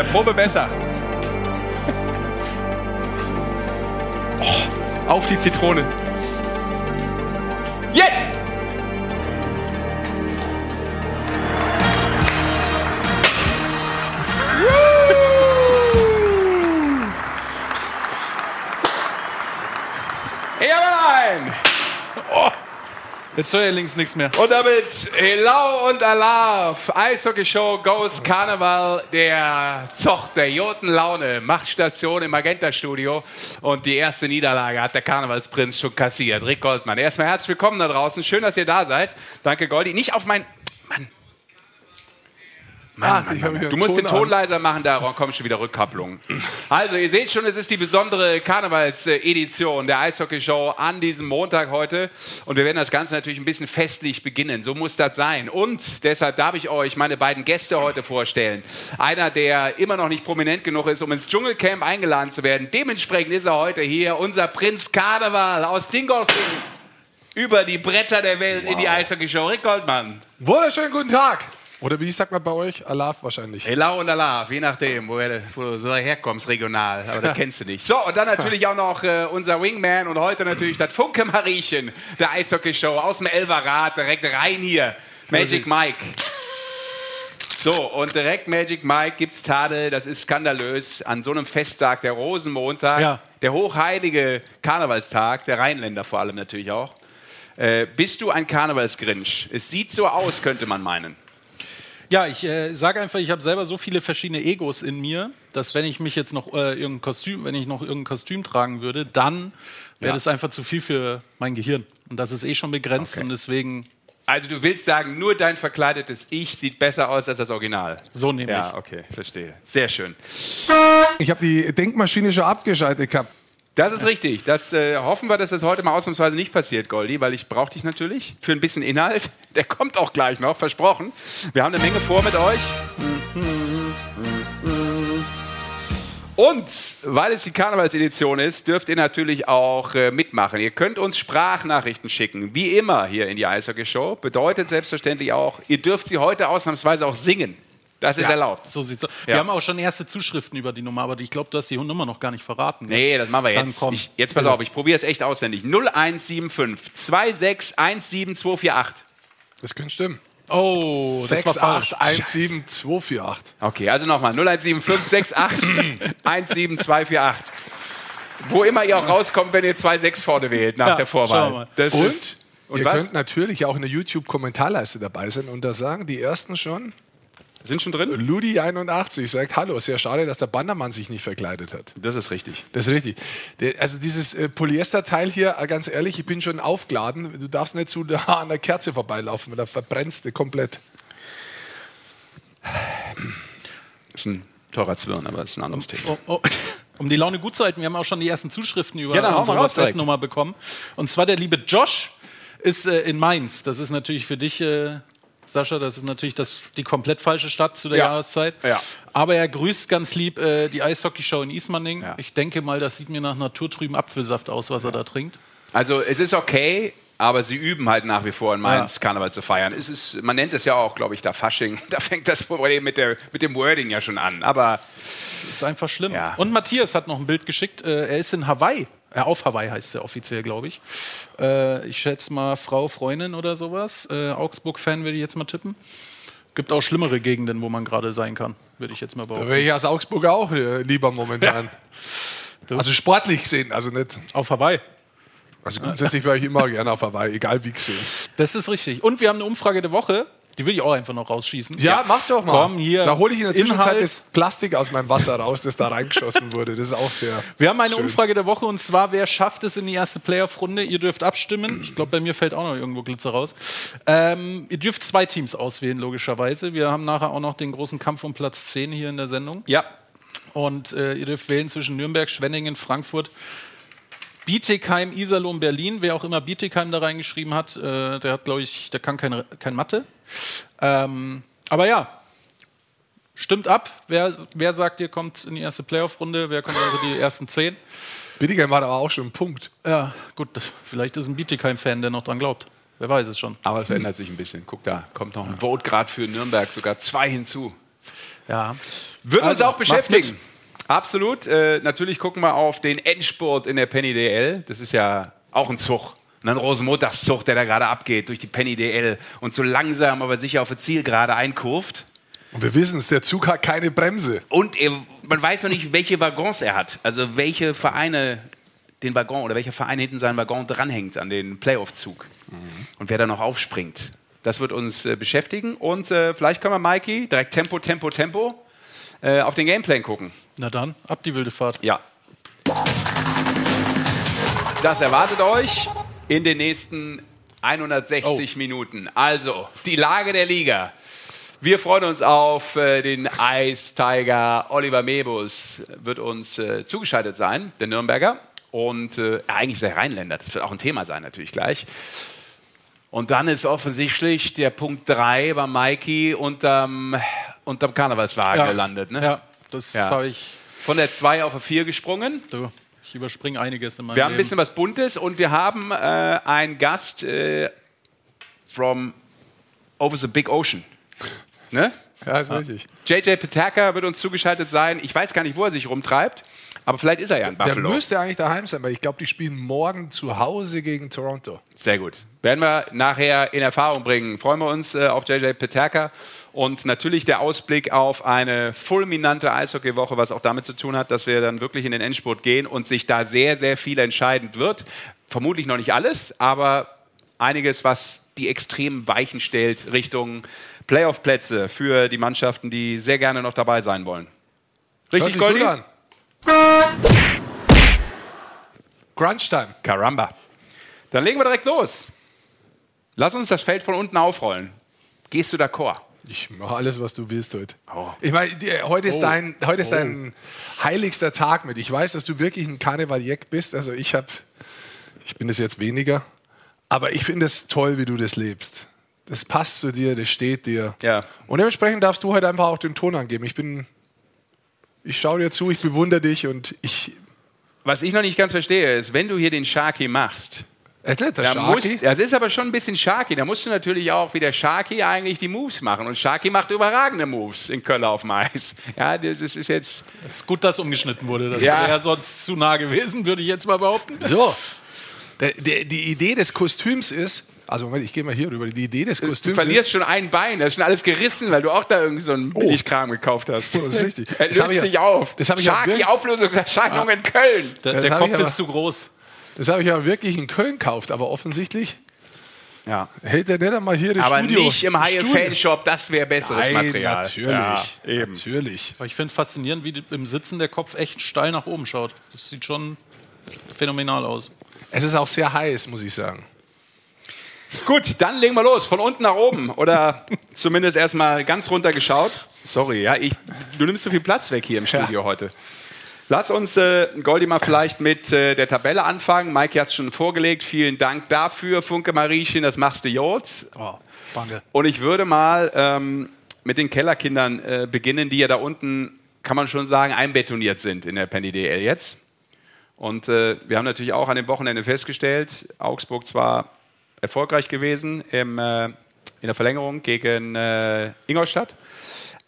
der Probe besser. Oh, auf die Zitrone. Jetzt! Ich links nichts mehr. Und damit Helau und Alarv, Eishockey-Show Goes Karneval, der Zocht der Jotenlaune macht Station im Magenta-Studio und die erste Niederlage hat der Karnevalsprinz schon kassiert. Rick Goldmann, erstmal herzlich willkommen da draußen, schön, dass ihr da seid. Danke Goldi, nicht auf mein... Mann, Mann, Ah, Mann, Mann. Du musst den Ton an. Leiser machen, da kommen schon wieder Rückkopplungen. Also, ihr seht schon, es ist die besondere Karnevalsedition der Eishockey-Show an diesem Montag heute. Und wir werden das Ganze natürlich ein bisschen festlich beginnen. So muss das sein. Und deshalb darf ich euch meine beiden Gäste heute vorstellen. Einer, der immer noch nicht prominent genug ist, um ins Dschungelcamp eingeladen zu werden. Dementsprechend ist er heute hier, unser Prinz Karneval aus Dingolfing. Über die Bretter der Welt in die Eishockey-Show. Rick Goldmann. Wunderschönen guten Tag. Oder wie sagt man bei euch? Alarv wahrscheinlich. Elau und Alaf, je nachdem, wo, wo du so herkommst, regional. Aber das kennst du nicht. So, und dann natürlich auch noch äh, unser Wingman und heute natürlich das Funke Mariechen der Eishockey-Show aus dem Elverrad, direkt rein hier. Magic Mike. So, und direkt Magic Mike gibt's Tadel, das ist skandalös, an so einem Festtag, der Rosenmontag, Ja. der hochheilige Karnevalstag, der Rheinländer vor allem natürlich auch. Äh, bist du ein Karnevalsgrinch? Es sieht so aus, könnte man meinen. Ja, ich äh, sage einfach, ich habe selber so viele verschiedene Egos in mir, dass wenn ich mich jetzt noch äh, irgendein Kostüm, wenn ich noch irgendein Kostüm tragen würde, dann wäre Ja. das einfach zu viel für mein Gehirn. Und das ist eh schon begrenzt Okay. und deswegen Also du willst sagen, nur dein verkleidetes Ich sieht besser aus als das Original. so nehme Ja, okay, verstehe. Sehr schön. Ich habe die Denkmaschine schon abgeschaltet gehabt. Das ist richtig. Das äh, hoffen wir, dass das heute mal ausnahmsweise nicht passiert, Goldi, weil ich brauche dich natürlich für ein bisschen Inhalt. Der kommt auch gleich noch, versprochen. Wir haben eine Menge vor mit euch. Und weil es die Karnevalsedition ist, dürft ihr natürlich auch äh, mitmachen. Ihr könnt uns Sprachnachrichten schicken, wie immer hier in die Eishockey-Show. Bedeutet selbstverständlich auch, ihr dürft sie heute ausnahmsweise auch singen. Das ist erlaubt. so sieht's aus. Ja. Wir haben auch schon erste Zuschriften über die Nummer, aber ich glaube, du hast die Nummer noch gar nicht verraten. gell? Nee, das machen wir jetzt. Ich, jetzt pass auf, ich probiere es echt auswendig. 0175 2617248. Das könnte stimmen. Oh, das war falsch. 6817248. Okay, also nochmal 0175 68 17248. Wo immer ihr auch rauskommt, wenn ihr 2,6 vorne wählt nach Ja, der Vorwahl. mal. Das Und, ist, und ihr was? könnt natürlich auch in der YouTube-Kommentarleiste dabei sein und da sagen die ersten schon, Sind schon drin? Ludi81 sagt, hallo, sehr schade, dass der Bandermann sich nicht verkleidet hat. Das ist richtig. Das ist richtig. Der, also dieses äh, Polyesterteil hier, äh, ganz ehrlich, ich bin schon aufgeladen. Du darfst nicht zu da an der Kerze vorbeilaufen, weil da verbrennst du komplett. ist ein teurer Zwirn, aber das ist ein anderes Thema. Oh, oh. Um die Laune gut zu halten, wir haben auch schon die ersten Zuschriften über Ja, hau unsere. Website-Nummer bekommen. Und zwar der liebe Josh ist äh, in Mainz. Das ist natürlich für dich, äh, Sascha, das ist natürlich das, die komplett falsche Stadt zu der Ja. Jahreszeit. Ja. Aber er grüßt ganz lieb äh, die Eishockeyshow in Ismaning. Ja. Ich denke mal, das sieht mir nach naturtrüben Apfelsaft aus, was er da trinkt. Also es ist okay, aber sie üben halt nach wie vor in Mainz Karneval zu feiern. Es ist, man nennt es ja auch, glaube ich, da Fasching. Da fängt das Problem mit, der, mit dem Wording ja schon an. Aber Das ist einfach schlimm. Ja. Und Matthias hat noch ein Bild geschickt. Äh, er ist in Hawaii. Äh, auf Hawaii heißt er offiziell, glaube ich. Äh, ich schätze mal Frau, Freundin oder sowas. Äh, Augsburg-Fan würde ich jetzt mal tippen. Gibt auch schlimmere Gegenden, wo man gerade sein kann, würde ich jetzt mal Da behaupten. wäre ich als Augsburger auch äh, lieber momentan. Also sportlich gesehen, also nicht. Auf Hawaii. Also grundsätzlich wäre ich immer gerne auf Hawaii, egal wie gesehen. Das ist richtig. Und wir haben eine Umfrage der Woche. Die will ich auch einfach noch rausschießen. Ja, mach doch mal. Komm, hier. Da hole ich in der Zwischenzeit Inhalt. das Plastik aus meinem Wasser raus, das da reingeschossen wurde. Das ist auch sehr. Wir haben eine schön. Umfrage der Woche und zwar, wer schafft es in die erste Playoff-Runde? Ihr dürft abstimmen. Ich glaube, bei mir fällt auch noch irgendwo Glitzer raus. Ähm, ihr dürft zwei Teams auswählen, logischerweise. Wir haben nachher auch noch den großen Kampf um Platz 10 hier in der Sendung. ja, Und äh, ihr dürft wählen zwischen Nürnberg, Schwenningen, Frankfurt, Bietigheim, Iserlohn, Berlin. Wer auch immer Bietigheim da reingeschrieben hat, äh, der hat, glaube ich, der kann kein, kein Mathe. Ähm, aber ja, stimmt ab. Wer, wer sagt, ihr kommt in die erste Playoff-Runde? Wer kommt also die ersten zehn? Bittigheim war aber auch schon ein Punkt. Ja, gut, vielleicht ist ein Bietigheim-Fan, der noch dran glaubt. Wer weiß es schon. Aber es verändert sich ein bisschen. Guck da, kommt noch ein Vote gerade für Nürnberg, sogar zwei hinzu. Ja. Wird uns Also, auch macht beschäftigen. Absolut. Äh, natürlich gucken wir auf den Endspurt in der Penny DL. Das ist ja auch ein Zug. Ein Rosenmontagszug, der da gerade abgeht durch die Penny DL und so langsam, aber sicher auf das Ziel gerade einkurft. Und wir wissen es, der Zug hat keine Bremse. Und er, man weiß noch nicht, welche Waggons er hat. Also welche Vereine den Waggon oder welcher Verein hinten seinen Waggon dranhängt an den Playoff-Zug. Und wer da noch aufspringt. Das wird uns äh, beschäftigen. Und äh, vielleicht können wir, Mikey, direkt Tempo, Tempo, Tempo äh, auf den Gameplan gucken. Na dann, ab die wilde Fahrt. Ja. Das erwartet euch in den nächsten 160 Minuten. Also, die Lage der Liga. Wir freuen uns auf äh, den Ice Tiger. Oliver Mebus wird uns äh, zugeschaltet sein, der Nürnberger. Und äh, eigentlich ist er Rheinländer. Das wird auch ein Thema sein, natürlich gleich. Und dann ist offensichtlich der Punkt 3 bei Mikey unterm, unterm Karnevalswagen gelandet. Ne? Ja, das Ja. habe ich. Von der 2 auf eine 4 gesprungen. Du, ich überspringe einiges in meinem Wir haben ein bisschen was Buntes und wir haben äh, einen Gast äh, from over the big ocean. Ne? Ja, ist richtig. JJ Petaka wird uns zugeschaltet sein. Ich weiß gar nicht, wo er sich rumtreibt, aber vielleicht ist er ja in Der Buffalo. müsste eigentlich daheim sein, weil ich glaube, die spielen morgen zu Hause gegen Toronto. Sehr gut. Werden wir nachher in Erfahrung bringen. Freuen wir uns äh, auf JJ Petaka und natürlich der Ausblick auf eine fulminante Eishockeywoche, was auch damit zu tun hat, dass wir dann wirklich in den Endspurt gehen und sich da sehr, sehr viel entscheidend wird. Vermutlich noch nicht alles, aber einiges, was die extremen Weichen stellt Richtung Playoff-Plätze für die Mannschaften, die sehr gerne noch dabei sein wollen. Richtig, Goldi? Crunch-Time. Caramba. Dann legen wir direkt los. Lass uns das Feld von unten aufrollen. Gehst du d'accord? Ich mache alles, was du willst heute. Oh. Ich meine, heute ist, dein, heute ist dein heiligster Tag mit. Ich weiß, dass du wirklich ein Karnevaljeck bist. Also ich habe, ich bin es jetzt weniger. Aber ich finde es toll, wie du das lebst. Das passt zu dir, das steht dir. Ja. Und dementsprechend darfst du heute einfach auch den Ton angeben. Ich bin, ich schaue dir zu, ich bewundere dich und ich, Was ich noch nicht ganz verstehe, ist, wenn du hier den Sharky machst, da Sharky. musst, das ist aber schon ein bisschen Sharky, da musst du natürlich auch wie der Sharky eigentlich die Moves machen. Und Sharky macht überragende Moves in Köln auf dem Eis. Ja, das ist jetzt. Es ist gut, dass umgeschnitten wurde. Das Ja. wäre sonst zu nah gewesen, würde ich jetzt mal behaupten. So. Der, der, die Idee des Kostüms ist, also Moment, ich gehe mal hier rüber. Die Idee des Du Kostüms verlierst ist, schon ein Bein, das ist schon alles gerissen, weil du auch da irgendwie so einen Billigkram gekauft hast. Oh. Das ist richtig. Er Das löst sich auf. das Sharky Auflösungserscheinung in Köln. Der, Das der Kopf ist zu groß. Das habe ich ja wirklich in Köln gekauft, aber offensichtlich Ja. hält er nicht einmal hier das Aber Studio. nicht im High Studio. Fan Shop, das wäre besseres Nein, Material. natürlich. Ja, eben. Natürlich. Aber ich finde faszinierend, wie im Sitzen der Kopf echt steil nach oben schaut. Das sieht schon phänomenal aus. Es ist auch sehr heiß, muss ich sagen. Gut, dann legen wir los. Von unten nach oben. Oder zumindest erstmal ganz runter geschaut. Sorry, ja, ich, du nimmst so viel Platz weg hier im Studio heute. Lass uns, äh, Goldi, mal vielleicht mit äh, der Tabelle anfangen. Mike hat es schon vorgelegt. Vielen Dank dafür, Funke Mariechen, das machst du Jod. Oh, danke. Und ich würde mal ähm, mit den Kellerkindern äh, beginnen, die ja da unten, kann man schon sagen, einbetoniert sind in der Penny DL jetzt. Und äh, wir haben natürlich auch an dem Wochenende festgestellt, Augsburg zwar erfolgreich gewesen im, äh, in der Verlängerung gegen äh, Ingolstadt,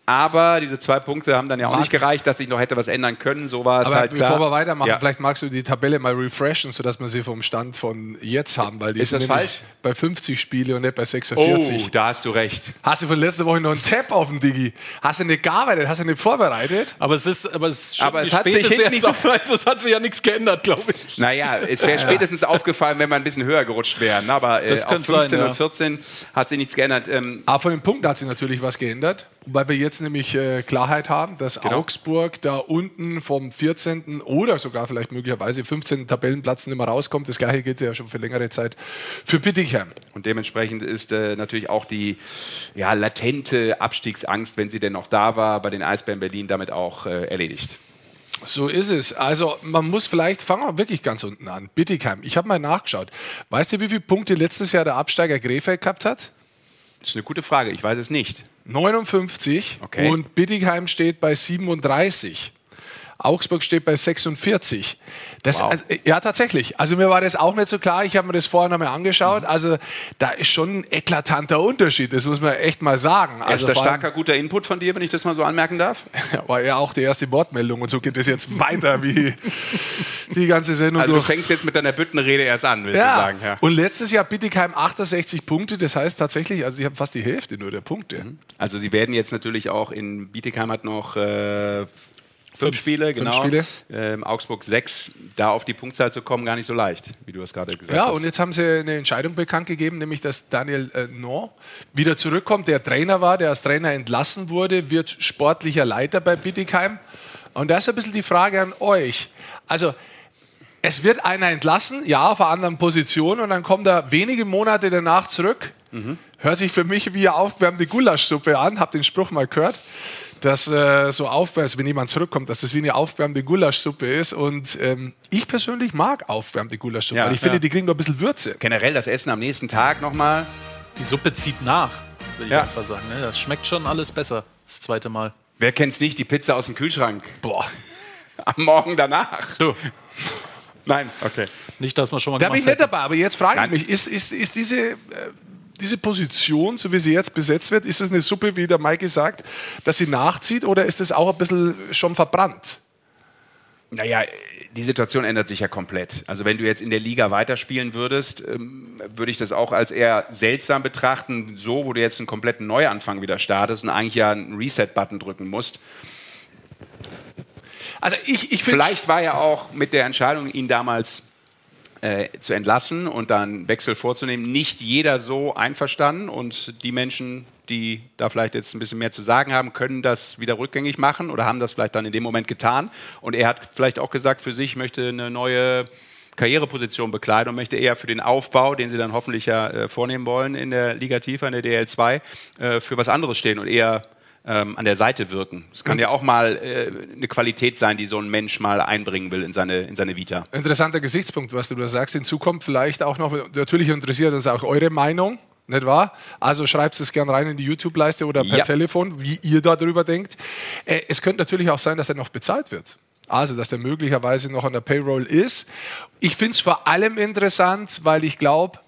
aber diese zwei Punkte haben dann ja auch Marc- nicht gereicht, dass sich noch hätte was ändern können. So war es Aber halt bevor klar. wir weitermachen, Ja. vielleicht magst du die Tabelle mal refreshen, sodass wir sie vom Stand von jetzt haben, weil die Ist sind das nämlich falsch? bei 50 Spiele und nicht bei Oh, 46. da hast du recht. Hast du von letzter Woche noch einen Tab auf dem Digi? Hast du nicht gearbeitet? Hast du nicht vorbereitet? Aber es ist, aber es, Aber es hat sich nicht so- auf- also es hat sich ja nichts geändert, glaube ich. Naja, es wäre spätestens aufgefallen, wenn wir ein bisschen höher gerutscht wären. Aber äh, Das auf könnte 15 sein, ja. und 14 hat sich nichts geändert. Ähm, Aber von den Punkten hat sich natürlich was geändert, weil wir jetzt nämlich äh, Klarheit haben, dass Genau. Augsburg da unten vom 14. oder sogar vielleicht möglicherweise 15. Tabellenplatz nicht mehr rauskommt. Das gleiche gilt ja schon für längere Zeit für Bittigheim. und dementsprechend ist äh, natürlich auch die ja, latente Abstiegsangst, wenn sie denn noch da war, bei den Eisbären Berlin damit auch äh, erledigt. So ist es. Also man muss vielleicht, fangen wir wirklich ganz unten an. Bittigheim. Ich habe mal nachgeschaut. Weißt du, wie viele Punkte letztes Jahr der Absteiger Krefeld gehabt hat? Das ist eine gute Frage, ich weiß es nicht. 59 Okay. und Bittigheim steht bei 37. Augsburg steht bei 46. Das, wow. also, ja, tatsächlich. Also mir war das auch nicht so klar. Ich habe mir das vorher nochmal angeschaut. Also da ist schon ein eklatanter Unterschied. Das muss man echt mal sagen. Also, ist ein starker, guter Input von dir, wenn ich das mal so anmerken darf? war ja auch die erste Wortmeldung. Und so geht es jetzt weiter wie die ganze Sendung also durch. Du fängst jetzt mit deiner Büttenrede erst an, willst ja. du sagen. Ja. Und letztes Jahr Bittigheim 68 Punkte. Das heißt tatsächlich, also die haben fast die Hälfte nur der Punkte. Mhm. Also sie werden jetzt natürlich auch in Bietigheim hat noch äh, Fünf, Spiele, genau. Fünf Spiele. Ähm, Augsburg sechs. Da auf die Punktzahl zu kommen, gar nicht so leicht, wie du es gerade gesagt ja, hast. Ja, und jetzt haben sie eine Entscheidung bekannt gegeben, nämlich dass Daniel äh, Non wieder zurückkommt, der Trainer war, der als Trainer entlassen wurde, wird sportlicher Leiter bei Bittigheim. Und da ist ein bisschen die Frage an euch. Also, es wird einer entlassen, ja, auf einer anderen Position, und dann kommt er wenige Monate danach zurück. Mhm. Hört sich für mich wie eine aufwärmende Gulaschsuppe an, hab den Spruch mal gehört dass äh, so aufwärmt, wenn jemand zurückkommt, dass das wie eine aufwärmende Gulaschsuppe ist. Und ähm, ich persönlich mag aufwärmende Gulaschsuppe, ja, weil ich ja. finde, die kriegen noch ein bisschen Würze. Generell das Essen am nächsten Tag nochmal. Die Suppe zieht nach, würde ja. ich einfach sagen. Ne? Das schmeckt schon alles besser, das zweite Mal. Wer kennt's nicht, die Pizza aus dem Kühlschrank? Boah. Am Morgen danach. Du. Nein, okay. Nicht, dass man schon mal. Da bin ich nicht dabei, aber jetzt frage ich mich, ist, ist, ist diese. Diese Position, so wie sie jetzt besetzt wird, ist es eine Suppe, wie der Mike sagt, dass sie nachzieht oder ist es auch ein bisschen schon verbrannt? Naja, die Situation ändert sich ja komplett. Also wenn du jetzt in der Liga weiterspielen würdest, ähm, würde ich das auch als eher seltsam betrachten, so wo du jetzt einen kompletten Neuanfang wieder startest und eigentlich ja einen Reset-Button drücken musst. Also ich, ich Vielleicht war ja auch mit der Entscheidung, ihn damals äh, zu entlassen und dann Wechsel vorzunehmen, nicht jeder so einverstanden und die Menschen, die da vielleicht jetzt ein bisschen mehr zu sagen haben, können das wieder rückgängig machen oder haben das vielleicht dann in dem Moment getan. Und er hat vielleicht auch gesagt, für sich möchte eine neue Karriereposition bekleiden und möchte eher für den Aufbau, den sie dann hoffentlich ja äh, vornehmen wollen in der Liga tiefer, in der DL2, äh, für was anderes stehen und eher ähm, an der Seite wirken. Es kann ja auch mal äh, eine Qualität sein, die so ein Mensch mal einbringen will in seine, in seine Vita. Interessanter Gesichtspunkt, was du da sagst. Hinzu kommt vielleicht auch noch, natürlich interessiert uns auch eure Meinung. Nicht wahr? Also schreibt es gerne rein in die YouTube-Leiste oder per ja. Telefon, wie ihr darüber denkt. Äh, es könnte natürlich auch sein, dass er noch bezahlt wird. Also, dass er möglicherweise noch an der Payroll ist. Ich finde es vor allem interessant, weil ich glaube,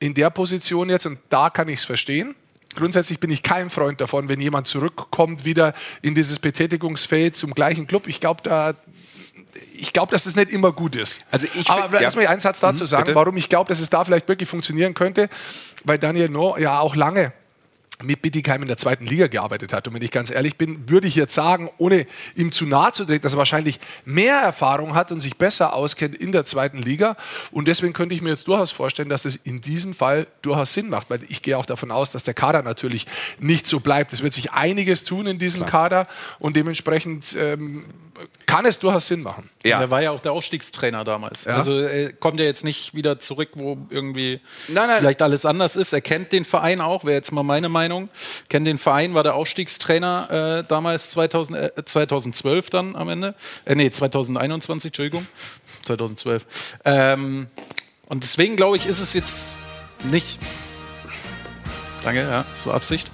in der Position jetzt, und da kann ich es verstehen, grundsätzlich bin ich kein Freund davon, wenn jemand zurückkommt wieder in dieses Betätigungsfeld zum gleichen Club. Ich glaube, da ich glaube, dass das nicht immer gut ist. Also ich Aber lass ja. mich einen Satz dazu mhm, sagen, bitte? warum ich glaube, dass es da vielleicht wirklich funktionieren könnte, weil Daniel No ja auch lange mit Bittigheim in der zweiten Liga gearbeitet hat. Und wenn ich ganz ehrlich bin, würde ich jetzt sagen, ohne ihm zu nahe zu treten, dass er wahrscheinlich mehr Erfahrung hat und sich besser auskennt in der zweiten Liga. Und deswegen könnte ich mir jetzt durchaus vorstellen, dass es in diesem Fall durchaus Sinn macht. Weil ich gehe auch davon aus, dass der Kader natürlich nicht so bleibt. Es wird sich einiges tun in diesem Klar. Kader und dementsprechend ähm, kann es durchaus Sinn machen. Ja. Er war ja auch der Aufstiegstrainer damals. Ja. Also er kommt ja jetzt nicht wieder zurück, wo irgendwie nein, nein. vielleicht alles anders ist. Er kennt den Verein auch, wäre jetzt mal meine Meinung. Kennt den Verein, war der Aufstiegstrainer äh, damals 2000, äh, 2012 dann am Ende. Äh, nee, 2021, Entschuldigung. 2012. Ähm, und deswegen glaube ich, ist es jetzt nicht. Danke, ja, so Absicht.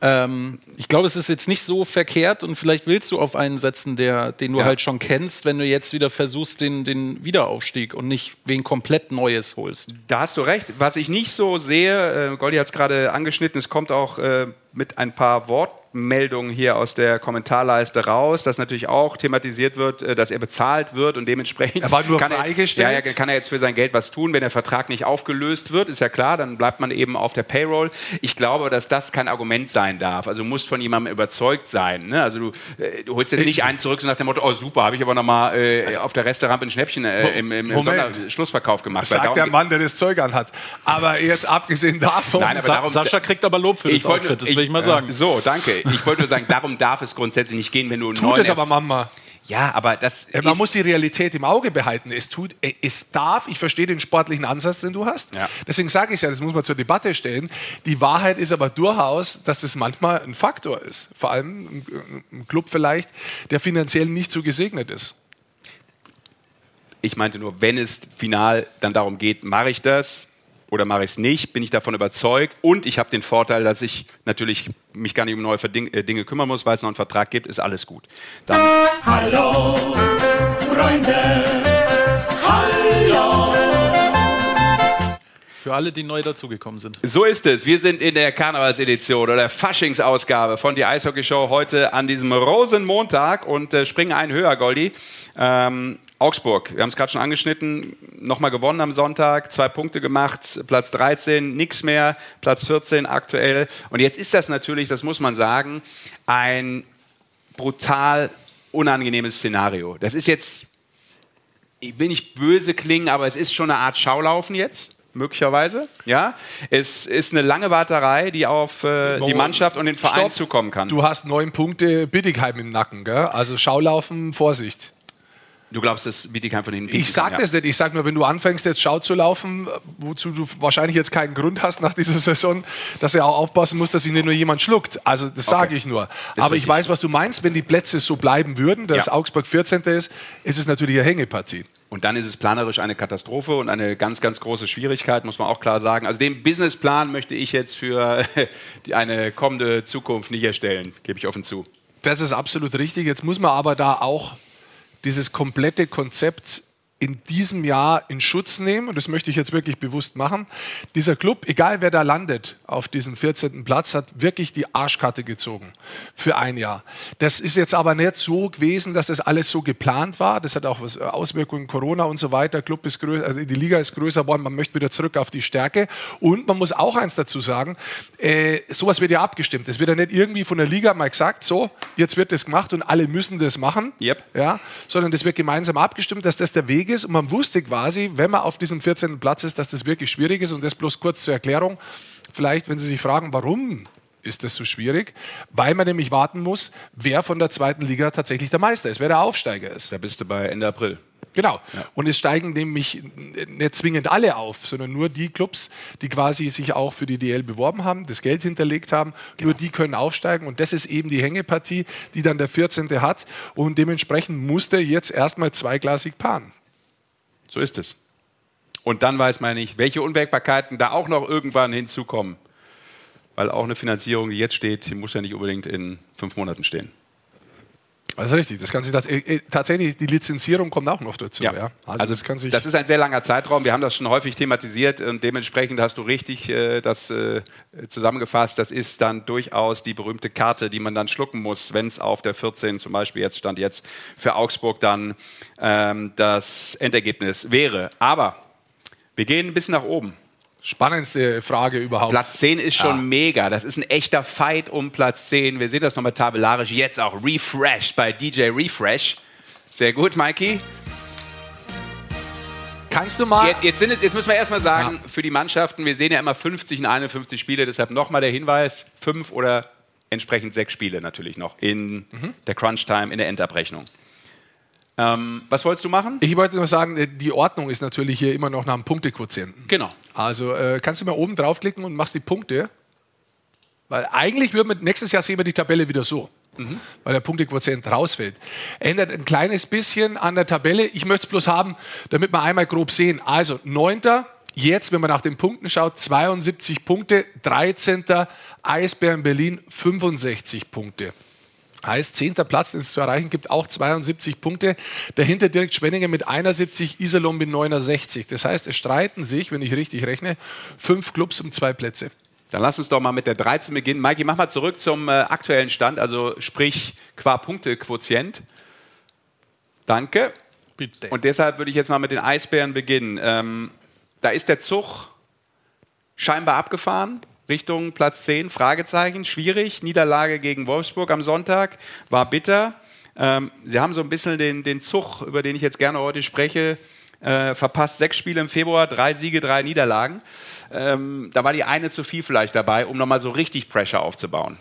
Ähm, ich glaube, es ist jetzt nicht so verkehrt und vielleicht willst du auf einen setzen, der, den du ja. halt schon kennst, wenn du jetzt wieder versuchst, den, den Wiederaufstieg und nicht wen komplett Neues holst. Da hast du recht. Was ich nicht so sehe, äh, Goldi hat es gerade angeschnitten, es kommt auch äh, mit ein paar Wortmeldungen hier aus der Kommentarleiste raus, dass natürlich auch thematisiert wird, äh, dass er bezahlt wird und dementsprechend er war nur kann, freigestellt. Er, ja, kann er jetzt für sein Geld was tun, wenn der Vertrag nicht aufgelöst wird, ist ja klar, dann bleibt man eben auf der Payroll. Ich glaube, dass das kein Argument sein darf. Also du musst von jemandem überzeugt sein. Ne? Also du, äh, du, holst jetzt nicht einen zurück so nach dem Motto, oh super, habe ich aber nochmal äh, auf der Resterampe ein Schnäppchen äh, im, im, im Schlussverkauf gemacht. Das sagt der Mann, der das Zeug anhat. Aber jetzt abgesehen davon... Nein, aber darum, Sascha kriegt aber Lob für das Outfit, will ich mal sagen. So, danke. Ich wollte nur sagen, darum darf es grundsätzlich nicht gehen, wenn du Tut es aber Mama. Ja, aber das. Ja, man muss die Realität im Auge behalten. Es tut, äh, es darf, ich verstehe den sportlichen Ansatz, den du hast. Ja. Deswegen sage ich ja, das muss man zur Debatte stellen. Die Wahrheit ist aber durchaus, dass das manchmal ein Faktor ist. Vor allem ein Club vielleicht, der finanziell nicht so gesegnet ist. Ich meinte nur, wenn es final dann darum geht, mache ich das, oder mache ich es nicht? Bin ich davon überzeugt? Und ich habe den Vorteil, dass ich natürlich mich gar nicht um neue äh, Dinge kümmern muss, weil es noch einen Vertrag gibt, ist alles gut. Dann Hallo, Freunde. Hallo. Für alle, die neu dazugekommen sind. So ist es. Wir sind in der Karnevalsedition oder der Faschingsausgabe von die Eishockey Show heute an diesem Rosenmontag und äh, springen einen höher, Goldi. Ähm, Augsburg, wir haben es gerade schon angeschnitten, nochmal gewonnen am Sonntag, zwei Punkte gemacht, Platz 13, nichts mehr, Platz 14 aktuell. Und jetzt ist das natürlich, das muss man sagen, ein brutal unangenehmes Szenario. Das ist jetzt, ich will nicht böse klingen, aber es ist schon eine Art Schaulaufen jetzt möglicherweise. Ja, es ist eine lange Warterei, die auf äh, die Mannschaft und den Verein Stopp. zukommen kann. Du hast neun Punkte Bittigheim im Nacken, gell? also Schaulaufen, Vorsicht. Du glaubst, dass Bietigheim von hinten Ich sag kann, das ja. nicht. Ich sag nur, wenn du anfängst, jetzt Schau zu laufen, wozu du wahrscheinlich jetzt keinen Grund hast nach dieser Saison, dass er auch aufpassen muss, dass sich nicht nur jemand schluckt. Also, das okay. sage ich nur. Das Aber ich weiß, was du meinst. Wenn die Plätze so bleiben würden, dass ja. Augsburg 14. ist, ist es natürlich eine Hängepartie. Und dann ist es planerisch eine Katastrophe und eine ganz, ganz große Schwierigkeit, muss man auch klar sagen. Also den Businessplan möchte ich jetzt für eine kommende Zukunft nicht erstellen, gebe ich offen zu. Das ist absolut richtig. Jetzt muss man aber da auch dieses komplette Konzept in diesem Jahr in Schutz nehmen, und das möchte ich jetzt wirklich bewusst machen. Dieser Club, egal wer da landet auf diesem 14. Platz, hat wirklich die Arschkarte gezogen für ein Jahr. Das ist jetzt aber nicht so gewesen, dass das alles so geplant war. Das hat auch äh, Auswirkungen Corona und so weiter. Club ist größer, also die Liga ist größer geworden. Man möchte wieder zurück auf die Stärke. Und man muss auch eins dazu sagen: äh, Sowas wird ja abgestimmt. Es wird ja nicht irgendwie von der Liga mal gesagt, so jetzt wird das gemacht und alle müssen das machen, yep. ja, sondern das wird gemeinsam abgestimmt, dass das der Weg Weg ist und man wusste quasi, wenn man auf diesem 14. Platz ist, dass das wirklich schwierig ist und das bloß kurz zur Erklärung. Vielleicht, wenn Sie sich fragen, warum ist das so schwierig? Weil man nämlich warten muss, wer von der zweiten Liga tatsächlich der Meister ist, wer der Aufsteiger ist. Da bist du bei Ende April. Genau. Ja. Und es steigen nämlich nicht zwingend alle auf, sondern nur die Clubs, die quasi sich auch für die DL beworben haben, das Geld hinterlegt haben. Genau. Nur die können aufsteigen. Und das ist eben die Hängepartie, die dann der 14. hat. Und dementsprechend musste jetzt erstmal zweiglasig paaren. So ist es. Und dann weiß man nicht, welche Unwägbarkeiten da auch noch irgendwann hinzukommen. Weil auch eine Finanzierung, die jetzt steht, die muss ja nicht unbedingt in fünf Monaten stehen. Das ist richtig. Das kann sich das, äh, äh, tatsächlich, die Lizenzierung kommt auch noch dazu. Ja. ja. Also, also das, kann sich das, ist ein sehr langer Zeitraum. Wir haben das schon häufig thematisiert und dementsprechend hast du richtig äh, das äh, zusammengefasst. Das ist dann durchaus die berühmte Karte, die man dann schlucken muss, wenn es auf der 14 zum Beispiel jetzt stand jetzt für Augsburg dann ähm, das Endergebnis wäre. Aber wir gehen ein bisschen nach oben. Spannendste Frage überhaupt. Platz 10 ist schon ja. mega. Das ist ein echter Fight um Platz 10. Wir sehen das nochmal tabellarisch. Jetzt auch refreshed bei DJ Refresh. Sehr gut, Mikey. Kannst du mal. Jetzt, jetzt, es, jetzt müssen wir erstmal sagen, ja. für die Mannschaften, wir sehen ja immer 50 und 51 Spiele, deshalb nochmal der Hinweis: fünf oder entsprechend sechs Spiele natürlich noch in mhm. der Crunch-Time, in der Endabrechnung. Ähm, was wolltest du machen? Ich wollte nur sagen, äh, die Ordnung ist natürlich hier immer noch nach einem Punktequotienten. Genau. Also äh, kannst du mal oben draufklicken und machst die Punkte. Weil eigentlich würden wir nächstes Jahr sehen wir die Tabelle wieder so. Mhm. Weil der Punktequotient rausfällt. Ändert ein kleines bisschen an der Tabelle. Ich möchte es bloß haben, damit wir einmal grob sehen. Also, 9. Jetzt, wenn man nach den Punkten schaut, 72 Punkte. 13. Eisbären Berlin 65 Punkte. Heißt, zehnter Platz, den es zu erreichen gibt, auch 72 Punkte. Dahinter direkt Schwenningen mit 71, Iserlohn mit 69. Das heißt, es streiten sich, wenn ich richtig rechne, fünf Clubs um zwei Plätze. Dann lass uns doch mal mit der 13 beginnen. Maiki, mach mal zurück zum äh, aktuellen Stand, also sprich qua Punkte-Quotient. Danke. Bitte. Und deshalb würde ich jetzt mal mit den Eisbären beginnen. Ähm, da ist der Zug scheinbar abgefahren. Richtung Platz 10, Fragezeichen, schwierig. Niederlage gegen Wolfsburg am Sonntag war bitter. Ähm, sie haben so ein bisschen den, den Zug, über den ich jetzt gerne heute spreche, äh, verpasst. Sechs Spiele im Februar, drei Siege, drei Niederlagen. Ähm, da war die eine zu viel vielleicht dabei, um nochmal so richtig Pressure aufzubauen.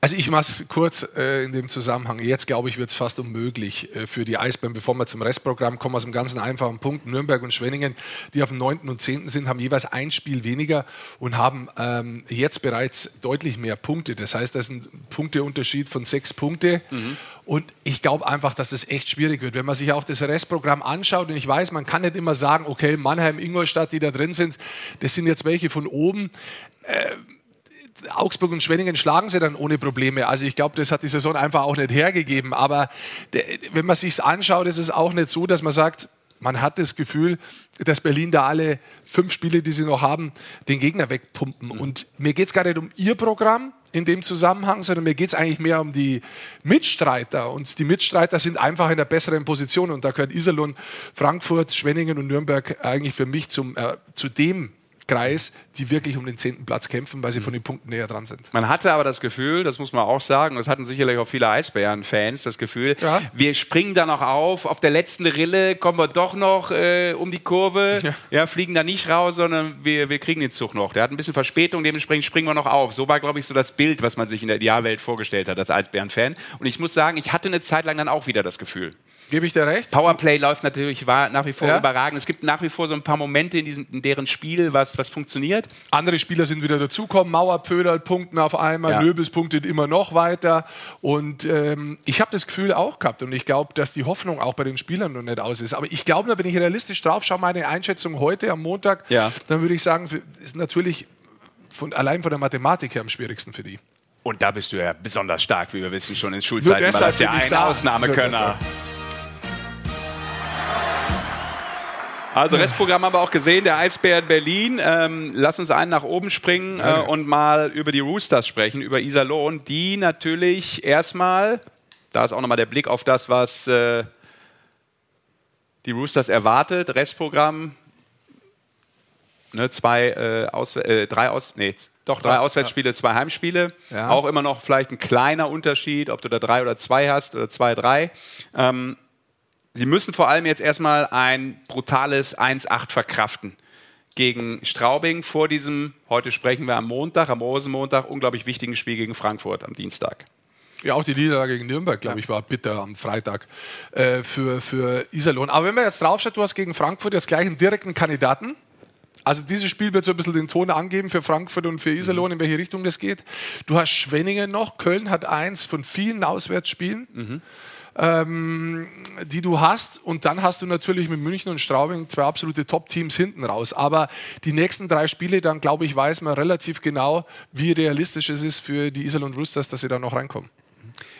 Also ich mache es kurz äh, in dem Zusammenhang. Jetzt glaube ich, wird es fast unmöglich äh, für die Eisbären, bevor wir zum Restprogramm kommen, aus einem ganz einfachen Punkt. Nürnberg und Schwenningen, die auf dem 9. und 10. sind, haben jeweils ein Spiel weniger und haben ähm, jetzt bereits deutlich mehr Punkte. Das heißt, das ist ein Punkteunterschied von sechs Punkte. Mhm. Und ich glaube einfach, dass das echt schwierig wird. Wenn man sich auch das Restprogramm anschaut, und ich weiß, man kann nicht immer sagen, okay, Mannheim, Ingolstadt, die da drin sind, das sind jetzt welche von oben. Äh, Augsburg und Schwenningen schlagen sie dann ohne Probleme. Also ich glaube, das hat die Saison einfach auch nicht hergegeben. Aber wenn man sich anschaut, ist es auch nicht so, dass man sagt, man hat das Gefühl, dass Berlin da alle fünf Spiele, die sie noch haben, den Gegner wegpumpen. Mhm. Und mir geht es gar nicht um ihr Programm in dem Zusammenhang, sondern mir geht es eigentlich mehr um die Mitstreiter. Und die Mitstreiter sind einfach in einer besseren Position. Und da gehört Iserlohn, Frankfurt, Schwenningen und Nürnberg eigentlich für mich zum, äh, zu dem Kreis, die wirklich um den zehnten Platz kämpfen, weil sie von den Punkten näher dran sind. Man hatte aber das Gefühl, das muss man auch sagen, das hatten sicherlich auch viele Eisbären-Fans, das Gefühl, ja. wir springen da noch auf, auf der letzten Rille kommen wir doch noch äh, um die Kurve, ja. ja. fliegen da nicht raus, sondern wir, wir kriegen den Zug noch. Der hat ein bisschen Verspätung, dementsprechend springen wir noch auf. So war, glaube ich, so das Bild, was man sich in der Idealwelt vorgestellt hat als Eisbären-Fan. Und ich muss sagen, ich hatte eine Zeit lang dann auch wieder das Gefühl. Gebe ich dir recht? Powerplay läuft natürlich war nach wie vor ja. überragend. Es gibt nach wie vor so ein paar Momente in, diesen, in deren Spiel, was, was funktioniert. Andere Spieler sind wieder dazukommen. Mauer, Pföderl punkten auf einmal. Ja. Nöbels punktet immer noch weiter. Und ähm, ich habe das Gefühl auch gehabt. Und ich glaube, dass die Hoffnung auch bei den Spielern noch nicht aus ist. Aber ich glaube, wenn ich realistisch drauf schaue, meine Einschätzung heute am Montag, ja. dann würde ich sagen, ist natürlich von, allein von der Mathematik her am schwierigsten für die. Und da bist du ja besonders stark, wie wir wissen, schon in Schulzeiten war das ja ein Ausnahmekönner. Also Restprogramm haben wir auch gesehen, der Eisbär in Berlin. Ähm, lass uns einen nach oben springen äh, und mal über die Roosters sprechen, über Iserlohn, die natürlich erstmal, da ist auch nochmal der Blick auf das, was äh, die Roosters erwartet, Restprogramm, ne, zwei, äh, Aus, äh, drei Aus, nee, doch drei Auswärtsspiele, zwei Heimspiele. Ja. Auch immer noch vielleicht ein kleiner Unterschied, ob du da drei oder zwei hast oder zwei, drei. Ähm, Sie müssen vor allem jetzt erstmal ein brutales 1-8 verkraften gegen Straubing vor diesem, heute sprechen wir am Montag, am Rosenmontag, unglaublich wichtigen Spiel gegen Frankfurt am Dienstag. Ja, auch die Niederlage gegen Nürnberg, glaube ja. ich, war bitter am Freitag äh, für, für Iserlohn. Aber wenn man jetzt draufschaut, du hast gegen Frankfurt jetzt gleich einen direkten Kandidaten. Also dieses Spiel wird so ein bisschen den Ton angeben für Frankfurt und für Iserlohn, mhm. in welche Richtung das geht. Du hast Schwenningen noch, Köln hat eins von vielen Auswärtsspielen. Mhm ähm, die du hast. Und dann hast du natürlich mit München und Straubing zwei absolute Top-Teams hinten raus. Aber die nächsten drei Spiele, dann glaube ich, weiß man relativ genau, wie realistisch es ist für die Isel und Roosters, dass sie da noch reinkommen.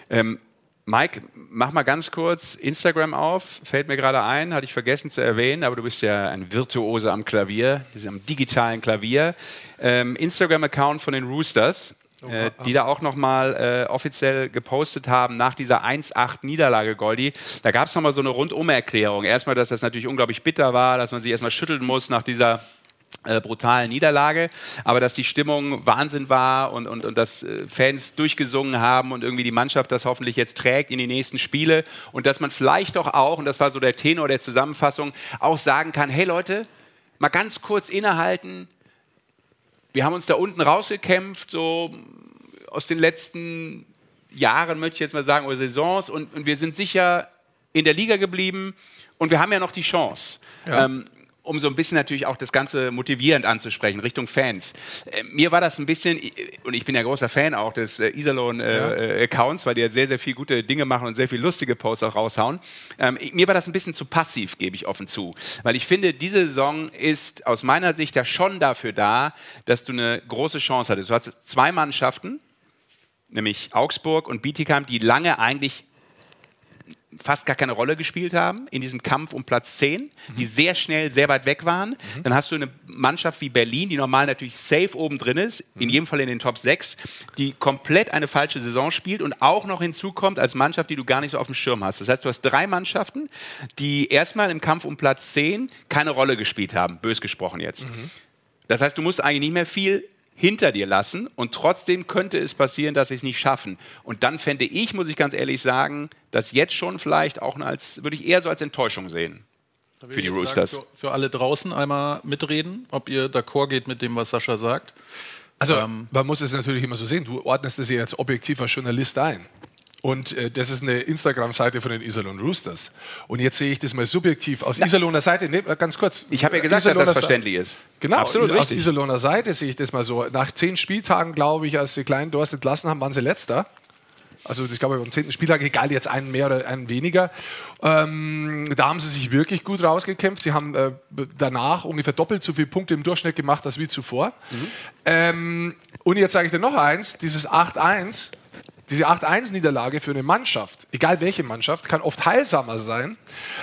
Ähm, Mike, mach mal ganz kurz Instagram auf. Fällt mir gerade ein, hatte ich vergessen zu erwähnen, aber du bist ja ein Virtuose am Klavier, am digitalen Klavier. Ähm, Instagram-Account von den Roosters. Oh, äh, die da auch nochmal äh, offiziell gepostet haben nach dieser 1-8-Niederlage, Goldi. Da gab es nochmal so eine Rundumerklärung. Erstmal, dass das natürlich unglaublich bitter war, dass man sich erstmal schütteln muss nach dieser äh, brutalen Niederlage, aber dass die Stimmung Wahnsinn war und, und, und dass äh, Fans durchgesungen haben und irgendwie die Mannschaft das hoffentlich jetzt trägt in die nächsten Spiele und dass man vielleicht doch auch, und das war so der Tenor der Zusammenfassung, auch sagen kann, hey Leute, mal ganz kurz innehalten, wir haben uns da unten rausgekämpft, so aus den letzten Jahren, möchte ich jetzt mal sagen, oder Saisons, und, und wir sind sicher in der Liga geblieben und wir haben ja noch die Chance. Ja. Ähm, um so ein bisschen natürlich auch das Ganze motivierend anzusprechen, Richtung Fans. Äh, mir war das ein bisschen, und ich bin ja großer Fan auch des äh, Iserlohn-Accounts, äh, ja. weil die ja sehr, sehr viele gute Dinge machen und sehr viele lustige Posts auch raushauen. Ähm, mir war das ein bisschen zu passiv, gebe ich offen zu. Weil ich finde, diese Saison ist aus meiner Sicht ja schon dafür da, dass du eine große Chance hattest. Du hast zwei Mannschaften, nämlich Augsburg und Bietigheim, die lange eigentlich fast gar keine Rolle gespielt haben in diesem Kampf um Platz 10, mhm. die sehr schnell sehr weit weg waren. Mhm. Dann hast du eine Mannschaft wie Berlin, die normal natürlich safe oben drin ist, mhm. in jedem Fall in den Top 6, die komplett eine falsche Saison spielt und auch noch hinzukommt als Mannschaft, die du gar nicht so auf dem Schirm hast. Das heißt, du hast drei Mannschaften, die erstmal im Kampf um Platz 10 keine Rolle gespielt haben, bös gesprochen jetzt. Mhm. Das heißt, du musst eigentlich nicht mehr viel hinter dir lassen und trotzdem könnte es passieren, dass sie es nicht schaffen. Und dann fände ich, muss ich ganz ehrlich sagen, das jetzt schon vielleicht auch als, würde ich eher so als Enttäuschung sehen. Für die Roosters. Sagen, für, für, alle draußen einmal mitreden, ob ihr d'accord geht mit dem, was Sascha sagt. Also, ähm, man muss es natürlich immer so sehen. Du ordnest es ja jetzt objektiv als Journalist ein. Und äh, das ist eine Instagram-Seite von den Iserlohn Roosters. Und jetzt sehe ich das mal subjektiv aus ja. Iserlohner Seite. Nee, ganz kurz. Ich habe ja gesagt, Iserlohner dass das verständlich ist. Genau, Absolut aus richtig. Iserlohner Seite sehe ich das mal so. Nach zehn Spieltagen, glaube ich, als sie Kleinen Dorst entlassen haben, waren sie letzter. Also ich glaube beim zehnten Spieltag, egal jetzt einen mehr oder einen weniger. Ähm, da haben sie sich wirklich gut rausgekämpft. Sie haben äh, danach ungefähr doppelt so viele Punkte im Durchschnitt gemacht als wie zuvor. Mhm. Ähm, und jetzt sage ich dir noch eins, dieses 8-1 diese 8-1-Niederlage für eine Mannschaft, egal welche Mannschaft, kann oft heilsamer sein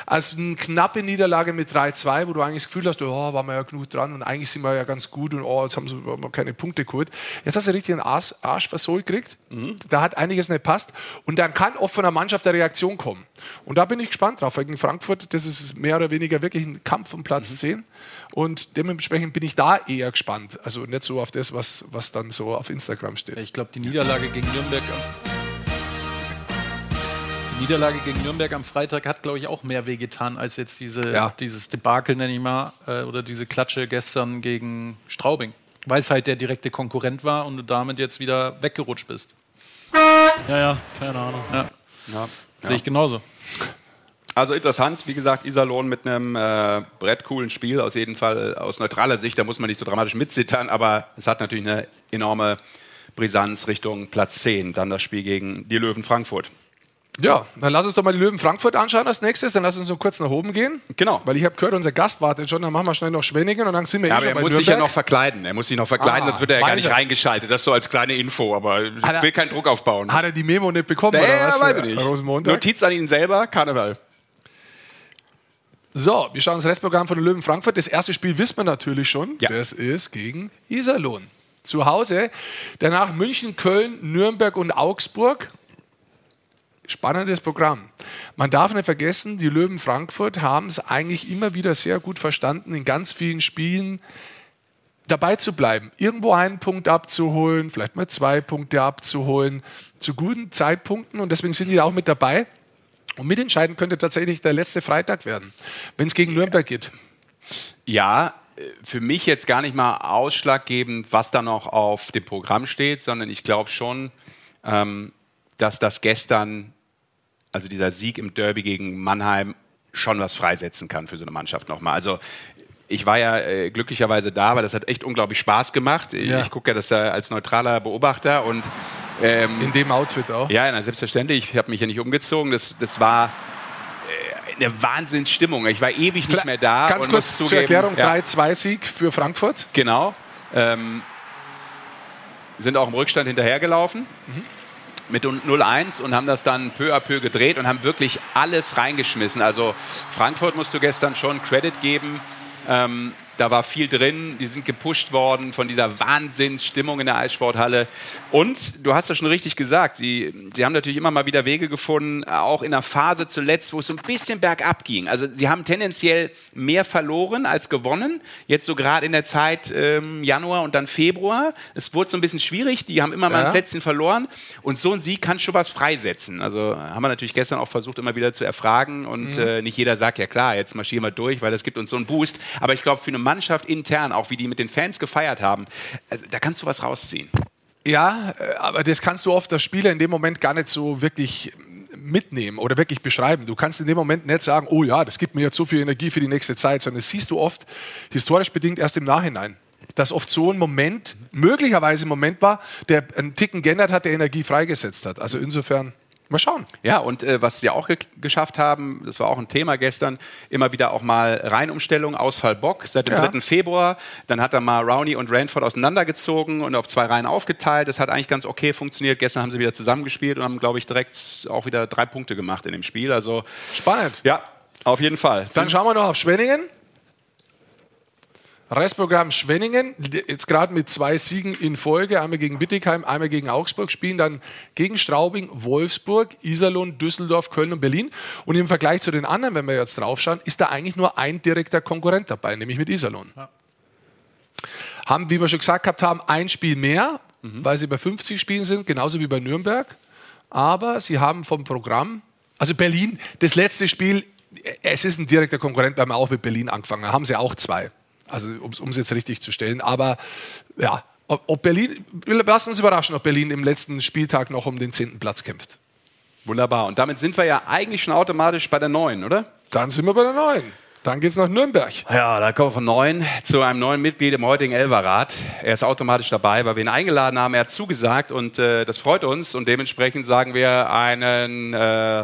als eine knappe Niederlage mit 3-2, wo du eigentlich das Gefühl hast, oh, waren wir ja genug dran und eigentlich sind wir ja ganz gut und oh, jetzt haben sie keine Punkte geholt. Jetzt hast du richtig einen Arsch, Arsch versohlt gekriegt. Mhm. Da hat einiges nicht passt. Und dann kann oft von der Mannschaft eine Reaktion kommen. Und da bin ich gespannt drauf. Gegen Frankfurt, das ist mehr oder weniger wirklich ein Kampf um Platz mhm. 10. Und dementsprechend bin ich da eher gespannt. Also nicht so auf das, was, was dann so auf Instagram steht. Ich glaube, die Niederlage gegen Nürnberg die Niederlage gegen Nürnberg am Freitag hat, glaube ich, auch mehr wehgetan als jetzt diese, ja. dieses Debakel, nenne ich mal, äh, oder diese Klatsche gestern gegen Straubing. Weil es halt der direkte Konkurrent war und du damit jetzt wieder weggerutscht bist. Ja, ja, keine Ahnung. Ja. Ja. Sehe ich genauso. Also interessant, wie gesagt, Iserlohn mit einem äh, brettcoolen Spiel, aus jeden Fall aus neutraler Sicht, da muss man nicht so dramatisch mitsittern, aber es hat natürlich eine enorme Brisanz Richtung Platz 10, dann das Spiel gegen die Löwen Frankfurt. Ja, dann lass uns doch mal die Löwen Frankfurt anschauen als nächstes. Dann lass uns so kurz nach oben gehen. Genau. Weil ich habe gehört, unser Gast wartet schon. Dann machen wir schnell noch Schwenningen und dann sind wir ja, eh aber schon er muss Nürnberg. sich ja noch verkleiden. Er muss sich noch verkleiden, ah, sonst wird er ja gar nicht reingeschaltet. Das so als kleine Info, aber ich will keinen Druck aufbauen. Hat er die Memo nicht bekommen nee, oder was? weiß ich nicht. Rosenmontag? Notiz an ihn selber, Karneval. So, wir schauen das Restprogramm von den Löwen Frankfurt. Das erste Spiel wissen wir natürlich schon. Ja. Das ist gegen Iserlohn. Zu Hause. Danach München, Köln, Nürnberg und Augsburg. Spannendes Programm. Man darf nicht vergessen, die Löwen Frankfurt haben es eigentlich immer wieder sehr gut verstanden, in ganz vielen Spielen dabei zu bleiben, irgendwo einen Punkt abzuholen, vielleicht mal zwei Punkte abzuholen, zu guten Zeitpunkten und deswegen sind die auch mit dabei. Und mitentscheiden könnte tatsächlich der letzte Freitag werden, wenn es gegen Nürnberg geht. Ja, für mich jetzt gar nicht mal ausschlaggebend, was da noch auf dem Programm steht, sondern ich glaube schon, ähm, dass das gestern, also dieser Sieg im Derby gegen Mannheim, schon was freisetzen kann für so eine Mannschaft nochmal. Also ich war ja äh, glücklicherweise da, weil das hat echt unglaublich Spaß gemacht. Ja. Ich gucke ja das ja als neutraler Beobachter und ähm, in dem Outfit auch. Ja, na, selbstverständlich. Ich habe mich ja nicht umgezogen. Das, das war äh, eine Wahnsinnsstimmung. Ich war ewig nicht mehr da. Ganz kurz zur Erklärung: ja. 3-2-Sieg für Frankfurt. Genau. Ähm, sind auch im Rückstand hinterhergelaufen. Mhm mit 0-1 und haben das dann peu à peu gedreht und haben wirklich alles reingeschmissen. Also Frankfurt musst du gestern schon Credit geben. Ähm, da war viel drin, die sind gepusht worden von dieser Wahnsinnsstimmung in der Eissporthalle. Und du hast ja schon richtig gesagt, sie, sie haben natürlich immer mal wieder Wege gefunden, auch in der Phase zuletzt, wo es so ein bisschen bergab ging. Also sie haben tendenziell mehr verloren als gewonnen. Jetzt so gerade in der Zeit ähm, Januar und dann Februar. Es wurde so ein bisschen schwierig, die haben immer mal ja. ein Plätzchen verloren. Und so ein Sieg kann schon was freisetzen. Also haben wir natürlich gestern auch versucht, immer wieder zu erfragen. Und mhm. äh, nicht jeder sagt, ja klar, jetzt marschieren wir durch, weil das gibt uns so einen Boost. Aber ich glaube, für eine Mannschaft intern, auch wie die mit den Fans gefeiert haben, also, da kannst du was rausziehen. Ja, äh, aber das kannst du oft als Spieler in dem Moment gar nicht so wirklich mitnehmen oder wirklich beschreiben. Du kannst in dem Moment nicht sagen, oh ja, das gibt mir jetzt so viel Energie für die nächste Zeit, sondern das siehst du oft historisch bedingt erst im Nachhinein. Dass oft so ein Moment, möglicherweise ein Moment war, der einen Ticken geändert hat, der Energie freigesetzt hat. Also insofern. Mal schauen. Ja, und äh, was sie auch ge geschafft haben, das war auch ein Thema gestern, immer wieder auch mal Reihenumstellung, Ausfall Bock seit dem ja. 3. Februar. Dann hat er mal Rowney und Ranford auseinandergezogen und auf zwei Reihen aufgeteilt. Das hat eigentlich ganz okay funktioniert. Gestern haben sie wieder zusammengespielt und haben, glaube ich, direkt auch wieder drei Punkte gemacht in dem Spiel. Also spannend. Ja, auf jeden Fall. Dann schauen wir noch auf Schwenningen. Restprogramm Schwenningen, jetzt gerade mit zwei Siegen in Folge, einmal gegen Bittigheim, einmal gegen Augsburg, spielen dann gegen Straubing, Wolfsburg, Iserlohn, Düsseldorf, Köln und Berlin. Und im Vergleich zu den anderen, wenn wir jetzt draufschauen, ist da eigentlich nur ein direkter Konkurrent dabei, nämlich mit Iserlohn. Ja. Haben, wie wir schon gesagt gehabt haben, ein Spiel mehr, mhm. weil sie bei 50 Spielen sind, genauso wie bei Nürnberg. Aber sie haben vom Programm, also Berlin, das letzte Spiel, es ist ein direkter Konkurrent, weil wir auch mit Berlin angefangen haben, haben sie auch zwei. Also um es jetzt richtig zu stellen. Aber ja, ob, ob Berlin, lassen uns überraschen, ob Berlin im letzten Spieltag noch um den zehnten Platz kämpft. Wunderbar. Und damit sind wir ja eigentlich schon automatisch bei der neuen, oder? Dann sind wir bei der neuen. Dann geht's nach Nürnberg. Ja, da kommen wir von neun zu einem neuen Mitglied im heutigen Elverrat. Er ist automatisch dabei, weil wir ihn eingeladen haben. Er hat zugesagt und äh, das freut uns. Und dementsprechend sagen wir einen, äh,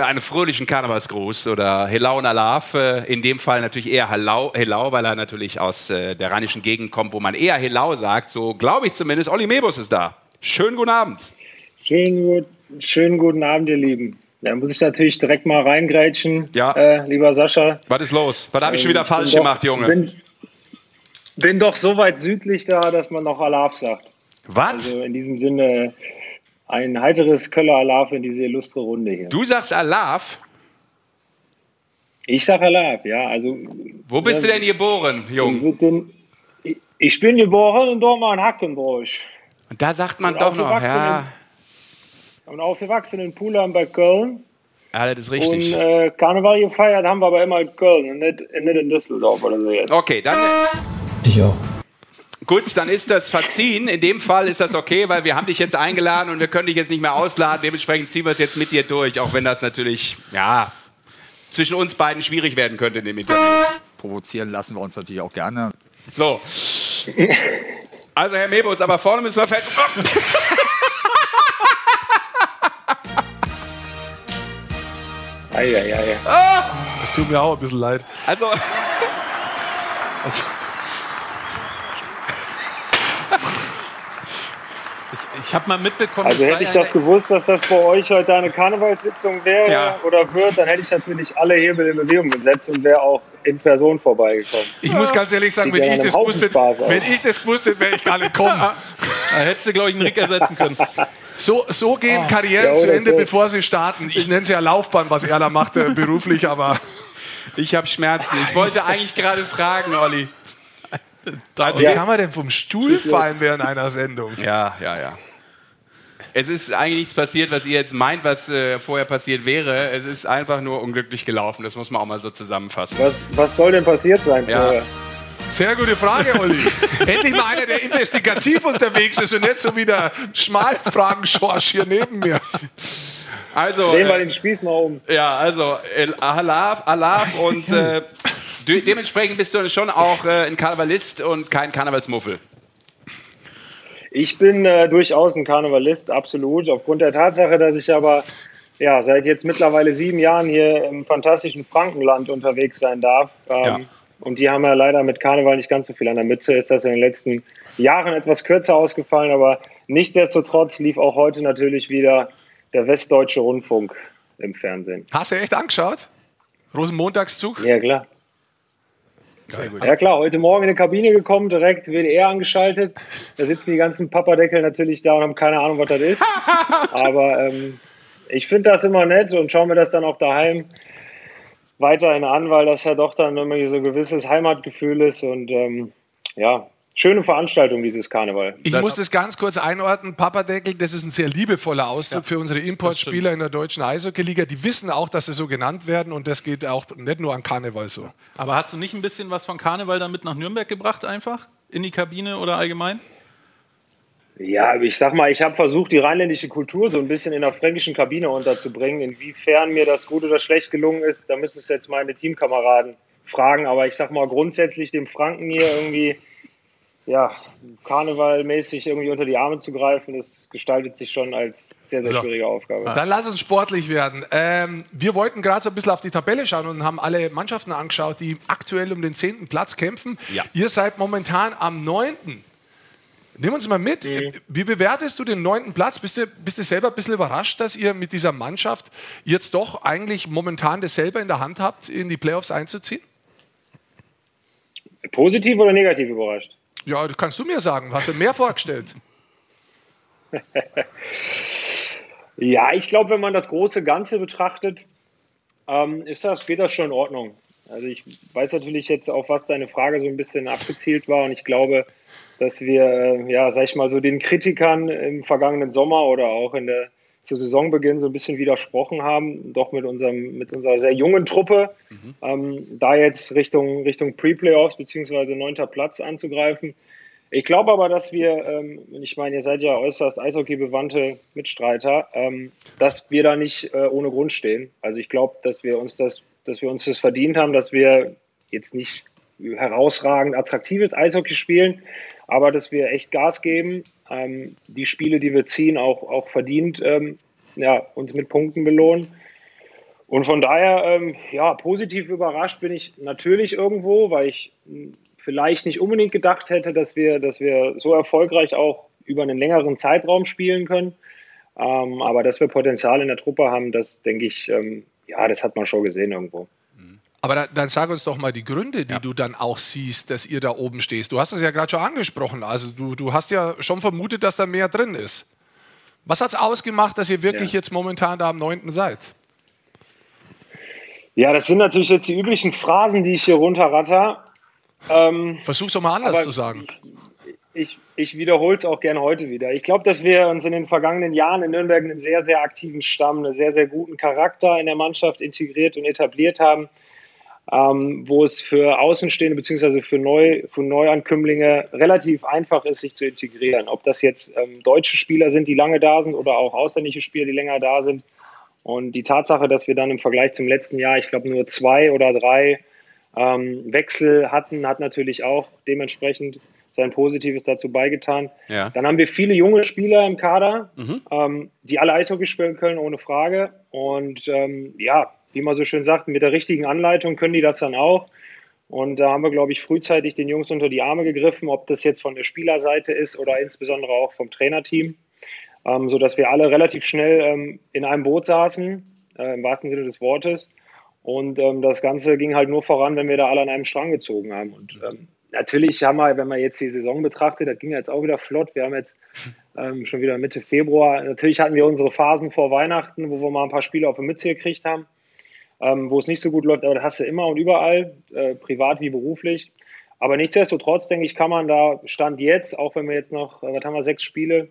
einen fröhlichen Karnevalsgruß oder Helau und Alaf. Äh, in dem Fall natürlich eher Helau, Helau weil er natürlich aus äh, der rheinischen Gegend kommt, wo man eher Helau sagt. So glaube ich zumindest. Olli Mebus ist da. Schönen guten Abend. Schönen, gut, schönen guten Abend, ihr Lieben. Da muss ich natürlich direkt mal reingrätschen, Ja. äh, lieber Sascha. Was ist los? Was habe ich schon wieder Ähm, falsch doch- gemacht, Junge? Bin, bin doch so weit südlich da, dass man noch Alaf sagt. Was? Also in diesem Sinne ein heiteres Köller Alaf in diese illustre Runde hier. Du sagst Alaf. Ich sag Alaf, ja. Also Wo bist du denn geboren, Jung? mit den, ich- bin geboren in Dortmund-Hackenbroich Und da sagt man Und doch noch, aufgewachsen ja, und aufgewachsen in Pulheim bei Köln. ja, das ist Und richtig. äh, Karneval gefeiert haben wir aber immer in Köln und nicht, nicht in Düsseldorf oder so jetzt. Okay, dann. Ich auch. Gut, dann ist das verziehen. In dem Fall ist das okay, weil wir haben dich jetzt eingeladen und wir können dich jetzt nicht mehr ausladen. Dementsprechend ziehen wir es jetzt mit dir durch, auch wenn das natürlich, ja, zwischen uns beiden schwierig werden könnte in dem Interview. Provozieren lassen wir uns natürlich auch gerne. So. Also, Herr Mebus, aber vorne müssen wir fest. Eieiei. Das tut mir auch ein bisschen leid. Also, Es- Ich habe mal mitbekommen, Also hätte ich das gewusst, dass das bei euch heute eine Karnevalssitzung wäre Ja. oder wird, dann hätte ich natürlich alle Hebel in Bewegung gesetzt und wäre auch in Person vorbeigekommen. Ich muss ganz ehrlich sagen, wenn ja ich, aus. wenn ich das gewusst hätte, wäre ich gar nicht gekommen. Da hättest du, glaube ich, einen Rick ersetzen können. So, so gehen Karrieren Ja, zu Ende, so. bevor sie starten. Ich nenne es ja Laufbahn, was er da macht, äh, beruflich, aber ich habe Schmerzen. Ich wollte eigentlich gerade fragen, Olli. Also, wie kann man denn vom Stuhl fallen während einer Sendung? Ja, ja, ja. Es ist eigentlich nichts passiert, was ihr jetzt meint, was äh, vorher passiert wäre. Es ist einfach nur unglücklich gelaufen. Das muss man auch mal so zusammenfassen. Was, was soll denn passiert sein Ja. vorher? Sehr gute Frage, Olli. Endlich mal einer, der investigativ unterwegs ist und nicht so wie der Schmalfragen-Schorsch hier neben mir. Also, Drehen wir äh, den Spieß mal um. ja, also El Alaf, Alaf und äh, de dementsprechend bist du schon auch äh, ein Karnevalist und kein Karnevalsmuffel. Ich bin äh, durchaus ein Karnevalist, absolut. Aufgrund der Tatsache, dass ich aber ja, seit jetzt mittlerweile sieben Jahren hier im fantastischen Frankenland unterwegs sein darf. Ähm, Ja. Und die haben ja leider mit Karneval nicht ganz so viel an der Mütze. Ist das in den letzten Jahren etwas kürzer ausgefallen, aber nichtsdestotrotz lief auch heute natürlich wieder der Westdeutsche Rundfunk im Fernsehen. Hast du echt angeschaut? Rosenmontagszug? Ja, klar. Ja klar, heute Morgen in die Kabine gekommen, direkt WDR angeschaltet. Da sitzen die ganzen Papadeckel natürlich da und haben keine Ahnung, was das ist. Aber ähm, ich finde das immer nett und schaue mir das dann auch daheim weiterhin an, weil das ja doch dann immer so ein gewisses Heimatgefühl ist und ähm, ja, schöne Veranstaltung dieses Karneval. Ich muss das ganz kurz einordnen. Papadeckel, das ist ein sehr liebevoller Ausdruck für unsere Importspieler in der deutschen Eishockeyliga. Die wissen auch, dass sie so genannt werden und das geht auch nicht nur an Karneval so. Aber hast du nicht ein bisschen was von Karneval dann mit nach Nürnberg gebracht, einfach? In die Kabine oder allgemein? Ja, ich sag mal, ich habe versucht, die rheinländische Kultur so ein bisschen in der fränkischen Kabine unterzubringen. Inwiefern mir das gut oder schlecht gelungen ist, da müsstest du jetzt meine Teamkameraden fragen. Aber ich sag mal, grundsätzlich dem Franken hier irgendwie, ja, karnevalmäßig irgendwie unter die Arme zu greifen, das gestaltet sich schon als sehr, sehr So. schwierige Aufgabe. Dann lass uns sportlich werden. Ähm, wir wollten gerade so ein bisschen auf die Tabelle schauen und haben alle Mannschaften angeschaut, die aktuell um den 10. Platz kämpfen. Ja. Ihr seid momentan am 9. Nimm uns mal mit. Wie bewertest du den neunten Platz? Bist du, bist du selber ein bisschen überrascht, dass ihr mit dieser Mannschaft jetzt doch eigentlich momentan das selber in der Hand habt, in die Playoffs einzuziehen? Positiv oder negativ überrascht? Ja, kannst du mir sagen. Hast du mehr vorgestellt? Ja, ich glaube, wenn man das große Ganze betrachtet, ähm, ist das, geht das schon in Ordnung. Also ich weiß natürlich jetzt, auf was deine Frage so ein bisschen abgezielt war und ich glaube, dass wir, äh, ja, sag ich mal, so den Kritikern im vergangenen Sommer oder auch in der zu Saisonbeginn so ein bisschen widersprochen haben, doch mit unserem, mit unserer sehr jungen Truppe, ähm, da jetzt Richtung, Richtung Pre-Playoffs beziehungsweise neunter Platz anzugreifen. Ich glaube aber, dass wir, ähm, ich meine, ihr seid ja äußerst eishockeybewandte Mitstreiter, ähm, dass wir da nicht äh, ohne Grund stehen. Also ich glaube, dass wir uns das dass wir uns das verdient haben, dass wir jetzt nicht herausragend attraktives Eishockey spielen, aber dass wir echt Gas geben, ähm, die Spiele, die wir ziehen, auch, auch verdient ähm, ja, uns mit Punkten belohnen. Und von daher, ähm, ja, positiv überrascht bin ich natürlich irgendwo, weil ich hm, vielleicht nicht unbedingt gedacht hätte, dass wir, dass wir so erfolgreich auch über einen längeren Zeitraum spielen können. Ähm, aber dass wir Potenzial in der Truppe haben, das denke ich, ähm, ja, das hat man schon gesehen irgendwo. Aber dann, dann, sag uns doch mal die Gründe, die ja. du dann auch siehst, dass ihr da oben stehst. Du hast es ja gerade schon angesprochen. Also du, du hast ja schon vermutet, dass da mehr drin ist. Was hat es ausgemacht, dass ihr wirklich ja. jetzt momentan da am 9. seid? Ja, das sind natürlich jetzt die üblichen Phrasen, die ich hier runterratter. Ähm, Versuch's doch mal anders zu sagen. Ich, ich wiederhole es auch gerne heute wieder. Ich glaube, dass wir uns in den vergangenen Jahren in Nürnberg einen sehr, sehr aktiven Stamm, einen sehr, sehr guten Charakter in der Mannschaft integriert und etabliert haben ähm, wo es für Außenstehende bzw. Für, Neu, für Neuankömmlinge relativ einfach ist, sich zu integrieren. Ob das jetzt ähm, deutsche Spieler sind, die lange da sind oder auch ausländische Spieler, die länger da sind. Und die Tatsache, dass wir dann im Vergleich zum letzten Jahr, ich glaube, nur zwei oder drei ähm, Wechsel hatten, hat natürlich auch dementsprechend sein Positives dazu beigetan. Ja. Dann haben wir viele junge Spieler im Kader, mhm. ähm, die alle Eishockey spielen können, ohne Frage. Und ähm, ja, wie man so schön sagt, mit der richtigen Anleitung können die das dann auch. Und da haben wir, glaube ich, frühzeitig den Jungs unter die Arme gegriffen, ob das jetzt von der Spielerseite ist oder insbesondere auch vom Trainerteam, ähm, sodass wir alle relativ schnell ähm, in einem Boot saßen, äh, im wahrsten Sinne des Wortes. Und ähm, das Ganze ging halt nur voran, wenn wir da alle an einem Strang gezogen haben. Und ähm, natürlich haben wir, wenn man jetzt die Saison betrachtet, das ging jetzt auch wieder flott. Wir haben jetzt ähm, schon wieder Mitte Februar. Natürlich hatten wir unsere Phasen vor Weihnachten, wo wir mal ein paar Spiele auf die Mütze gekriegt haben ähm, wo es nicht so gut läuft, aber das hast du immer und überall, äh, privat wie beruflich. Aber nichtsdestotrotz, denke ich, kann man da Stand jetzt, auch wenn wir jetzt noch, äh, was haben wir, sechs Spiele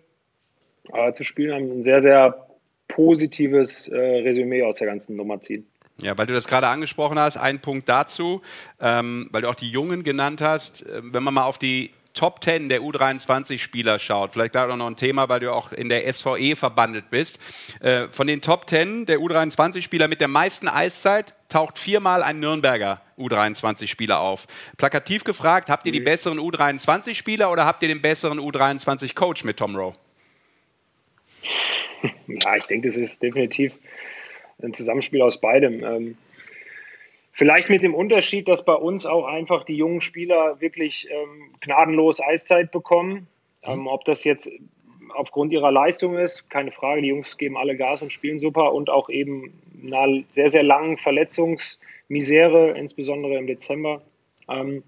äh, zu spielen haben, ein sehr, sehr positives äh, Resümee aus der ganzen Nummer ziehen. Ja, weil du das gerade angesprochen hast, ein Punkt dazu, ähm, weil du auch die Jungen genannt hast. Äh, wenn man mal auf die Top 10 der U23-Spieler schaut, vielleicht da auch noch ein Thema, weil du auch in der SVE verbandelt bist. Äh, von den Top 10 der U23-Spieler mit der meisten Eiszeit taucht viermal ein Nürnberger U23-Spieler auf. Plakativ gefragt, habt ihr die mhm. besseren U23-Spieler oder habt ihr den besseren U23-Coach mit Tom Rowe? Ja, ich denke, das ist definitiv ein Zusammenspiel aus beidem. Ähm, Vielleicht mit dem Unterschied, dass bei uns auch einfach die jungen Spieler wirklich ähm, gnadenlos Eiszeit bekommen. Mhm. Ähm, ob das jetzt aufgrund ihrer Leistung ist, keine Frage. Die Jungs geben alle Gas und spielen super und auch eben einer sehr, sehr langen Verletzungsmisere, insbesondere im Dezember. Ähm,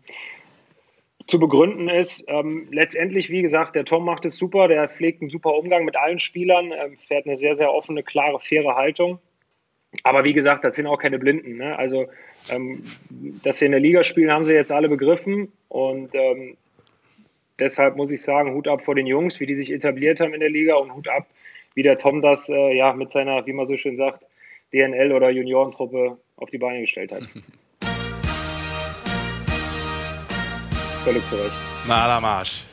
zu begründen ist, ähm, letztendlich, wie gesagt, der Tom macht es super, der pflegt einen super Umgang mit allen Spielern, ähm, fährt eine sehr, sehr offene, klare, faire Haltung. Aber wie gesagt, das sind auch keine Blinden. Ne? Also ähm, dass sie in der Liga spielen, haben sie jetzt alle begriffen. Und ähm, deshalb muss ich sagen, Hut ab vor den Jungs, wie die sich etabliert haben in der Liga und Hut ab, wie der Tom das äh, ja mit seiner, wie man so schön sagt, DNL oder Juniorentruppe auf die Beine gestellt hat. Völlig zurecht. Na, Marsch.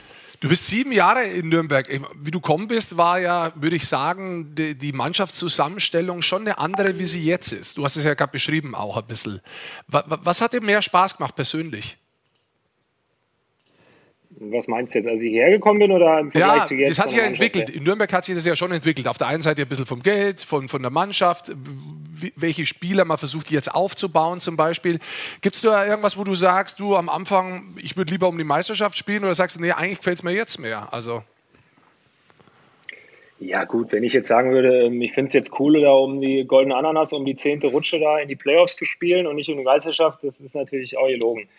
Du bist sieben Jahre in Nürnberg. Wie du gekommen bist, war ja, würde ich sagen, die, die, Mannschaftszusammenstellung schon eine andere, wie sie jetzt ist. Du hast es ja gerade beschrieben auch ein bisschen. Was, was hat dir mehr Spaß gemacht persönlich? Was meinst du jetzt, als ich hergekommen bin oder im Vergleich ja, zu jetzt? Das hat sich ja entwickelt. In Nürnberg hat sich das ja schon entwickelt. Auf der einen Seite ein bisschen vom Geld, von, von der Mannschaft, welche Spieler man versucht jetzt aufzubauen zum Beispiel. Gibt es da irgendwas, wo du sagst, du am Anfang, ich würde lieber um die Meisterschaft spielen oder sagst du, nee, eigentlich gefällt es mir jetzt mehr? Also. Ja, gut, wenn ich jetzt sagen würde, ähm, ich finde es jetzt cool, da um die goldene Ananas, um die zehnte Rutsche da in die Playoffs zu spielen und nicht um die Meisterschaft, das ist natürlich auch gelogen.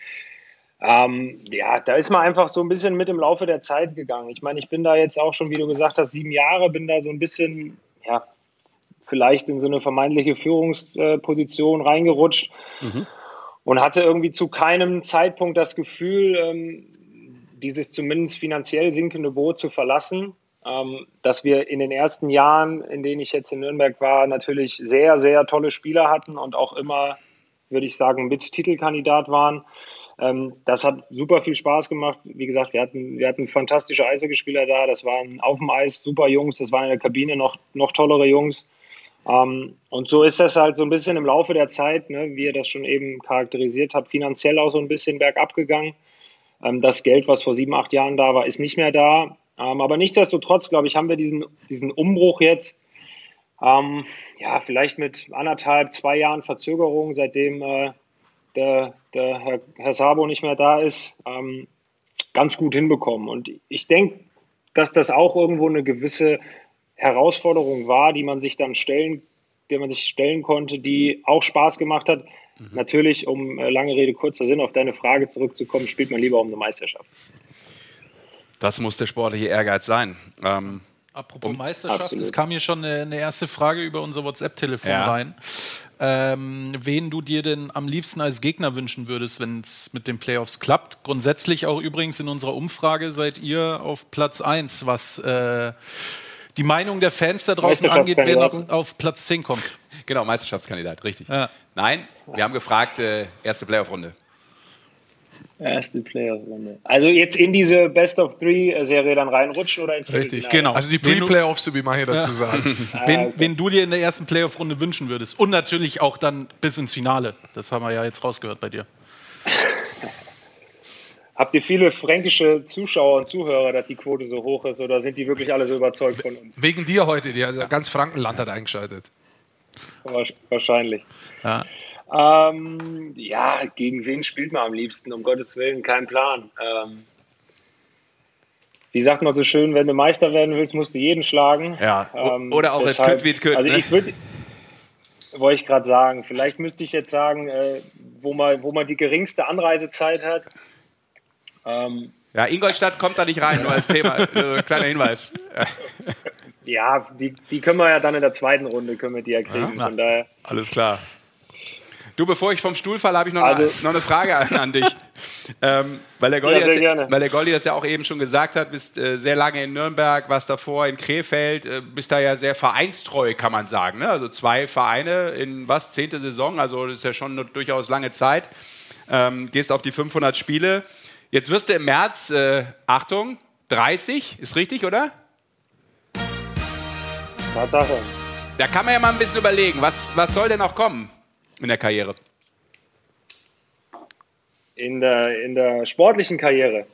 Ähm, ja, da ist man einfach so ein bisschen mit im Laufe der Zeit gegangen. Ich meine, ich bin da jetzt auch schon, wie du gesagt hast, sieben Jahre, bin da so ein bisschen, ja, vielleicht in so eine vermeintliche Führungsposition reingerutscht mhm. und hatte irgendwie zu keinem Zeitpunkt das Gefühl, ähm, dieses zumindest finanziell sinkende Boot zu verlassen. Ähm, dass wir in den ersten Jahren, in denen ich jetzt in Nürnberg war, natürlich sehr, sehr tolle Spieler hatten und auch immer, würde ich sagen, mit Titelkandidat waren. Ähm, das hat super viel Spaß gemacht. Wie gesagt, wir hatten, wir hatten fantastische Eishockeyspieler da. Das waren auf dem Eis super Jungs. Das waren in der Kabine noch, noch tollere Jungs. Ähm, und so ist das halt so ein bisschen im Laufe der Zeit, ne, wie ihr das schon eben charakterisiert habt, finanziell auch so ein bisschen bergab gegangen. Ähm, das Geld, was vor sieben, acht Jahren da war, ist nicht mehr da. Ähm, aber nichtsdestotrotz, glaube ich, haben wir diesen, diesen Umbruch jetzt, ähm, ja, vielleicht mit anderthalb, zwei Jahren Verzögerung, seitdem äh, der, der Herr, Herr, Sabo nicht mehr da ist, ähm, ganz gut hinbekommen. Und ich denke, dass das auch irgendwo eine gewisse Herausforderung war, die man sich dann stellen, der man sich stellen konnte, die auch Spaß gemacht hat. Mhm. Natürlich, um äh, lange Rede, kurzer Sinn, auf deine Frage zurückzukommen, spielt man lieber um eine Meisterschaft. Das muss der sportliche Ehrgeiz sein. Ähm, Apropos um, Meisterschaft, absolut. es kam hier schon eine, eine, erste Frage über unser WhatsApp-Telefon ja. rein. Ähm, wen du dir denn am liebsten als Gegner wünschen würdest, wenn es mit den Playoffs klappt. Grundsätzlich auch übrigens in unserer Umfrage seid ihr auf Platz 1, was äh, die Meinung der Fans da draußen angeht, wer noch auf Platz 10 kommt. Genau, Meisterschaftskandidat, richtig. Ja. Nein, wir haben gefragt, äh, erste Playoff-Runde. Erste Playoff-Runde. Also jetzt in diese Best of Three-Serie dann reinrutschen oder ins Richtig, genau. Also die Pre-Playoffs, so wie man hier dazu ja. sagen. ah, wen, okay. wen, du dir in der ersten Playoff-Runde wünschen würdest. Und natürlich auch dann bis ins Finale. Das haben wir ja jetzt rausgehört bei dir. Habt ihr viele fränkische Zuschauer und Zuhörer, dass die Quote so hoch ist oder sind die wirklich alle so überzeugt von uns? Wegen dir heute, die also ganz Frankenland hat eingeschaltet. Wahrscheinlich. Ja. Ähm, ja, gegen wen spielt man am liebsten? Um Gottes Willen, kein Plan. Ähm, wie sagt man so schön, wenn du Meister werden willst, musst du jeden schlagen. Ja, ähm, oder auch das Kütt wie Kütt. Also ne? ich würde, wollte ich gerade sagen, vielleicht müsste ich jetzt sagen, äh, wo, man, wo man die geringste Anreisezeit hat. Ähm, ja, Ingolstadt kommt da nicht rein, nur als Thema. kleiner Hinweis. ja, die, die können wir ja dann in der zweiten Runde können wir die ja kriegen. Ja, von daher. Alles klar. Du, bevor ich vom Stuhl falle, habe ich noch, also, eine, noch eine Frage an, an dich. ähm, weil, der Goldi ja, das, weil der Goldi das ja auch eben schon gesagt hat, bist äh, sehr lange in Nürnberg, warst davor in Krefeld, äh, bist da ja sehr vereinstreu, kann man sagen. Ne? Also zwei Vereine in was, zehnte Saison, also das ist ja schon eine durchaus lange Zeit. Ähm, gehst auf die 500 Spiele. Jetzt wirst du im März, äh, Achtung, 30, ist richtig, oder? Tatsache. Da kann man ja mal ein bisschen überlegen, was, was soll denn noch kommen in der Karriere? In der, in der sportlichen Karriere.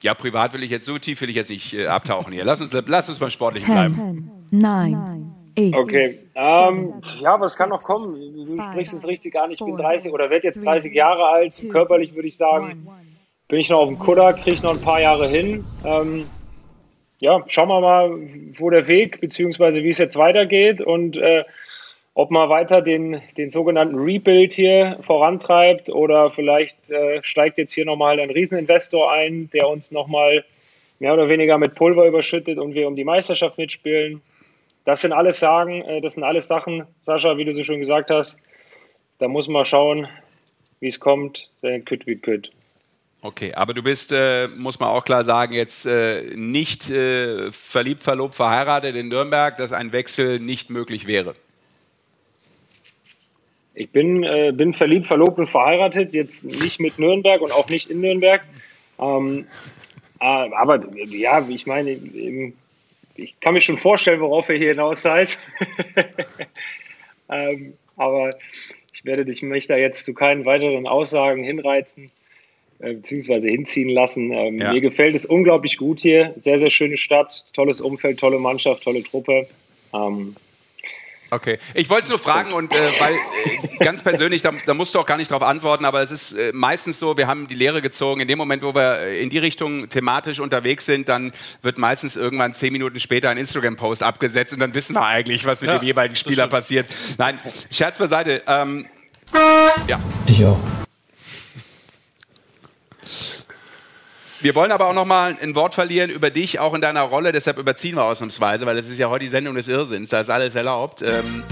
Ja, privat will ich jetzt so tief will ich jetzt nicht äh, abtauchen hier. Lass uns, lass uns beim Sportlichen bleiben. Nein. Okay. Ähm, ja, was kann noch kommen? Du sprichst es richtig an. Ich bin 30 oder werde jetzt 30 Jahre alt. Körperlich würde ich sagen, bin ich noch auf dem Kutter, kriege ich noch ein paar Jahre hin. Ähm, ja, schauen wir mal, wo der Weg, beziehungsweise wie es jetzt weitergeht und äh, ob man weiter den, den sogenannten Rebuild hier vorantreibt oder vielleicht äh, steigt jetzt hier nochmal ein Rieseninvestor ein, der uns nochmal mehr oder weniger mit Pulver überschüttet und wir um die Meisterschaft mitspielen. Das sind alles Sagen, äh, das sind alles Sachen, Sascha, wie du so schon gesagt hast. Da muss man schauen, wie es kommt, wenn kütt wie kütt. Okay, aber du bist, äh, muss man auch klar sagen, jetzt äh, nicht äh, verliebt, verlobt, verheiratet in Nürnberg, dass ein Wechsel nicht möglich wäre. Ich bin, äh, bin verliebt, verlobt und verheiratet, jetzt nicht mit Nürnberg und auch nicht in Nürnberg. Ähm, äh, aber ja, ich meine, ich kann mir schon vorstellen, worauf ihr hier hinaus seid. ähm, aber ich werde dich mich da jetzt zu keinen weiteren Aussagen hinreizen. Äh, beziehungsweise hinziehen lassen. Ähm, ja. Mir gefällt es unglaublich gut hier. Sehr, sehr schöne Stadt, tolles Umfeld, tolle Mannschaft, tolle Truppe. Ähm, Okay, ich wollte nur fragen und äh, weil äh, ganz persönlich, da, da, musst du auch gar nicht darauf antworten, aber es ist äh, meistens so, wir haben die Lehre gezogen, in dem Moment, wo wir äh, in die Richtung thematisch unterwegs sind, dann wird meistens irgendwann zehn Minuten später ein Instagram-Post abgesetzt und dann wissen wir eigentlich, was mit ja, dem jeweiligen Spieler passiert. Nein, Scherz beiseite. Ähm, ja. Ich auch. Wir wollen aber auch noch mal ein Wort verlieren über dich, auch in deiner Rolle. Deshalb überziehen wir ausnahmsweise, weil es ist ja heute die Sendung des Irrsinns. Da ist alles erlaubt. Ähm,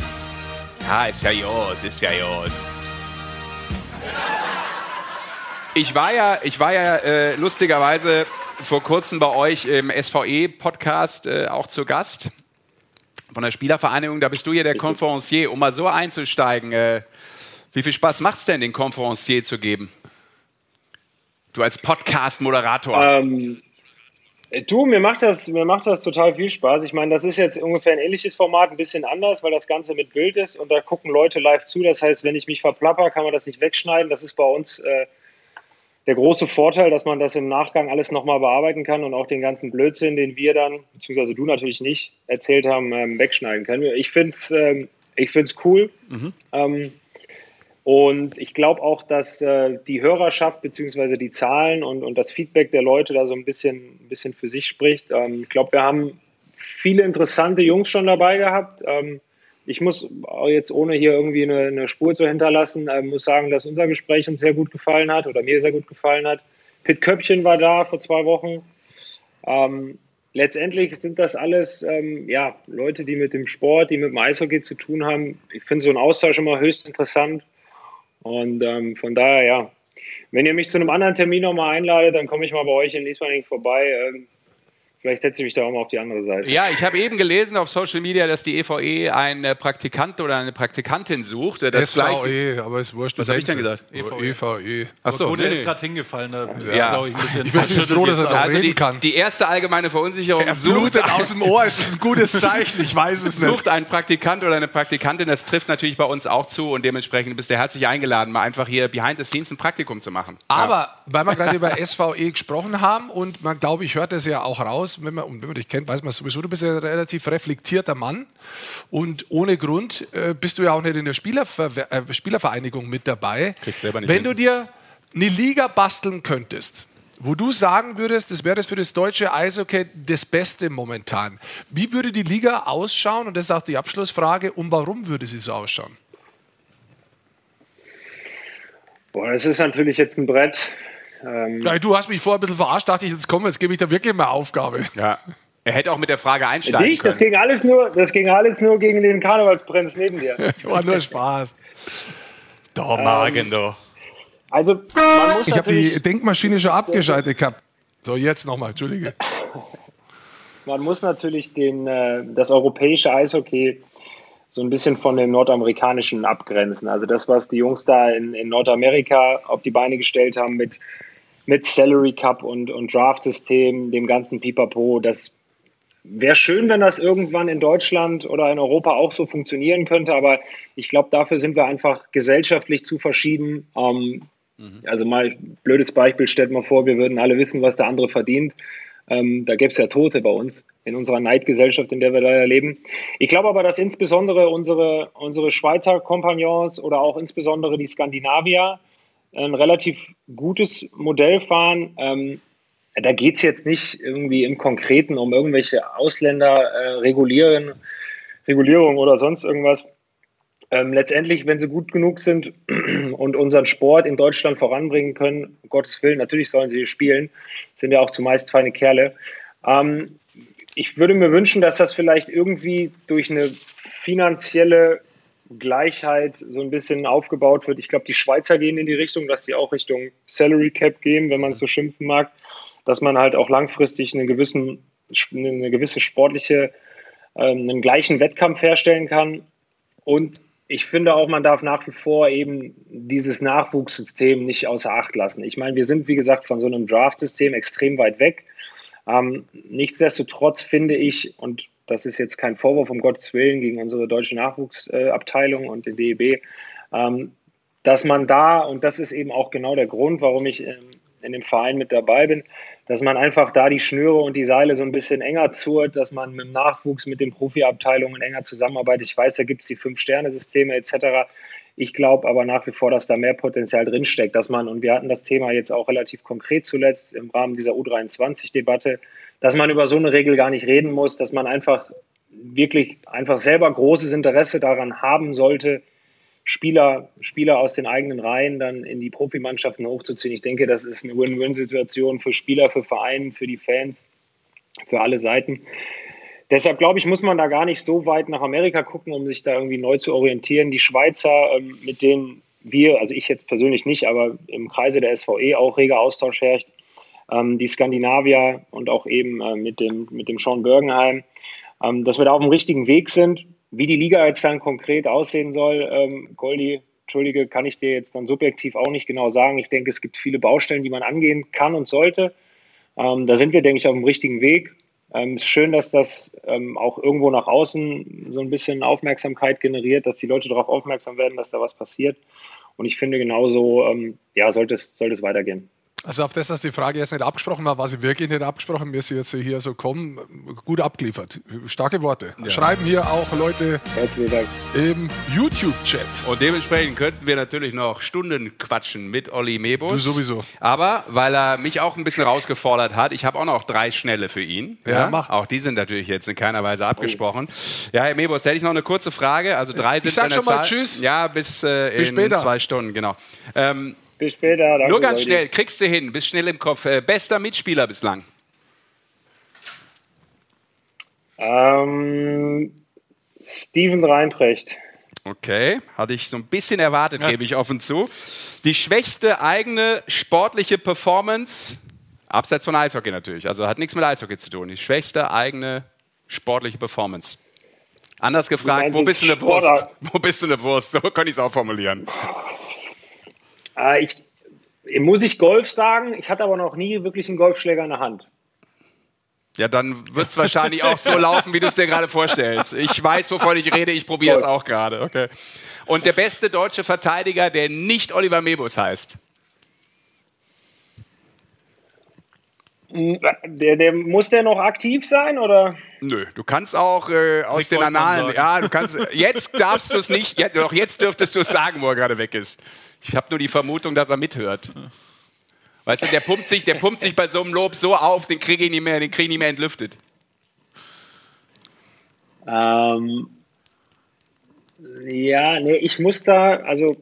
ja, ist ja gut, ist ja gut. Ich war ja, ich war ja äh, lustigerweise vor kurzem bei euch im SVE-Podcast äh, auch zu Gast von der Spielervereinigung. Da bist du ja der Konferencier. Um mal so einzusteigen, äh, wie viel Spaß macht es denn, den Konferencier zu geben? Du als Podcast-Moderator. Ähm, Äh, du, mir macht das, mir macht das total viel Spaß. Ich meine, das ist jetzt ungefähr ein ähnliches Format, ein bisschen anders, weil das Ganze mit Bild ist und da gucken Leute live zu. Das heißt, wenn ich mich verplapper, kann man das nicht wegschneiden. Das ist bei uns äh, der große Vorteil, dass man das im Nachgang alles nochmal bearbeiten kann und auch den ganzen Blödsinn, den wir dann, beziehungsweise du natürlich nicht, erzählt haben, ähm, wegschneiden können. Ich finde es ähm, ich find's cool. Mhm. Ähm, und ich glaube auch, dass äh, die Hörerschaft bzw. die Zahlen und, und das Feedback der Leute da so ein bisschen, ein bisschen für sich spricht. Ähm, ich glaube, wir haben viele interessante Jungs schon dabei gehabt. Ähm, ich muss jetzt ohne hier irgendwie eine, eine Spur zu hinterlassen, äh, muss sagen, dass unser Gespräch uns sehr gut gefallen hat oder mir sehr gut gefallen hat. Pitt Köppchen war da vor zwei Wochen. Ähm, letztendlich sind das alles ähm, ja, Leute, die mit dem Sport, die mit dem Eishockey zu tun haben. Ich finde so einen Austausch immer höchst interessant. Und ähm, von daher, ja, wenn ihr mich zu einem anderen Termin nochmal einladet, dann komme ich mal bei euch in Ismaning vorbei. Ähm, Vielleicht setze ich mich da auch mal auf die andere Seite. Ja, ich habe eben gelesen auf Social Media, dass die EVE einen Praktikant oder eine Praktikantin sucht. Das SVE, aber ist wurscht. Was habe ich denn gesagt? EVE. EVE. Achso, Gut, nee, ist gerade hingefallen. Da ja. Ist, ich, ein bisschen ich bin so froh, dass er noch also reden die, kann. Die erste allgemeine Verunsicherung er blutet aus dem Ohr. ist ein gutes Zeichen. Ich weiß es nicht. Sucht einen Praktikant oder eine Praktikantin. Das trifft natürlich bei uns auch zu und dementsprechend bist du herzlich eingeladen, mal einfach hier behind the scenes ein Praktikum zu machen. Aber ja. weil wir gerade über SVE gesprochen haben und man glaube ich hört das ja auch raus, wenn man, wenn man dich kennt, weiß man sowieso, du bist ja ein relativ reflektierter Mann. Und ohne Grund äh, bist du ja auch nicht in der Spielerver äh, Spielervereinigung mit dabei. Wenn hin. du dir eine Liga basteln könntest, wo du sagen würdest, das wäre das für das deutsche Eishockey das Beste momentan. Wie würde die Liga ausschauen? Und das ist auch die Abschlussfrage. Und warum würde sie so ausschauen? Boah, das ist natürlich jetzt ein Brett. Ähm ja, du hast mich vorher ein bisschen verarscht, dachte ich, jetzt komm, jetzt gebe ich da wirklich mal Aufgabe. Ja. Er hätte auch mit der Frage einsteigen Nicht, können. Das ging, alles nur, das ging alles nur gegen den Karnevalsprinz neben dir. War nur Spaß. Doch, Magen, ähm, doch. Also, man muss Ich habe die Denkmaschine schon abgeschaltet gehabt. So, jetzt nochmal, Entschuldige. Man muss natürlich den, äh, das europäische Eishockey so ein bisschen von dem nordamerikanischen abgrenzen. Also das, was die Jungs da in, in Nordamerika auf die Beine gestellt haben mit, mit Salary Cup und, und Draft-System, dem ganzen Pipapo, das wäre schön, wenn das irgendwann in Deutschland oder in Europa auch so funktionieren könnte, aber ich glaube, dafür sind wir einfach gesellschaftlich zu verschieden. Ähm, mhm. Also mal ein blödes Beispiel, stellt mal vor, wir würden alle wissen, was der andere verdient. Ähm, da gäbe es ja Tote bei uns in unserer Neidgesellschaft, in der wir da leben. Ich glaube aber, dass insbesondere unsere, unsere Schweizer Kompagnons oder auch insbesondere die Skandinavier ein relativ gutes Modell fahren. Ähm, da geht es jetzt nicht irgendwie im Konkreten um irgendwelche Ausländer äh, regulieren, Regulierung oder sonst irgendwas. Ähm, letztendlich, wenn sie gut genug sind und unseren Sport in Deutschland voranbringen können, Gottes Willen, natürlich sollen sie spielen, sind ja auch zumeist feine Kerle. Ähm, ich würde mir wünschen, dass das vielleicht irgendwie durch eine finanzielle Gleichheit so ein bisschen aufgebaut wird. Ich glaube, die Schweizer gehen in die Richtung, dass sie auch Richtung Salary Cap gehen, wenn man es so schimpfen mag dass man halt auch langfristig einen gewissen, eine gewisse sportliche, ähm, einen gleichen Wettkampf herstellen kann. Und ich finde auch, man darf nach wie vor eben dieses Nachwuchssystem nicht außer Acht lassen. Ich meine, wir sind, wie gesagt, von so einem Draft-System extrem weit weg. Ähm, nichtsdestotrotz finde ich, und das ist jetzt kein Vorwurf um Gottes Willen gegen unsere deutsche Nachwuchsabteilung und den DEB, ähm, dass man da, und das ist eben auch genau der Grund, warum ich ähm, in dem Verein mit dabei bin, dass man einfach da die Schnüre und die Seile so ein bisschen enger zurt, dass man mit dem Nachwuchs, mit den Profiabteilungen enger zusammenarbeitet. Ich weiß, da gibt es die Fünf-Sterne-Systeme etc. Ich glaube aber nach wie vor, dass da mehr Potenzial drinsteckt, dass man, und wir hatten das Thema jetzt auch relativ konkret zuletzt im Rahmen dieser U23-Debatte, dass man über so eine Regel gar nicht reden muss, dass man einfach wirklich einfach selber großes Interesse daran haben sollte, Spieler, Spieler aus den eigenen Reihen dann in die Profimannschaften hochzuziehen. Ich denke, das ist eine Win-Win-Situation für Spieler, für Vereine, für die Fans, für alle Seiten. Deshalb glaube ich, muss man da gar nicht so weit nach Amerika gucken, um sich da irgendwie neu zu orientieren. Die Schweizer, ähm, mit denen wir, also ich jetzt persönlich nicht, aber im Kreise der SVE auch reger Austausch herrscht, ähm, die Skandinavier und auch eben äh, mit, dem, mit dem Sean Bergenheim, ähm, dass wir da auf dem richtigen Weg sind. Wie die Liga jetzt dann konkret aussehen soll, ähm, Goldi, Entschuldige, kann ich dir jetzt dann subjektiv auch nicht genau sagen. Ich denke, es gibt viele Baustellen, die man angehen kann und sollte. Ähm, da sind wir, denke ich, auf dem richtigen Weg. Ähm, es ist schön, dass das ähm, auch irgendwo nach außen so ein bisschen Aufmerksamkeit generiert, dass die Leute darauf aufmerksam werden, dass da was passiert. Und ich finde genauso, ähm, ja, sollte es, sollte es weitergehen. Also auf das, dass die Frage jetzt nicht abgesprochen war, war sie wirklich nicht abgesprochen. Wir sind jetzt hier so kommen, gut abgeliefert. Starke Worte. Ja. Schreiben hier auch Leute im YouTube-Chat. Und dementsprechend könnten wir natürlich noch Stunden quatschen mit Olli Mebus. Du sowieso. Aber weil er mich auch ein bisschen rausgefordert hat, ich habe auch noch drei Schnelle für ihn. Ja, ja, mach. Auch die sind natürlich jetzt in keiner Weise abgesprochen. Oh. Ja, Herr Mebus, hätte ich noch eine kurze Frage. Also drei sind ich sag schon Zahl. mal Tschüss. Ja, bis, äh, bis in später. zwei Stunden, genau. Ähm, bis später. Danke, Nur ganz schnell, kriegst du hin, bist schnell im Kopf. Äh, bester Mitspieler bislang? Ähm, Steven Reinprecht. Okay, hatte ich so ein bisschen erwartet, ja. gebe ich offen zu. Die schwächste eigene sportliche Performance, abseits von Eishockey natürlich, also hat nichts mit Eishockey zu tun. Die schwächste eigene sportliche Performance. Anders gefragt, wo bist du eine Wurst? Wo bist du eine Wurst? So kann ich es auch formulieren. Äh, ich, muss ich Golf sagen, ich hatte aber noch nie wirklich einen Golfschläger in der Hand. Ja, dann wird es wahrscheinlich auch so laufen, wie du es dir gerade vorstellst. Ich weiß, wovon ich rede, ich probiere es auch gerade. Okay. Und der beste deutsche Verteidiger, der nicht Oliver Mebus heißt? Der, der, muss der noch aktiv sein oder? Nö, du kannst auch äh, aus den Annalen. Ja, du kannst. Jetzt darfst du es nicht. Ja, doch jetzt dürftest du es sagen, wo er gerade weg ist. Ich habe nur die Vermutung, dass er mithört. Weißt du, der pumpt sich, der pumpt sich bei so einem Lob so auf, den kriege ich nicht mehr, den kriege ich nicht mehr entlüftet. Ähm, ja, nee, ich muss da, also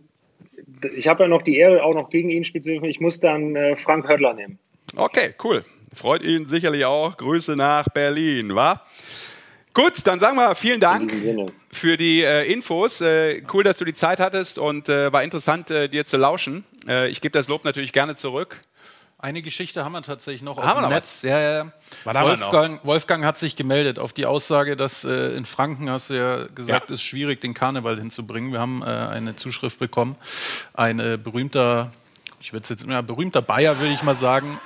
ich habe ja noch die Ehre, auch noch gegen ihn speziell, ich muss dann äh, Frank Hördler nehmen. Okay, cool. Freut ihn sicherlich auch. Grüße nach Berlin, wa? Gut, dann sagen wir vielen Dank für die äh, Infos. Äh, cool, dass du die Zeit hattest und äh, war interessant, äh, dir zu lauschen. Äh, ich gebe das Lob natürlich gerne zurück. Eine Geschichte haben wir tatsächlich noch haben aus dem Netz. Ja, ja. Wolfgang, Wolfgang, hat sich gemeldet auf die Aussage, dass äh, in Franken, hast du ja gesagt, ja. ist schwierig, den Karneval hinzubringen. Wir haben eine Zuschrift bekommen. Ein berühmter, ich würde es jetzt immer berühmter Bayer, würde ich mal sagen,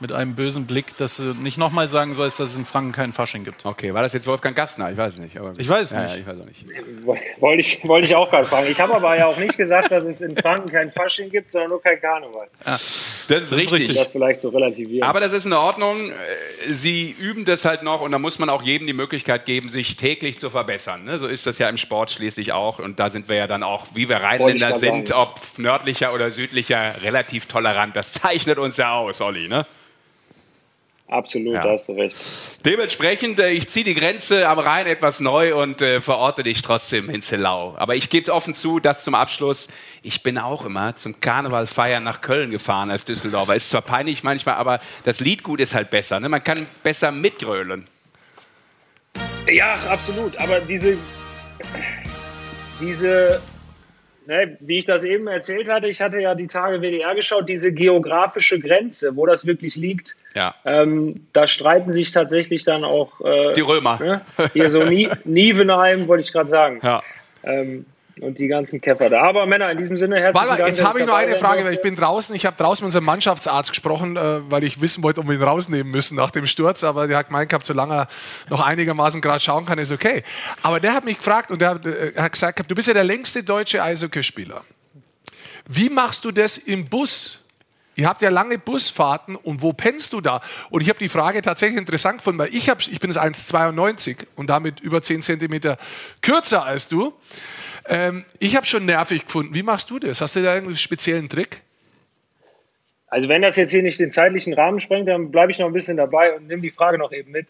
mit einem bösen Blick, dass du nicht nochmal sagen sollst, dass es in Franken keinen Fasching gibt. Okay, war das jetzt Wolfgang Gastner? Ich weiß es nicht. ich weiß es ja, nicht. Ja, ich weiß auch nicht. Wollte ich, wollte ich auch gerade fragen. Ich habe aber ja auch nicht gesagt, dass es in Franken kein Fasching gibt, sondern nur kein Karneval. Ja, das ist das richtig. richtig. Das vielleicht so relativieren. Aber das ist in Ordnung. Sie üben das halt noch und da muss man auch jedem die Möglichkeit geben, sich täglich zu verbessern. Ne? So ist das ja im Sport schließlich auch. Und da sind wir ja dann auch, wie wir Rheinländer sind, sagen. ob nördlicher oder südlicher, relativ tolerant. Das zeichnet uns ja aus, Olli. Ne? Absolut, ja. da hast du recht. Dementsprechend, äh, ich ziehe die Grenze am Rhein etwas neu und äh, verorte dich trotzdem in Zellau. Aber ich gebe offen zu, dass zum Abschluss, ich bin auch immer zum Karneval feiern nach Köln gefahren als Düsseldorfer. Ist zwar peinlich manchmal, aber das Liedgut ist halt besser. Ne? Man kann besser mitgrölen. Ja, absolut. Aber diese, diese ne, wie ich das eben erzählt hatte, ich hatte ja die Tage WDR geschaut, diese geografische Grenze, wo das wirklich liegt. Ja. Ähm, da streiten sich tatsächlich dann auch äh, die Römer. Ne, hier so Nie Nievenheim, wollte ich gerade sagen. Ja. Ähm, und die ganzen Käfer da. Aber Männer, in diesem Sinne herzlichen Dank. Jetzt habe ich noch eine Frage, weil ich bin draußen. Ich habe draußen mit unserem Mannschaftsarzt gesprochen, äh, weil ich wissen wollte, ob wir ihn rausnehmen müssen nach dem Sturz. Aber der hat gemeint gehabt, solange er noch einigermaßen gerade schauen kann, ist okay. Aber der hat mich gefragt und der hat, äh, hat gesagt, du bist ja der längste deutsche Eishockeyspieler. Wie machst du das im Bus? Ihr habt ja lange Busfahrten und wo pennst du da? Und ich habe die Frage tatsächlich interessant gefunden, weil ich, hab, ich bin 1,92 und damit über 10 Zentimeter kürzer als du. Ähm, ich habe schon nervig gefunden. Wie machst du das? Hast du da einen speziellen Trick? Also wenn das jetzt hier nicht den zeitlichen Rahmen sprengt, dann bleibe ich noch ein bisschen dabei und nehme die Frage noch eben mit.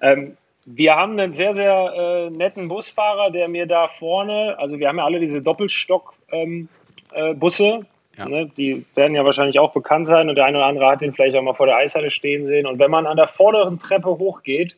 Ähm, wir haben einen sehr, sehr äh, netten Busfahrer, der mir da vorne, also wir haben ja alle diese Doppelstock-Busse, ähm, äh, ja. ne, die werden ja wahrscheinlich auch bekannt sein und der eine oder andere hat den vielleicht auch mal vor der Eishalle stehen sehen. Und wenn man an der vorderen Treppe hochgeht,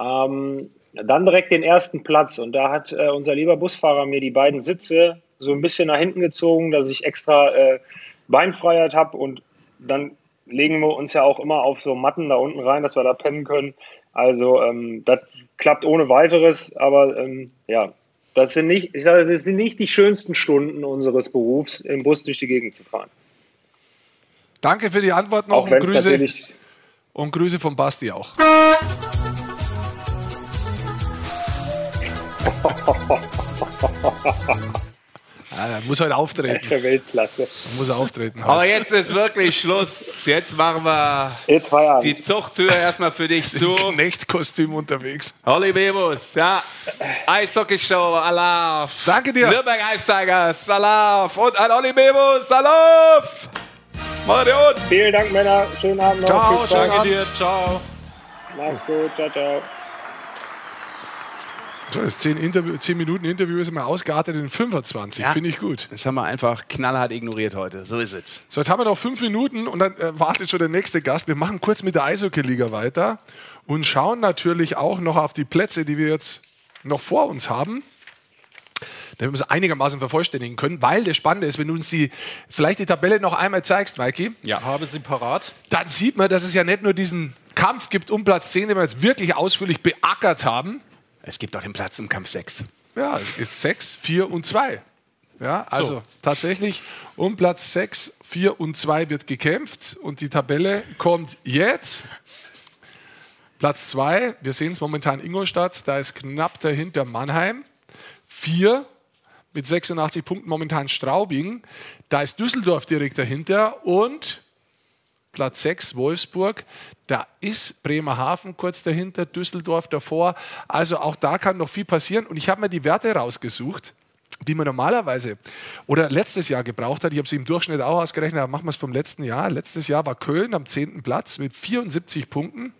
ähm, dann direkt den ersten Platz. Und da hat äh, unser lieber Busfahrer mir die beiden Sitze so ein bisschen nach hinten gezogen, dass ich extra äh, Beinfreiheit habe. Und dann legen wir uns ja auch immer auf so Matten da unten rein, dass wir da pennen können. Also ähm, das klappt ohne weiteres. Aber ähm, ja, das sind nicht, ich sage, das sind nicht die schönsten Stunden unseres Berufs, im Bus durch die Gegend zu fahren. Danke für die Antwort noch Auch und Grüße, natürlich. und Grüße von Basti auch. Ah, er muss heute auftreten. Echte Weltklasse. Muss auftreten. Aber Heute. jetzt ist wirklich Schluss. Jetzt machen wir Jetzt die Zuchttür erstmal für dich zu. Knechtkostüm unterwegs. Holly Bebus, ja. Eishockey-Show, Alaf. Danke dir. Nürnberg Ice Tigers, Alaf. Und an Holly Bebus, Alaf. Gut. Vielen Dank, Männer. Schönen Abend noch. Ciao, Danke dir, ciao. Macht's gut. Ciao, ciao. So, das 10, Interview, 10 Minuten Interview ist immer ausgeartet in 25. Ja. Finde ich gut. Das haben wir einfach knallhart ignoriert heute. So ist es. So, jetzt haben wir noch fünf Minuten und dann äh, wartet schon der nächste Gast. Wir machen kurz mit der Eishockey-Liga weiter und schauen natürlich auch noch auf die Plätze, die wir jetzt noch vor uns haben. Damit wir es einigermaßen vervollständigen können, weil das Spannende ist, wenn du uns die, vielleicht die Tabelle noch einmal zeigst, Mikey, Ja. Habe sie parat. dann sieht man, dass es ja nicht nur diesen Kampf gibt um Platz 10, den wir jetzt wirklich ausführlich beackert haben. Es gibt auch den Platz im Kampf 6. Ja, es ist 6, 4 und 2. Ja, also So. tatsächlich um Platz 6, 4 und 2 wird gekämpft und die Tabelle kommt jetzt. Platz 2, wir sehen es momentan Ingolstadt, da ist knapp dahinter Mannheim. 4 mit 86 Punkten momentan Straubing. Da ist Düsseldorf direkt dahinter und Platz 6 Wolfsburg. Da ist Bremerhaven kurz dahinter, Düsseldorf davor. Also auch da kann noch viel passieren. Und ich habe mir die Werte rausgesucht, die man normalerweise oder letztes Jahr gebraucht hat. Ich habe sie im Durchschnitt auch ausgerechnet, aber machen wir es vom letzten Jahr. Letztes Jahr war Köln am 10. Platz mit 74 Punkten.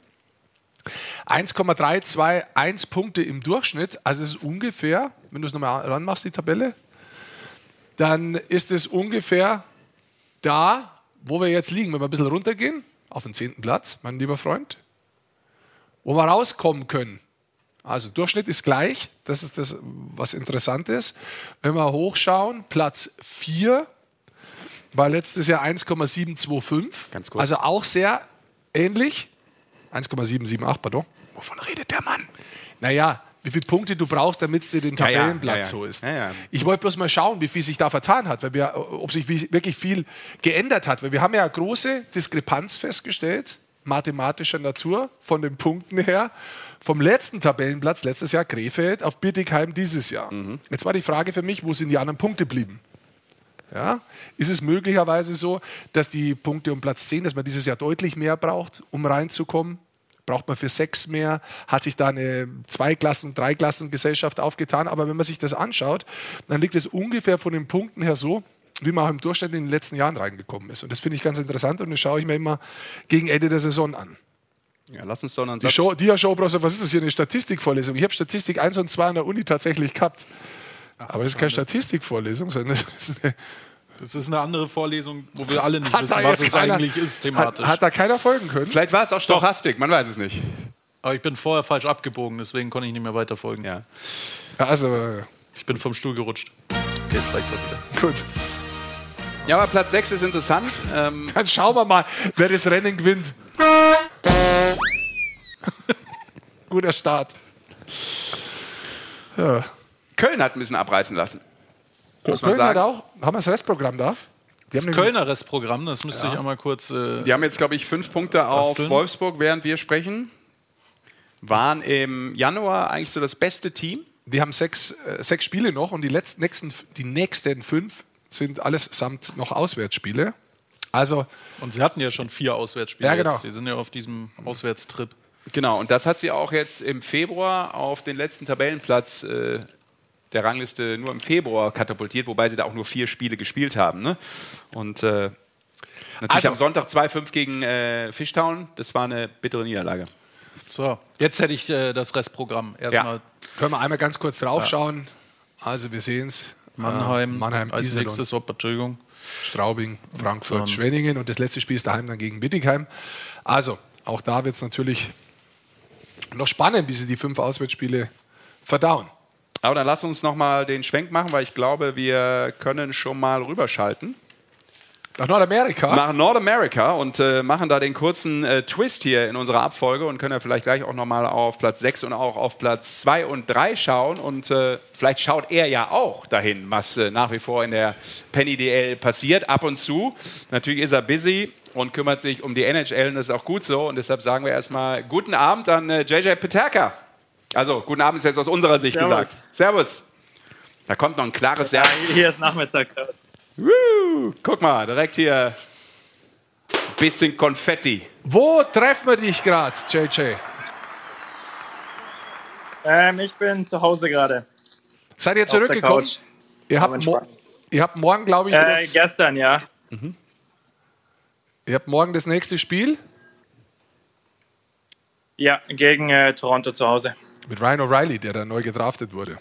1,321 Punkte im Durchschnitt. Also es ist ungefähr, wenn du es nochmal ranmachst, die Tabelle, dann ist es ungefähr da, wo wir jetzt liegen. Wenn wir ein bisschen runtergehen, auf den 10. Platz, mein lieber Freund, wo wir rauskommen können. Also Durchschnitt ist gleich, das ist das, was interessant ist. Wenn wir hochschauen, Platz 4 war letztes Jahr 1,725. Ganz gut. Also auch sehr ähnlich. 1,778, pardon. Wovon redet der Mann? Naja, wie viele Punkte du brauchst, damit es dir den Tabellenplatz ja, ja. so ist. Ja. Ich wollte bloß mal schauen, wie viel sich da vertan hat, weil wir, ob sich wirklich viel geändert hat. Weil wir haben ja eine große Diskrepanz festgestellt, mathematischer Natur, von den Punkten her, vom letzten Tabellenplatz letztes Jahr Krefeld auf Bietigheim dieses Jahr. Mhm. Jetzt war die Frage für mich, wo sind die anderen Punkte blieben? Ja? Ist es möglicherweise so, dass die Punkte um Platz 10, dass man dieses Jahr deutlich mehr braucht, um reinzukommen? Braucht man für sechs mehr? Hat sich da eine Zweiklassen-, Dreiklassengesellschaft aufgetan? Aber wenn man sich das anschaut, dann liegt es ungefähr von den Punkten her so, wie man auch im Durchschnitt in den letzten Jahren reingekommen ist. Und das finde ich ganz interessant und das schaue ich mir immer gegen Ende der Saison an. Ja, lass uns doch einen Die Satz. Show, Dia Show was ist das hier, eine Statistikvorlesung? Ich habe Statistik 1 und 2 an der Uni tatsächlich gehabt. Aber das ist keine Statistikvorlesung, sondern das ist eine Das ist eine andere Vorlesung, wo wir alle nicht Hat wissen, was es keiner- eigentlich ist thematisch. Hat, hat da keiner folgen können? Vielleicht war es auch Stochastik, man weiß es nicht. Aber ich bin vorher falsch abgebogen, deswegen konnte ich nicht mehr weiter folgen. Ja. Also, äh, Ich bin vom Stuhl gerutscht. Jetzt reicht's auch wieder. gut. ja, aber Platz 6 ist interessant. Ähm, Dann schauen wir mal, wer das Rennen gewinnt. Guter Start. Ja. Köln hat ein bisschen abreißen lassen. Muss man Köln hat sagen. auch, haben wir das Restprogramm da? Die Das Kölner Restprogramm, das müsste ich einmal kurz. Äh, Die haben jetzt, glaube ich, fünf Punkte auf Basteln. Wolfsburg, während wir sprechen. Waren im Januar eigentlich so das beste Team. Die haben sechs, äh, sechs Spiele noch und die, letzten, nächsten, die nächsten fünf sind allesamt noch Auswärtsspiele. Also, Und sie hatten ja schon vier Auswärtsspiele. Ja, genau. Jetzt. Sie sind ja auf diesem Auswärtstrip. Genau, und das hat sie auch jetzt im Februar auf den letzten Tabellenplatz äh, der Rangliste nur im Februar katapultiert, wobei sie da auch nur vier Spiele gespielt haben. Ne? Und äh, natürlich Also- am Sonntag 2-5 gegen äh, Fishtown. Das war eine bittere Niederlage. So, jetzt hätte ich äh, das Restprogramm. Erstmal können wir einmal ganz kurz draufschauen. Also, wir sehen es. Mannheim, Mannheim, als Iserlohn, nächstes, op, Entschuldigung. Straubing, Frankfurt, dann- Schwenningen und das letzte Spiel ist daheim dann gegen Bittigheim. Also, auch da wird es natürlich noch spannend, wie sie die fünf Auswärtsspiele verdauen. Aber dann lass uns nochmal den Schwenk machen, weil ich glaube, wir können schon mal rüberschalten Nach Nordamerika. nach Nordamerika und äh, machen da den kurzen äh, Twist hier in unserer Abfolge und können ja vielleicht gleich auch nochmal auf Platz 6 und auch auf Platz 2 und 3 schauen. Und äh, vielleicht schaut er ja auch dahin, was äh, nach wie vor in der Penny DL passiert, ab und zu. Natürlich ist er busy und kümmert sich um die NHL und das ist auch gut so. Und deshalb sagen wir erstmal guten Abend an äh, JJ Peterka. Also, guten Abend ist jetzt aus unserer Sicht Servus. gesagt. Servus. Da kommt noch ein klares Servus. Hier ist Nachmittag. Woo, guck mal, direkt hier ein bisschen Konfetti. Wo treffen wir dich gerade, JJ? Ähm, ich bin zu Hause gerade. Seid ihr zurückgekommen? Ihr habt, ihr habt morgen, glaube ich, Äh, gestern, ja. ihr habt morgen das nächste Spiel Ja, gegen äh, Toronto zu Hause. mit Ryan O'Reilly, der da neu gedraftet wurde.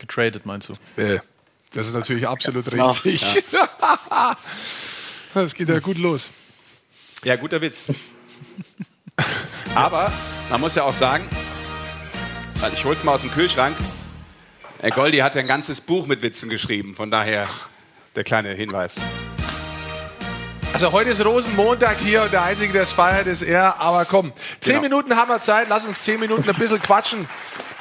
Getradet, meinst du? Äh, das ist natürlich absolut Genau, richtig. das geht ja gut los. Ja, guter Witz. Aber man muss ja auch sagen, weil ich hol's mal aus dem Kühlschrank. Herr Goldi hat ja ein ganzes Buch mit Witzen geschrieben, von daher der kleine Hinweis. Also heute ist Rosenmontag hier und der Einzige, der es feiert, ist er. Aber komm, zehn Genau. Minuten haben wir Zeit. Lass uns zehn Minuten ein bisschen quatschen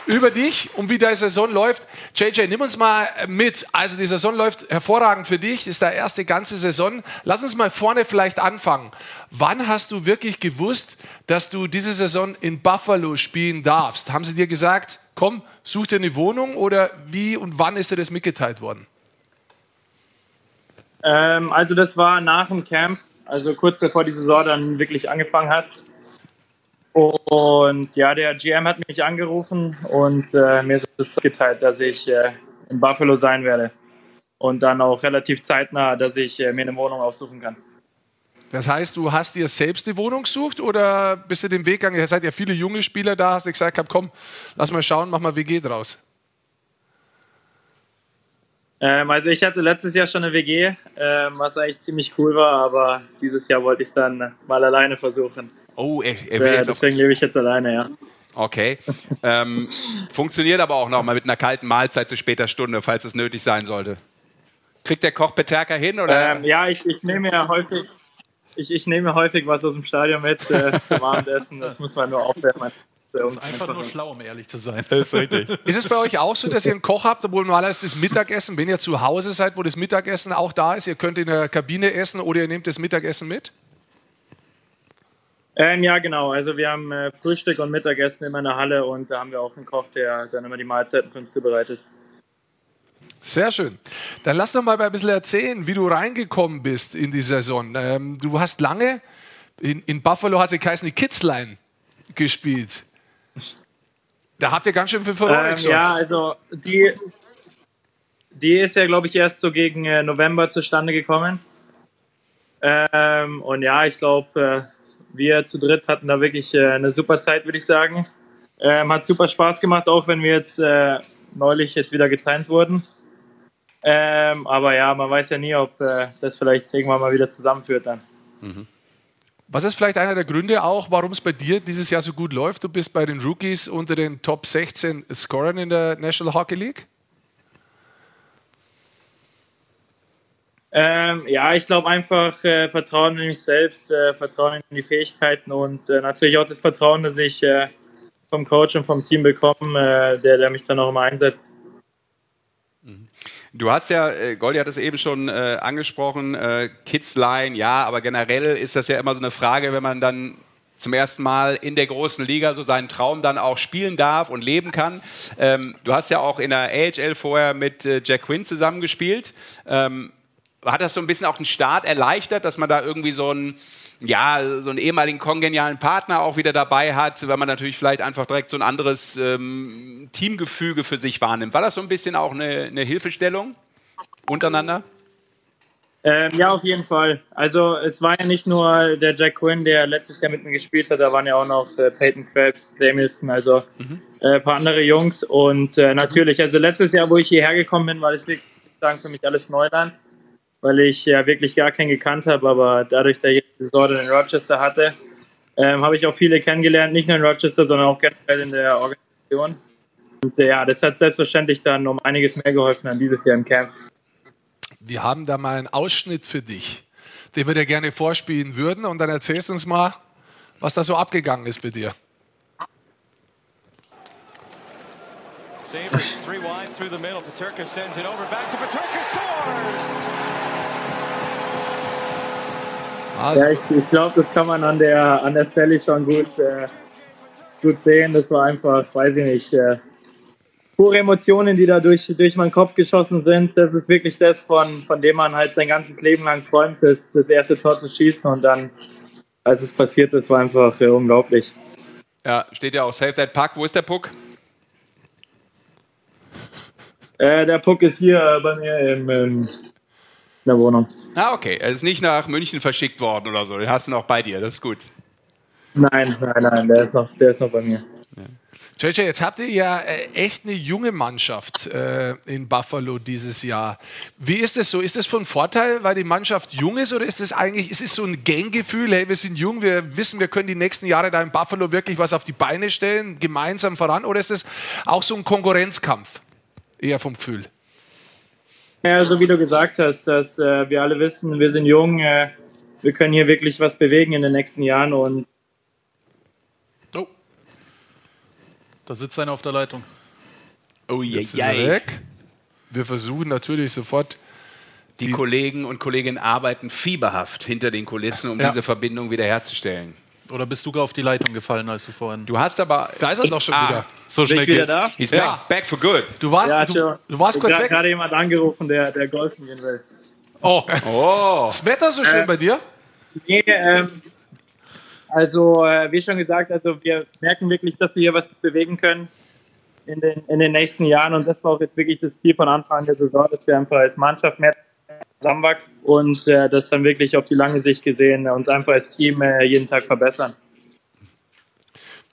über dich und wie deine Saison läuft. JJ, nimm uns mal mit. Also die Saison läuft hervorragend für dich. Ist der erste ganze Saison. Lass uns mal vorne vielleicht anfangen. Wann hast du wirklich gewusst, dass du diese Saison in Buffalo spielen darfst? Haben sie dir gesagt, komm, such dir eine Wohnung oder wie und wann ist dir das mitgeteilt worden? Ähm, also das war nach dem Camp, also kurz bevor die Saison dann wirklich angefangen hat. Und ja, der GM hat mich angerufen und äh, mir ist geteilt, dass ich äh, in Buffalo sein werde. Und dann auch relativ zeitnah, dass ich äh, mir eine Wohnung aussuchen kann. Das heißt, du hast dir selbst die Wohnung gesucht oder bist du den Weg gegangen? Ihr seid ja viele junge Spieler da, hast du gesagt, komm, lass mal schauen, mach mal WG draus. Ähm, also ich hatte letztes Jahr schon eine WG, ähm, was eigentlich ziemlich cool war, aber dieses Jahr wollte ich es dann mal alleine versuchen. Oh, er, er will Äh, jetzt deswegen lebe ich jetzt alleine, ja. Okay. Ähm, funktioniert aber auch noch mal mit einer kalten Mahlzeit zu später Stunde, falls es nötig sein sollte. Kriegt der Koch Peterka hin oder? Ähm, ja, ich, ich nehme ja häufig, ich, ich nehme häufig was aus dem Stadion mit äh, zum Abendessen. Das muss man nur aufwärmen. Das ist einfach nur schlau, um ehrlich zu sein. ist richtig. Ist es bei euch auch so, dass ihr einen Koch habt, obwohl normalerweise das Mittagessen, wenn ihr zu Hause seid, wo das Mittagessen auch da ist, ihr könnt in der Kabine essen oder ihr nehmt das Mittagessen mit? Ähm, ja, genau. Also wir haben äh, Frühstück und Mittagessen immer in der Halle und da haben wir auch einen Koch, der dann immer die Mahlzeiten für uns zubereitet. Sehr schön. Dann lass doch mal ein bisschen erzählen, wie du reingekommen bist in die Saison. Ähm, du hast lange, in, in Buffalo hat sie geheißen, die Kidsline gespielt. Da habt ihr ganz schön viel Furore Ähm, ja, also die, die ist ja, glaube ich, erst so gegen äh, November zustande gekommen. Ähm, und ja, ich glaube, äh, wir zu dritt hatten da wirklich äh, eine super Zeit, würde ich sagen. Ähm, hat super Spaß gemacht, auch wenn wir jetzt äh, neulich jetzt wieder getrennt wurden. Ähm, aber ja, man weiß ja nie, ob äh, das vielleicht irgendwann mal wieder zusammenführt dann. Was ist vielleicht einer der Gründe auch, warum es bei dir dieses Jahr so gut läuft? Du bist bei den Rookies unter den Top 16 Scorern in der National Hockey League. Ähm, ja, ich glaube einfach äh, Vertrauen in mich selbst, äh, Vertrauen in die Fähigkeiten und äh, natürlich auch das Vertrauen, das ich äh, vom Coach und vom Team bekomme, äh, der, der mich dann auch immer einsetzt. Du hast ja, äh, Goldi hat es eben schon äh, angesprochen, äh, Kidsline, ja, aber generell ist das ja immer so eine Frage, wenn man dann zum ersten Mal in der großen Liga so seinen Traum dann auch spielen darf und leben kann. Ähm, du hast ja auch in der AHL vorher mit äh, Jack Quinn zusammengespielt. Ähm, hat das so ein bisschen auch den Start erleichtert, dass man da irgendwie so einen, ja, so einen ehemaligen kongenialen Partner auch wieder dabei hat, weil man natürlich vielleicht einfach direkt so ein anderes ähm, Teamgefüge für sich wahrnimmt. War das so ein bisschen auch eine, eine Hilfestellung untereinander? Ähm, ja, auf jeden Fall. Also es war ja nicht nur der Jack Quinn, der letztes Jahr mit mir gespielt hat, da waren ja auch noch äh, Peyton Krebs, Samuelson, also äh, ein paar andere Jungs. Und äh, natürlich, also letztes Jahr, wo ich hierher gekommen bin, war das für mich alles Neuland, weil ich ja wirklich gar keinen gekannt habe, aber dadurch, dass ich die dann in Rochester hatte, ähm, habe ich auch viele kennengelernt, nicht nur in Rochester, sondern auch generell in der Organisation. Und äh, ja, das hat selbstverständlich dann um einiges mehr geholfen an dieses Jahr im Camp. Wir haben da mal einen Ausschnitt für dich, den wir dir gerne vorspielen würden. Und dann erzählst uns mal, was da so abgegangen ist bei dir. Sabres three wide through the middle. Paterka sends it over. Back to Paterka scores. Also, Ja, ich, ich glaube, das kann man an der, an der Stelle schon gut, äh, gut sehen. Das war einfach, weiß ich nicht, äh, pure Emotionen, die da durch, durch meinen Kopf geschossen sind. Das ist wirklich das, von, von dem man halt sein ganzes Leben lang träumt, das, das erste Tor zu schießen. Und dann, als es passiert ist, war einfach äh, unglaublich. Ja, steht ja auch Save That Puck. Wo ist der Puck? Äh, der Puck ist hier äh, bei mir im, in der Wohnung. Ah, okay. Er ist nicht nach München verschickt worden oder so. Den hast du noch bei dir. Das ist gut. Nein, nein, nein, der ist noch, der ist noch bei mir. JJ, jetzt habt ihr ja äh, echt eine junge Mannschaft äh, in Buffalo dieses Jahr. Wie ist das so? Ist das von Vorteil, weil die Mannschaft jung ist oder ist das eigentlich, ist es so ein Ganggefühl, hey, wir sind jung, wir wissen, wir können die nächsten Jahre da in Buffalo wirklich was auf die Beine stellen, gemeinsam voran oder ist das auch so ein Konkurrenzkampf? Eher vom Gefühl. Ja, so wie du gesagt hast, dass äh, wir alle wissen, wir sind jung, äh, wir können hier wirklich was bewegen in den nächsten Jahren und Oh. Da sitzt einer auf der Leitung. Oh Jetzt ist er weg. Wir versuchen natürlich sofort. Die, Kollegen und Kolleginnen arbeiten fieberhaft hinter den Kulissen, um Ja. diese Verbindung wiederherzustellen. Oder bist du gar auf die Leitung gefallen, als du vorhin. Du hast aber. Da ist er doch schon Ah. wieder. So bin schnell ich wieder geht's. da. He's Ja. back, back for good. Du warst, Ja, du, du warst kurz Gra- weg. gerade jemand angerufen, der, der golfen gehen will. Oh, Oh. das Wetter so schön Äh. bei dir? Nee, ähm, also äh, wie schon gesagt, also wir merken wirklich, dass wir hier was bewegen können in den, in den nächsten Jahren und das war auch jetzt wirklich das Ziel von Anfang der Saison, dass wir einfach als Mannschaft mehr zusammenwachsen und äh, das dann wirklich auf die lange Sicht gesehen äh, uns einfach als Team äh, jeden Tag verbessern.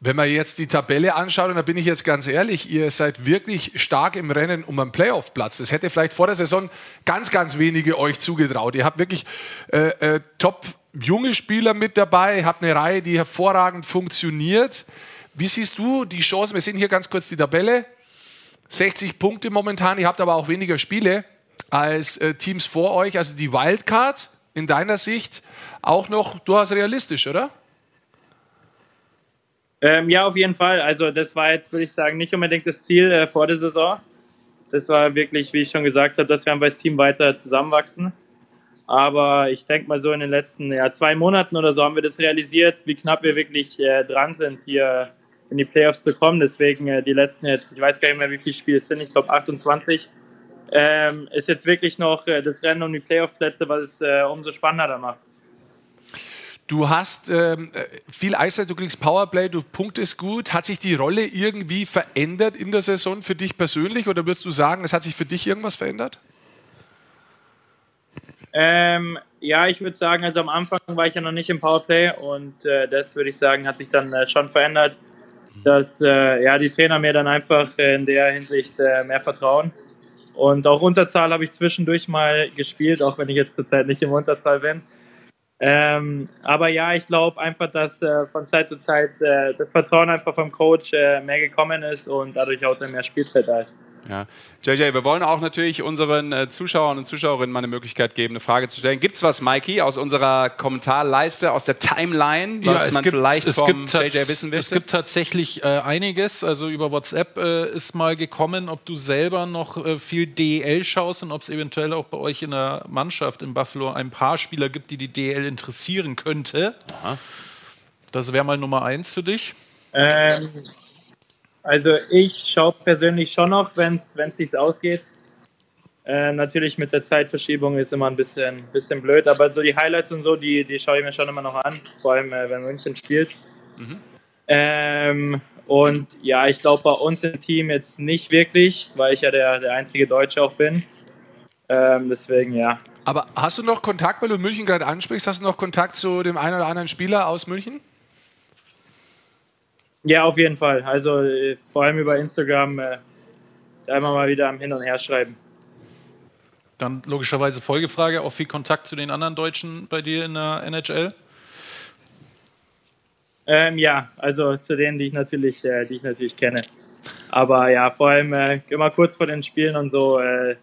Wenn man jetzt die Tabelle anschaut, und da bin ich jetzt ganz ehrlich, ihr seid wirklich stark im Rennen um einen Playoff-Platz. Das hätte vielleicht vor der Saison ganz, ganz wenige euch zugetraut. Ihr habt wirklich äh, äh, top junge Spieler mit dabei, habt eine Reihe, die hervorragend funktioniert. Wie siehst du die Chancen? Wir sehen hier ganz kurz die Tabelle. 60 Punkte momentan, ihr habt aber auch weniger Spiele als äh, Teams vor euch. Also die Wildcard in deiner Sicht auch noch durchaus realistisch, oder? Ähm, ja, auf jeden Fall. Also das war jetzt, würde ich sagen, nicht unbedingt das Ziel äh, vor der Saison. Das war wirklich, wie ich schon gesagt habe, dass wir einfach als Team weiter zusammenwachsen. Aber ich denke mal so in den letzten ja, zwei Monaten oder so haben wir das realisiert, wie knapp wir wirklich äh, dran sind, hier in die Playoffs zu kommen. Deswegen äh, die letzten jetzt, ich weiß gar nicht mehr, wie viele Spiele es sind, ich glaube 28. Ähm, ist jetzt wirklich noch äh, das Rennen um die Playoff-Plätze, was es äh, umso spannender macht. Du hast ähm, äh, viel Eiszeit, du kriegst Powerplay, du punktest gut. Hat sich die Rolle irgendwie verändert in der Saison für dich persönlich oder würdest du sagen, es hat sich für dich irgendwas verändert? Ähm, ja, ich würde sagen, also am Anfang war ich ja noch nicht im Powerplay und äh, das würde ich sagen, hat sich dann äh, schon verändert, dass äh, ja, die Trainer mir dann einfach in der Hinsicht mehr vertrauen. Und auch Unterzahl habe ich zwischendurch mal gespielt, auch wenn ich jetzt zurzeit nicht im Unterzahl bin. Ähm, aber ja, ich glaube einfach, dass äh, von Zeit zu Zeit äh, das Vertrauen einfach vom Coach äh, mehr gekommen ist und dadurch auch dann mehr Spielzeit da ist. Ja. JJ, wir wollen auch natürlich unseren äh, Zuschauern und Zuschauerinnen mal eine Möglichkeit geben, eine Frage zu stellen. Gibt es was, Mikey, aus unserer Kommentarleiste, aus der Timeline, was man vielleicht es vom gibt, JJ wissen es möchte? gibt tatsächlich äh, einiges. Also über WhatsApp äh, ist mal gekommen, ob du selber noch äh, viel DEL schaust und ob es eventuell auch bei euch in der Mannschaft in Buffalo ein paar Spieler gibt, die die DEL interessieren könnte. Das wäre mal Nummer eins für dich. Ähm, also ich schaue persönlich schon noch, wenn es sich ausgeht. Äh, natürlich mit der Zeitverschiebung ist immer ein bisschen, bisschen blöd, aber so die Highlights und so, die, die schaue ich mir schon immer noch an, vor allem äh, wenn München spielt. Ähm, und ja, ich glaube bei uns im Team jetzt nicht wirklich, weil ich ja der, der einzige Deutsche auch bin. Ähm, deswegen ja. Aber hast du noch Kontakt, weil du München gerade ansprichst, hast du noch Kontakt zu dem einen oder anderen Spieler aus München? Ja, auf jeden Fall. Also äh, vor allem über Instagram äh, da immer mal wieder am Hin und Her schreiben. Dann logischerweise Folgefrage, auch viel Kontakt zu den anderen Deutschen bei dir in der NHL? Ähm, ja, also zu denen, die ich natürlich, äh, die ich natürlich kenne. Aber ja, vor allem äh, immer kurz vor den Spielen und so äh,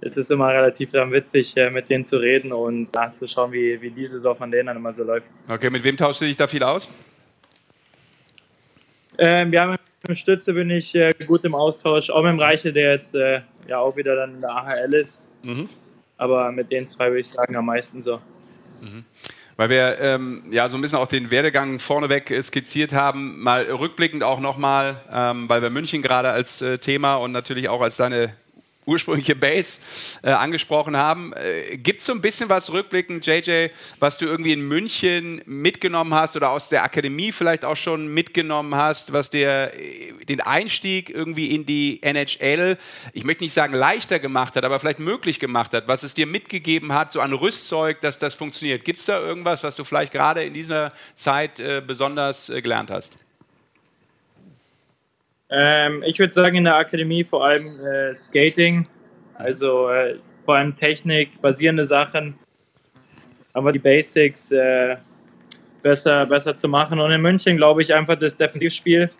ist es immer relativ dann witzig, äh, mit denen zu reden und ja, zu schauen, wie, wie die Saison von denen dann immer so läuft. Okay, mit wem tauschst du dich da viel aus? Ähm, ja, mit dem Stütze bin ich äh, gut im Austausch, auch mit dem Reiche, der jetzt äh, ja auch wieder dann in der AHL ist. Mhm. Aber mit den zwei würde ich sagen am meisten so. weil wir ähm, ja so ein bisschen auch den Werdegang vorneweg äh, skizziert haben, mal rückblickend auch nochmal, ähm, weil wir München gerade als äh, Thema und natürlich auch als deine ursprüngliche Base äh, angesprochen haben. Äh, Gibt es so ein bisschen was rückblickend, JJ, was du irgendwie in München mitgenommen hast oder aus der Akademie vielleicht auch schon mitgenommen hast, was dir äh, den Einstieg irgendwie in die NHL, ich möchte nicht sagen leichter gemacht hat, aber vielleicht möglich gemacht hat, was es dir mitgegeben hat, so an Rüstzeug, dass das funktioniert? Gibt es da irgendwas, was du vielleicht gerade in dieser Zeit äh, besonders äh, gelernt hast? Ähm, ich würde sagen, in der Akademie vor allem äh, Skating, also äh, vor allem Technik, basierende Sachen, aber die Basics äh, besser, besser zu machen. Und in München glaube ich einfach das Defensivspiel,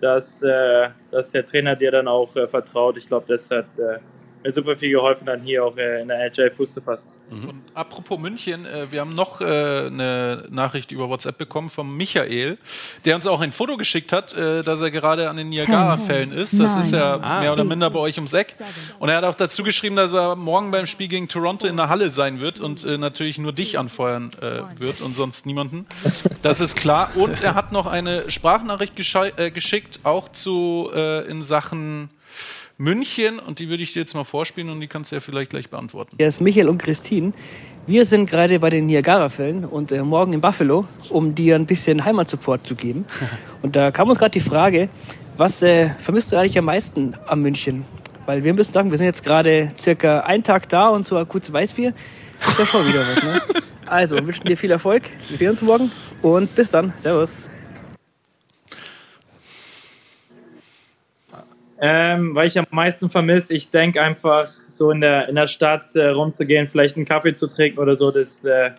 dass, äh, dass der Trainer dir dann auch äh, vertraut. Ich glaube, das hat äh, mir super viel geholfen, dann hier auch äh, in der NHL Fuß zu fassen. Und apropos München, äh, wir haben noch äh, eine Nachricht über WhatsApp bekommen vom Michael, der uns auch ein Foto geschickt hat, äh, dass er gerade an den Niagara-Fällen ist. Das ist ja mehr oder minder bei euch ums Eck. Und er hat auch dazu geschrieben, dass er morgen beim Spiel gegen Toronto in der Halle sein wird und äh, natürlich nur dich anfeuern äh, wird und sonst niemanden. Das ist klar. Und er hat noch eine Sprachnachricht äh, geschickt, auch zu äh, in Sachen München und die würde ich dir jetzt mal vorspielen und die kannst du ja vielleicht gleich beantworten. Hier ist Michael und Christine. Wir sind gerade bei den Niagara-Fällen und äh, morgen in Buffalo, um dir ein bisschen Heimatsupport zu geben. Und da kam uns gerade die Frage, was äh, vermisst du eigentlich am meisten am München? Weil wir müssen sagen, wir sind jetzt gerade circa einen Tag da und so ein kurzes Weißbier ist ja schon wieder was. Ne? Also, wir wünschen dir viel Erfolg. Wir sehen uns morgen und bis dann. Servus. Ähm, weil ich am meisten vermisse, ich denke einfach, so in der, in der Stadt äh, rumzugehen, vielleicht einen Kaffee zu trinken oder so, das äh,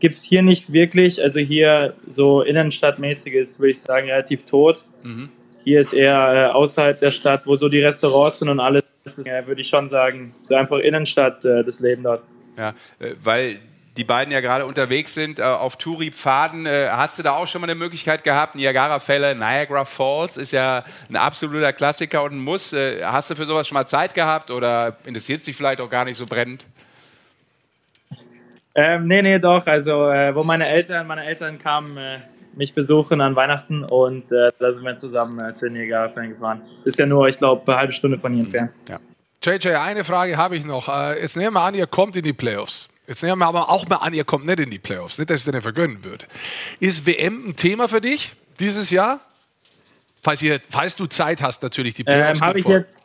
gibt es hier nicht wirklich. Also hier so innenstadtmäßig ist, würde ich sagen, relativ tot. Hier ist eher äh, außerhalb der Stadt, wo so die Restaurants sind und alles, äh, würde ich schon sagen, so einfach Innenstadt, äh, das Leben dort. Ja, äh, weil die beiden ja gerade unterwegs sind äh, auf Touri-Pfaden. Äh, hast du da auch schon mal eine Möglichkeit gehabt? Niagara-Fälle, Niagara Falls ist ja ein absoluter Klassiker und ein Muss. Äh, hast du für sowas schon mal Zeit gehabt oder interessiert dich vielleicht auch gar nicht so brennend? Ähm, nee, nee, doch. Also, äh, wo meine Eltern, meine Eltern kamen äh, mich besuchen an Weihnachten und äh, da sind wir zusammen zu den Niagara-Fällen gefahren. Ist ja nur, ich glaube, eine halbe Stunde von hier entfernt. Ja. JJ, eine Frage habe ich noch. Jetzt nehmen wir an, ihr kommt in die Playoffs. Jetzt nehmen wir aber auch mal an, ihr kommt nicht in die Playoffs. Nicht, dass es nicht vergönnen würde. Ist WM ein Thema für dich dieses Jahr? Falls, ihr, falls du Zeit hast, natürlich. Die Playoffs Ähm, habe ich jetzt,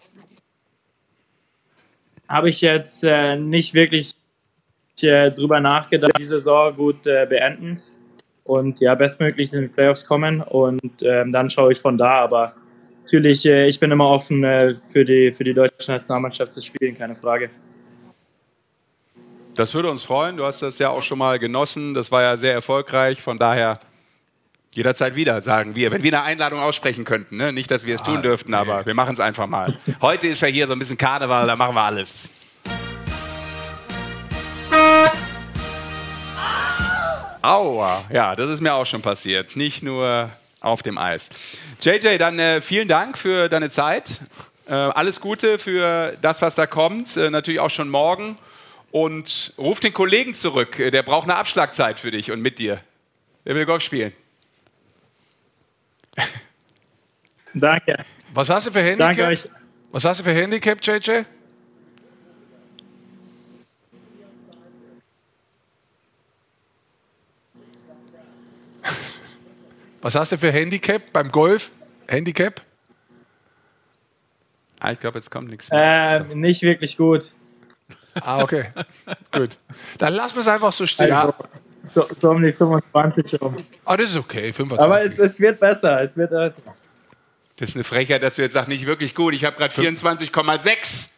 habe ich jetzt äh, nicht wirklich äh, drüber nachgedacht, die Saison gut äh, beenden und ja, bestmöglich in die Playoffs kommen und ähm, dann schaue ich von da. Aber natürlich, äh, ich bin immer offen äh, für, die, für die deutsche Nationalmannschaft zu spielen, keine Frage. Das würde uns freuen. Du hast das ja auch schon mal genossen. Das war ja sehr erfolgreich. Von daher jederzeit wieder, sagen wir. Wenn wir eine Einladung aussprechen könnten. Ne? Nicht, dass wir es tun dürften, aber wir machen es einfach mal. Heute ist ja hier so ein bisschen Karneval, da machen wir alles. Aua, ja, das ist mir auch schon passiert. Nicht nur auf dem Eis. JJ, dann äh, vielen Dank für deine Zeit. Äh, alles Gute für das, was da kommt. Äh, natürlich auch schon morgen. Und ruf den Kollegen zurück. Äh, Der braucht eine Abschlagzeit für dich und mit dir. Der will Golf spielen. Danke. Was hast du für Handicap? Danke euch. Was hast du für Handicap, JJ? Was hast du für Handicap beim Golf? Handicap? Ah, ich glaube, jetzt kommt nichts mehr. Ähm, nicht wirklich gut. Ah, okay. Gut. Dann lassen wir es einfach so stehen. Also, so, so um die 25 rum. Ah, das ist okay. 25. Aber es, es wird besser. Es wird besser. Das ist eine Frechheit, dass du jetzt sagst, nicht wirklich gut. Ich habe gerade 24,6.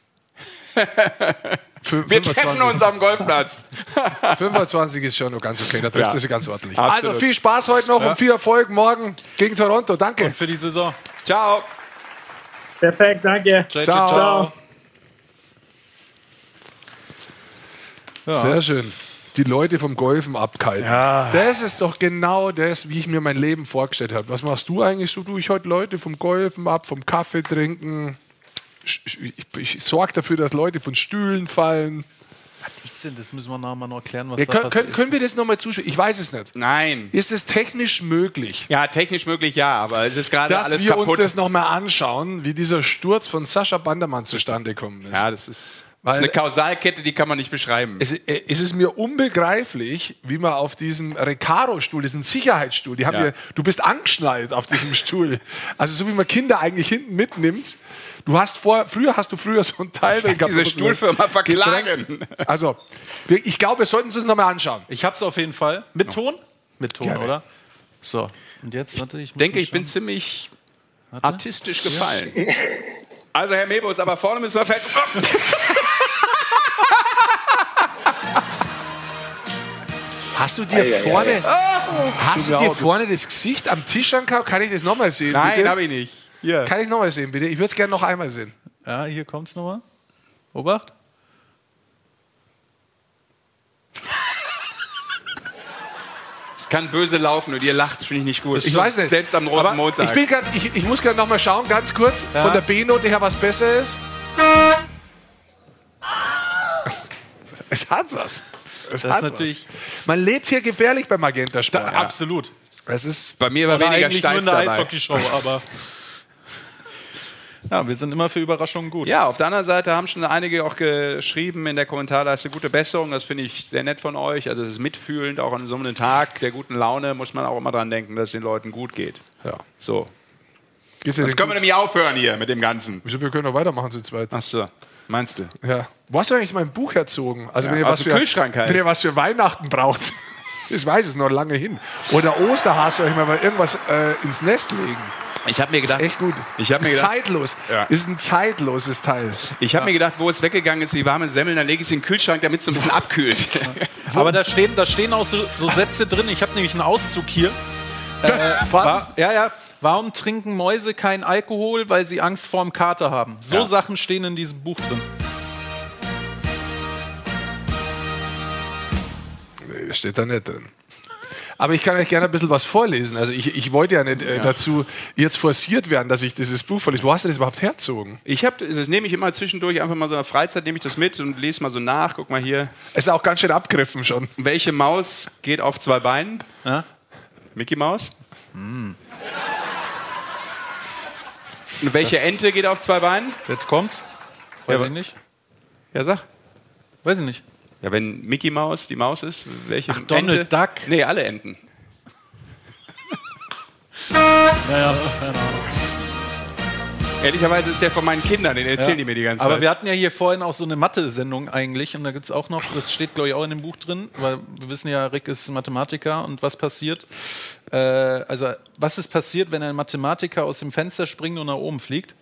Fü- Wir treffen uns am Golfplatz. 25 ist schon ganz okay. Da triffst Ja. du sie ganz ordentlich. Absolut. Also viel Spaß heute noch und viel Erfolg morgen gegen Toronto. Danke. Für die Saison. Ciao. Perfekt, danke. JJ, Ciao. ciao. Sehr schön. Die Leute vom Golfen abkalten. Das ist doch genau das, wie ich mir mein Leben vorgestellt habe. Was machst du eigentlich so? Du, ich heute Leute vom Golfen ab, vom Kaffee trinken. Ich, ich, ich sorge dafür, dass Leute von Stühlen fallen. denn? Das müssen wir nachher mal noch erklären, was Ja, da können, passiert. können, wir das nochmal zuspielen? Ich weiß es nicht. Nein. Ist es technisch möglich, Ja, technisch möglich ja, aber es ist gerade dass alles wir kaputt. uns das nochmal anschauen, wie dieser Sturz von Sascha Bandermann zustande gekommen ist? ja, das ist, das ist eine Kausalkette, die kann man nicht beschreiben. Es, äh, es ist mir unbegreiflich, wie man auf diesem Recaro-Stuhl, das ist ein Sicherheitsstuhl, die haben Ja. ja. du bist angeschnallt auf diesem Stuhl. Also so wie man Kinder eigentlich hinten mitnimmt. Du hast vor, früher hast du früher so ein Teil drin gehabt, diese Stuhlfirma verklagen. Also, ich glaube, wir sollten uns das nochmal anschauen. Ich hab's auf jeden Fall. Mit Ton? Mit Ton, Gerne. oder? So. Und jetzt, warte, ich Ich muss denke, ich bin ziemlich artistisch gefallen. Also, Herr Mebus, aber vorne müssen wir fest. Oh. Hast du dir Ei, ei, ei, vorne, hast du dir vorne das Gesicht am Tisch angehauen? Kann ich das nochmal sehen? Nein, habe ich nicht. Hier. Kann ich nochmal sehen, bitte? Ich würde es gerne noch einmal sehen. Ja, hier kommt's nochmal. Obacht. Es kann böse laufen und ihr lacht, finde ich nicht gut. Ich weiß nicht. Selbst am Rosenmontag. Ich, bin grad, ich, ich muss gerade nochmal schauen, ganz kurz, Ja. von der B-Note her, was besser ist. Es hat was. Es Das hat ist natürlich Was. Man lebt hier gefährlich bei Magenta Sport. absolut. Es ist Bei mir war Oder weniger eigentlich nur Steiß in der dabei. Eishockeyshow, aber. Ja, wir sind immer für Überraschungen gut. Ja, auf der anderen Seite haben schon einige auch geschrieben in der Kommentarleiste gute Besserung. Das finde ich sehr nett von euch. Also es ist mitfühlend, auch an so einem Tag der guten Laune muss man auch immer dran denken, dass es den Leuten gut geht. ja. So. Jetzt können wir gut? nämlich aufhören hier mit dem Ganzen. Wieso, wir können noch weitermachen zu zweit. Ach so, meinst du? Ja. Wo hast du eigentlich mein Buch erzogen? Also Ja, wenn, ihr aus was dem für, Kühlschrank halt. wenn ihr was für Weihnachten braucht. Ich weiß es noch lange hin. Oder Osterhase euch mal irgendwas äh, ins Nest legen. Ich habe mir gedacht, ist echt gut. Ich habe mir Ist gedacht, zeitlos. Ja. Ist ein zeitloses Teil. ich habe mir gedacht, wo es weggegangen ist, wie warme Semmeln, dann lege ich es in den Kühlschrank, damit es so ein bisschen abkühlt. Aber da stehen, da stehen auch so, so Sätze drin. Ich habe nämlich einen Auszug hier. Äh, Was? War, ja, ja. Warum trinken Mäuse kein Alkohol? Weil sie Angst vorm Kater haben. So Ja. Sachen stehen in diesem Buch drin. Nee, steht da nicht drin. Aber ich kann euch gerne ein bisschen was vorlesen. Also ich, ich wollte ja nicht äh, dazu jetzt forciert werden, dass ich dieses Buch vorlese. Wo hast du das überhaupt herzogen? Ich habe, das nehme ich immer zwischendurch einfach mal so in der Freizeit, nehme ich das mit und lese mal so nach. Guck mal hier. Es ist auch ganz schön abgriffen schon. Welche Maus geht auf zwei Beinen? Ja? Mickey Maus. Und welche Ente geht auf zwei Beinen? Jetzt kommt's. Weiß Ja, ich nicht. Ja, sag. Weiß ich nicht. Ja, wenn Mickey Maus die Maus ist, welche Ach, Donald Ente? Duck. Nee, alle Enten. Ja, ja, keine Ahnung. Ehrlicherweise ist der von meinen Kindern, den erzählen Ja. die mir die ganze Aber Zeit. wir hatten ja hier vorhin auch so eine Mathe-Sendung eigentlich und da gibt es auch noch, das steht glaube ich auch in dem Buch drin, weil wir wissen ja, Rick ist Mathematiker und was passiert. Äh, also, was ist passiert, wenn ein Mathematiker aus dem Fenster springt und nach oben fliegt?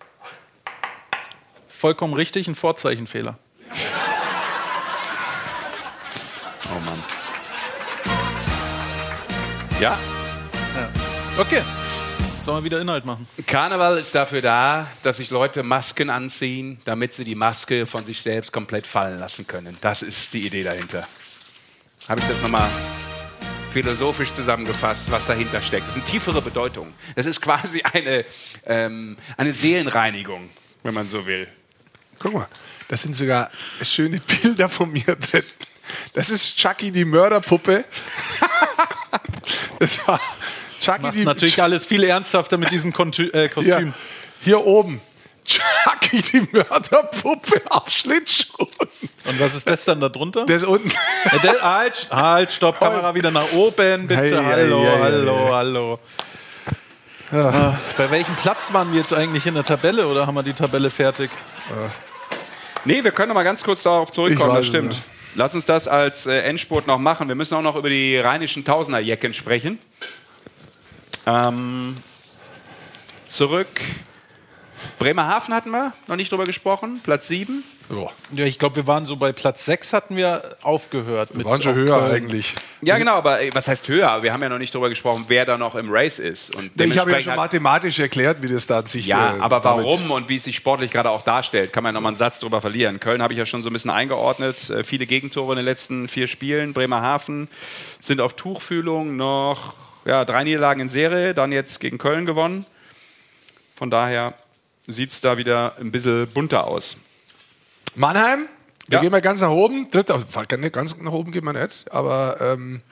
Vollkommen richtig, ein Vorzeichenfehler. Ja, Okay, sollen wir wieder Inhalt machen? Karneval ist dafür da, dass sich Leute Masken anziehen, damit sie die Maske von sich selbst komplett fallen lassen können. Das ist die Idee dahinter. Habe ich das nochmal philosophisch zusammengefasst, was dahinter steckt. Das ist eine tiefere Bedeutung. Das ist quasi eine, ähm, eine Seelenreinigung, wenn man so will. Guck mal, das sind sogar schöne Bilder von mir drin. Das ist Chucky die Mörderpuppe. Das war Chucky Macht die natürlich alles viel ernsthafter mit diesem Kontü äh, ja, Kostüm. hier oben. Chucky die Mörderpuppe auf Schlittschuhen. Und was ist das dann da drunter? Der ist unten. Äh, der, halt, halt, stopp, Kamera wieder nach oben, bitte. Hei, hallo, hei, hallo, hei. hallo. Ah, Bei welchem Platz waren wir jetzt eigentlich in der Tabelle oder haben wir die Tabelle fertig? Nee, wir können noch mal ganz kurz darauf zurückkommen, das stimmt. nicht. Lass uns das als äh, Endspurt noch machen. Wir müssen auch noch über die rheinischen Tausenderjecken sprechen. Ähm, zurück. Bremerhaven hatten wir noch nicht drüber gesprochen. Platz 7. Ja, ich glaube, wir waren so bei Platz 6 hatten wir aufgehört. Wir waren schon höher eigentlich. Ja, genau, aber was heißt höher? Wir haben ja noch nicht drüber gesprochen, wer da noch im Race ist. Und Ich habe ja schon mathematisch erklärt, wie das da sich Ja, äh, aber damit- warum und wie es sich sportlich gerade auch darstellt, kann man ja noch mal einen Satz drüber verlieren. Köln habe ich ja schon so ein bisschen eingeordnet. Äh, viele Gegentore in den letzten vier Spielen. Bremerhaven sind auf Tuchfühlung noch ja, drei Niederlagen in Serie, dann jetzt gegen Köln gewonnen. Von daher sieht es da wieder ein bisschen bunter aus. Mannheim Wir Ja. gehen mal ganz nach oben. Dritter, ne, ganz nach oben gehen wir nicht, aber ähm,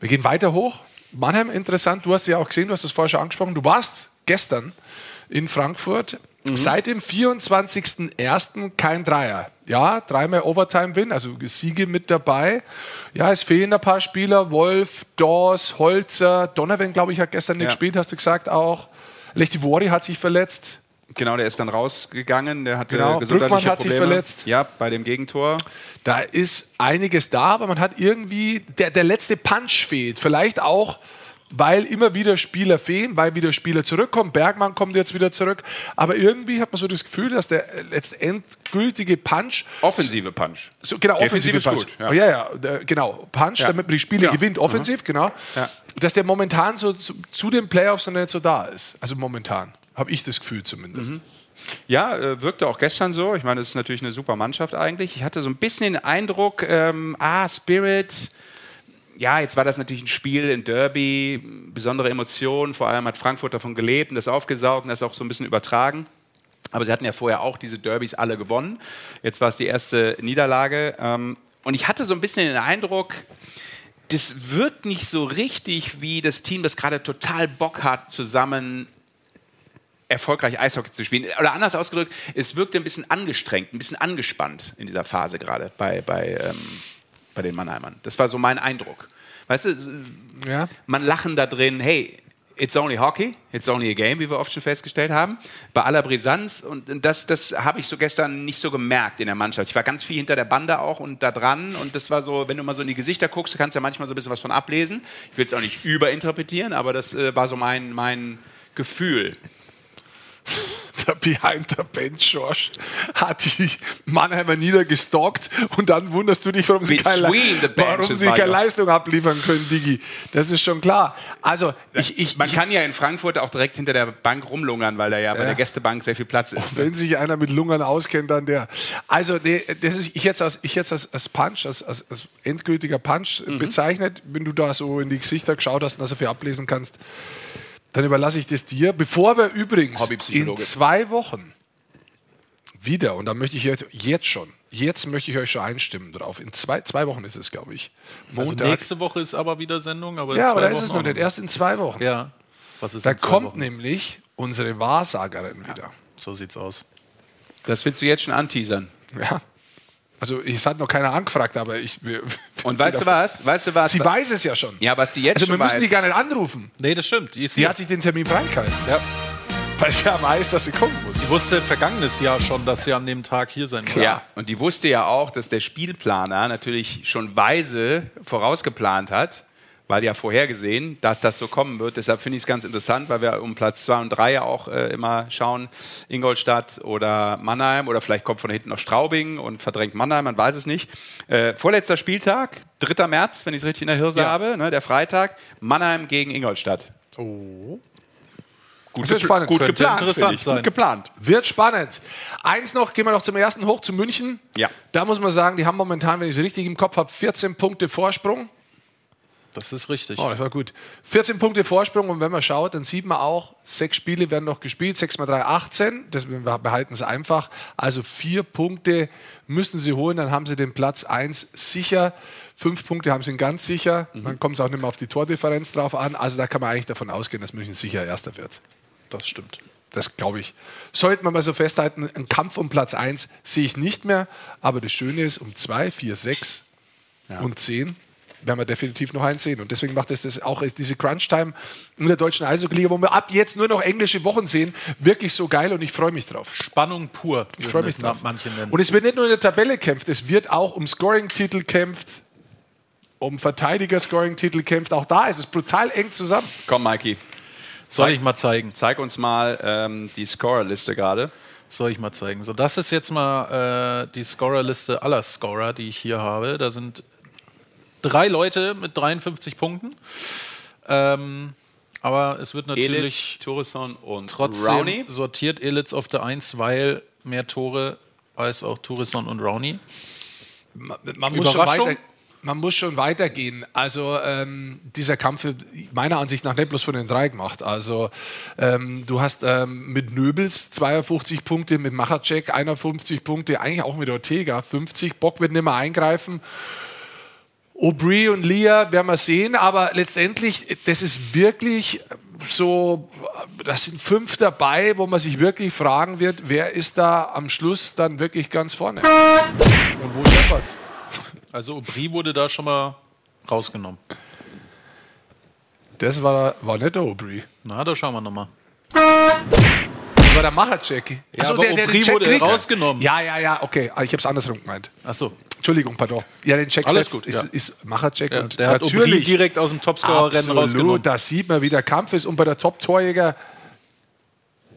wir gehen weiter hoch. Mannheim, interessant, du hast ja auch gesehen, du hast es vorher schon angesprochen. Du warst gestern in Frankfurt. Mhm. Seit dem 24.01. kein Dreier. Ja, dreimal Overtime-Win, also Siege mit dabei. Ja, es fehlen ein paar Spieler. Wolf, Dawes, Holzer, Donovan, glaube ich, hat gestern nicht Ja. gespielt, hast du gesagt auch. Lechtivori hat sich verletzt. Genau, der ist dann rausgegangen. Der hatte Genau, gesundheitliche Brückmann hat sich Probleme. verletzt. Ja, bei dem Gegentor. Da ist einiges da, aber man hat irgendwie, der, der letzte Punch fehlt. Vielleicht auch, weil immer wieder Spieler fehlen, weil wieder Spieler zurückkommen. Bergmann kommt jetzt wieder zurück. Aber irgendwie hat man so das Gefühl, dass der letztendgültige Punch. Offensive Punch. So, genau, offensive Punch. gut, ja. Oh, ja, ja, der, genau. Punch, Ja. damit man die Spiele Genau. gewinnt, offensiv, genau. Ja. Dass der momentan so zu, zu den Playoffs noch nicht so da ist. Also momentan, habe ich das Gefühl zumindest. Mhm. Ja, äh, wirkte auch gestern so. Ich meine, es ist natürlich eine super Mannschaft eigentlich. Ich hatte so ein bisschen den Eindruck, ähm, ah, Spirit. Ja, jetzt war das natürlich ein Spiel, ein Derby, besondere Emotionen. Vor allem hat Frankfurt davon gelebt und das aufgesaugt und das auch so ein bisschen übertragen. Aber sie hatten ja vorher auch diese Derbys alle gewonnen. Jetzt war es die erste Niederlage. Ähm, und ich hatte so ein bisschen den Eindruck, das wirkt nicht so richtig wie das Team, das gerade total Bock hat, zusammen erfolgreich Eishockey zu spielen. Oder anders ausgedrückt, es wirkte ein bisschen angestrengt, ein bisschen angespannt in dieser Phase gerade bei, bei, ähm, bei den Mannheimern. Das war so mein Eindruck. Weißt du, Ja. man lachen da drin, hey, it's only hockey, it's only a game, wie wir oft schon festgestellt haben. Bei aller Brisanz und das, das habe ich so gestern nicht so gemerkt in der Mannschaft. Ich war ganz viel hinter der Bande auch und da dran und das war so, wenn du mal so in die Gesichter guckst, du kannst ja manchmal so ein bisschen was von ablesen. Ich will es auch nicht überinterpretieren, aber das äh, war so mein, mein Gefühl. der Behind the Bench George hat die Mannheimer niedergestalkt und dann wunderst du dich, warum sie, the warum sie keine ja. Leistung abliefern können, Digi. Das ist schon klar. Also, ich, ich, Man ich, kann ja in Frankfurt auch direkt hinter der Bank rumlungern, weil da ja, bei der Gästebank sehr viel Platz ist. wenn sich einer mit Lungern auskennt, dann der. Also, nee, das ist ich jetzt als, ich jetzt als, als Punch, als, als, als endgültiger Punch Mhm. bezeichnet, wenn du da so in die Gesichter geschaut hast und da so viel ablesen kannst. Dann überlasse ich das dir. Bevor wir übrigens in zwei Wochen wieder, und da möchte ich jetzt, jetzt schon, jetzt möchte ich euch schon einstimmen drauf. In zwei, zwei Wochen ist es, glaube ich. Also Montag. nächste Woche ist aber wieder Sendung. Aber in ja, zwei aber da ist es noch nicht. Erst in zwei Wochen. Ja. Was ist Da kommt Wochen? nämlich unsere Wahrsagerin wieder. So sieht's aus. Das willst du jetzt schon anteasern. Ja. Also, es hat noch keiner angefragt, aber ich. Wir, Und weißt du was? Weißt du was? Sie weiß es ja schon. ja, was die jetzt Also, wir schon müssen weiß. die gar nicht anrufen. Nee, das stimmt. Die, ist Die hat sich den Termin freigehalten. Ja. Weil sie ja weiß, dass sie kommen muss. Die wusste vergangenes Jahr schon, dass sie an dem Tag hier sein muss. Ja, und die wusste ja auch, dass der Spielplaner natürlich schon weise vorausgeplant hat, weil ja vorhergesehen, dass das so kommen wird. Deshalb finde ich es ganz interessant, weil wir um Platz 2 und 3 ja auch äh, immer schauen, Ingolstadt oder Mannheim oder vielleicht kommt von hinten noch Straubing und verdrängt Mannheim, man weiß es nicht. Äh, vorletzter Spieltag, 3. März, wenn ich es richtig in der Hirse Ja. habe, ne, der Freitag, Mannheim gegen Ingolstadt. Oh. Gut, wird spannend. gut geplant, interessant. Gut geplant. Wird spannend. Eins noch, gehen wir noch zum ersten hoch zu München. Ja. Da muss man sagen, die haben momentan, wenn ich es richtig im Kopf habe, 14 Punkte Vorsprung. Das ist richtig. Oh, das war gut. 14 Punkte Vorsprung und wenn man schaut, dann sieht man auch, sechs Spiele werden noch gespielt, 6 mal 3, 18. Das, wir behalten es einfach. Also vier Punkte müssen sie holen, dann haben sie den Platz 1 sicher. Fünf Punkte haben sie ganz sicher. Man kommt es auch nicht mehr auf die Tordifferenz drauf an. Also da kann man eigentlich davon ausgehen, dass München sicher Erster wird. Das stimmt. Das glaube ich. Sollte man mal so festhalten, ein Kampf um Platz 1 sehe ich nicht mehr. Aber das Schöne ist, um 2, 4, 6 und 10 werden wir definitiv noch einen sehen. Und deswegen macht es das auch diese Crunch-Time in der deutschen Eishockey-Liga, wo wir ab jetzt nur noch englische Wochen sehen, wirklich so geil und ich freue mich drauf. Spannung pur. Ich freue mich drauf. Manche nennen. Und es wird nicht nur in der Tabelle kämpft, es wird auch um Scoring-Titel kämpft, um Verteidiger-Scoring-Titel kämpft. Auch da ist es brutal eng zusammen. Komm, Mikey, Soll ich mal zeigen? zeig uns mal ähm, die Scorerliste gerade. Soll ich mal zeigen. So, das ist jetzt mal äh, die Scorerliste aller Scorer, die ich hier habe. Da sind drei Leute mit 53 Punkten. Ähm, aber es wird natürlich Elitz, und trotzdem Rowney. sortiert Elitz auf der 1, weil mehr Tore als auch Tourisson und Rowney. Man muss schon weiter. man muss schon weitergehen. Also ähm, dieser Kampf wird meiner Ansicht nach nicht bloß von den drei gemacht. Also ähm, du hast ähm, mit Nöbels 52 Punkte, mit Machacek 51 Punkte, eigentlich auch mit Ortega 50. Bock wird nicht mehr eingreifen. Aubry und Leah werden wir sehen, aber letztendlich, das ist wirklich so, das sind fünf dabei, wo man sich wirklich fragen wird, wer ist da am Schluss dann wirklich ganz vorne? Und wo scheppert's? Also Aubry wurde da schon mal rausgenommen. Das war, war nicht der Aubry. Na, da schauen wir nochmal. Das war der Machercheck. Ja, aber Aubry wurde rausgenommen. Ja, ja, ja, okay. Ich habe es andersrum gemeint. Ach so. Entschuldigung, pardon. Ja, den Check Alles gut, ist, ja. ist Machercheck Ja, und der hat Aubry natürlich direkt aus dem Topscorer-Rennen rausgenommen. absolut, da sieht man, wie der Kampf ist. Und bei der Top-Torjäger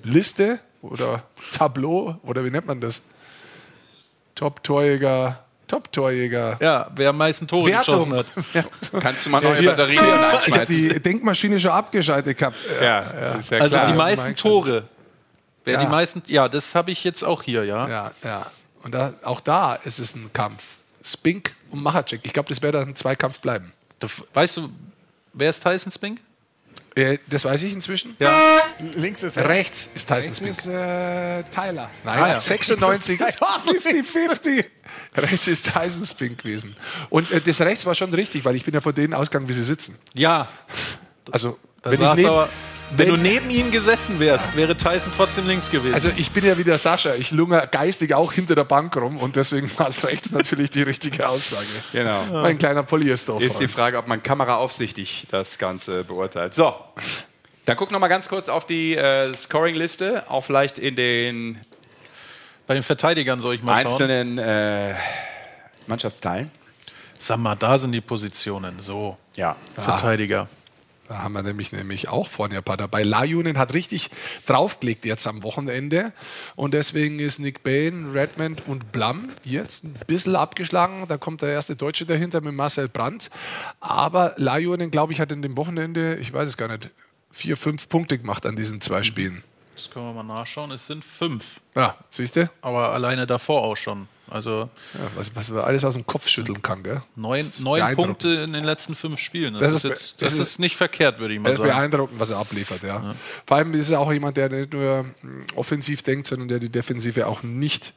Liste oder Tableau oder wie nennt man das? Top-Torjäger, Top-Torjäger. Ja, wer am meisten Tore geschossen hat. Kannst du mal neue Batterien einschmeißen? Die Denkmaschine schon abgeschaltet gehabt. Ja, ist ja Also die meisten Tore. Wer Ja. die meisten, ja, das habe ich jetzt auch hier, ja. Ja, ja. Und da, auch da ist es ein Kampf. Spink und Machercheck. Ich glaube, das wird ein Zweikampf bleiben. Weißt du, wer ist Tyson Spink? Äh, das weiß ich inzwischen. Ja. Links ist Rechts ist Tyson Rechts Spink. ist äh, Tyler. Nein, ja. 96. 50-50. rechts ist Tyson Spink gewesen. Und äh, das rechts war schon richtig, weil ich bin ja von denen ausgegangen, wie sie sitzen. Ja. Also, Da wenn ich neben, aber, wenn du neben ihm gesessen wärst, wäre Tyson trotzdem links gewesen. also ich bin ja wie der Sascha. Ich lunger geistig auch hinter der Bank rum und deswegen war es rechts natürlich die richtige Aussage. Genau. Mein kleiner Polyester. Ist die Frage, ob man kameraaufsichtig das Ganze beurteilt. So, dann guck noch mal ganz kurz auf die äh, Scoring-Liste, auch vielleicht in den Bei den Verteidigern soll ich mal einzelnen äh, Mannschaftsteilen. Sag mal, da sind die Positionen. So, Ja. Verteidiger. Da haben wir nämlich, nämlich auch vorne ein paar dabei. Lajunen hat richtig draufgelegt jetzt am Wochenende. Und deswegen ist Nick Bain, Redmond und Blum jetzt ein bisschen abgeschlagen. Da kommt der erste Deutsche dahinter mit Marcel Brandt. Aber Lajunen, glaube ich, hat in dem Wochenende, ich weiß es gar nicht, vier, fünf Punkte gemacht an diesen zwei Spielen. Das können wir mal nachschauen. Es sind fünf. Ja, siehst du? Aber alleine davor auch schon. Also Ja, was, was man alles aus dem Kopf schütteln kann, gell? neun, Das ist neun. Punkte in den letzten fünf Spielen. Das, Das ist, ist jetzt, das das ist- ist nicht verkehrt, würde ich mal Das ist sagen. beeindruckend, was er abliefert, ja. Vor allem ist er auch jemand, der nicht nur mm, offensiv denkt, sondern der die Defensive auch nicht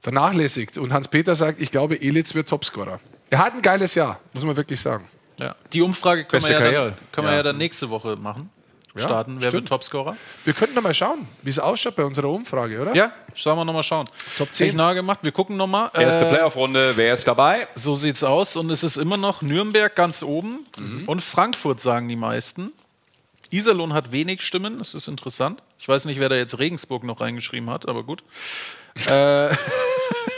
vernachlässigt. Und Hans-Peter sagt, ich glaube, Elitz wird Topscorer. Er hat ein geiles Jahr, muss man wirklich sagen. Ja. Die Umfrage können, Beste wir ja, Karriere. dann, können wir Ja. ja dann nächste Woche machen. Ja, Starten. Wer wird stimmt. Topscorer? Wir könnten noch mal schauen, wie es ausschaut bei unserer Umfrage, oder? Ja, sollen wir nochmal schauen. Top 10. Echt nahe gemacht. Wir gucken nochmal. Erste Playoff-Runde, wer ist dabei? So sieht's aus. Und es ist immer noch Nürnberg ganz oben Mhm. und Frankfurt, sagen die meisten. Iserlohn hat wenig Stimmen, das ist interessant. Ich weiß nicht, wer da jetzt Regensburg noch reingeschrieben hat, aber gut. äh,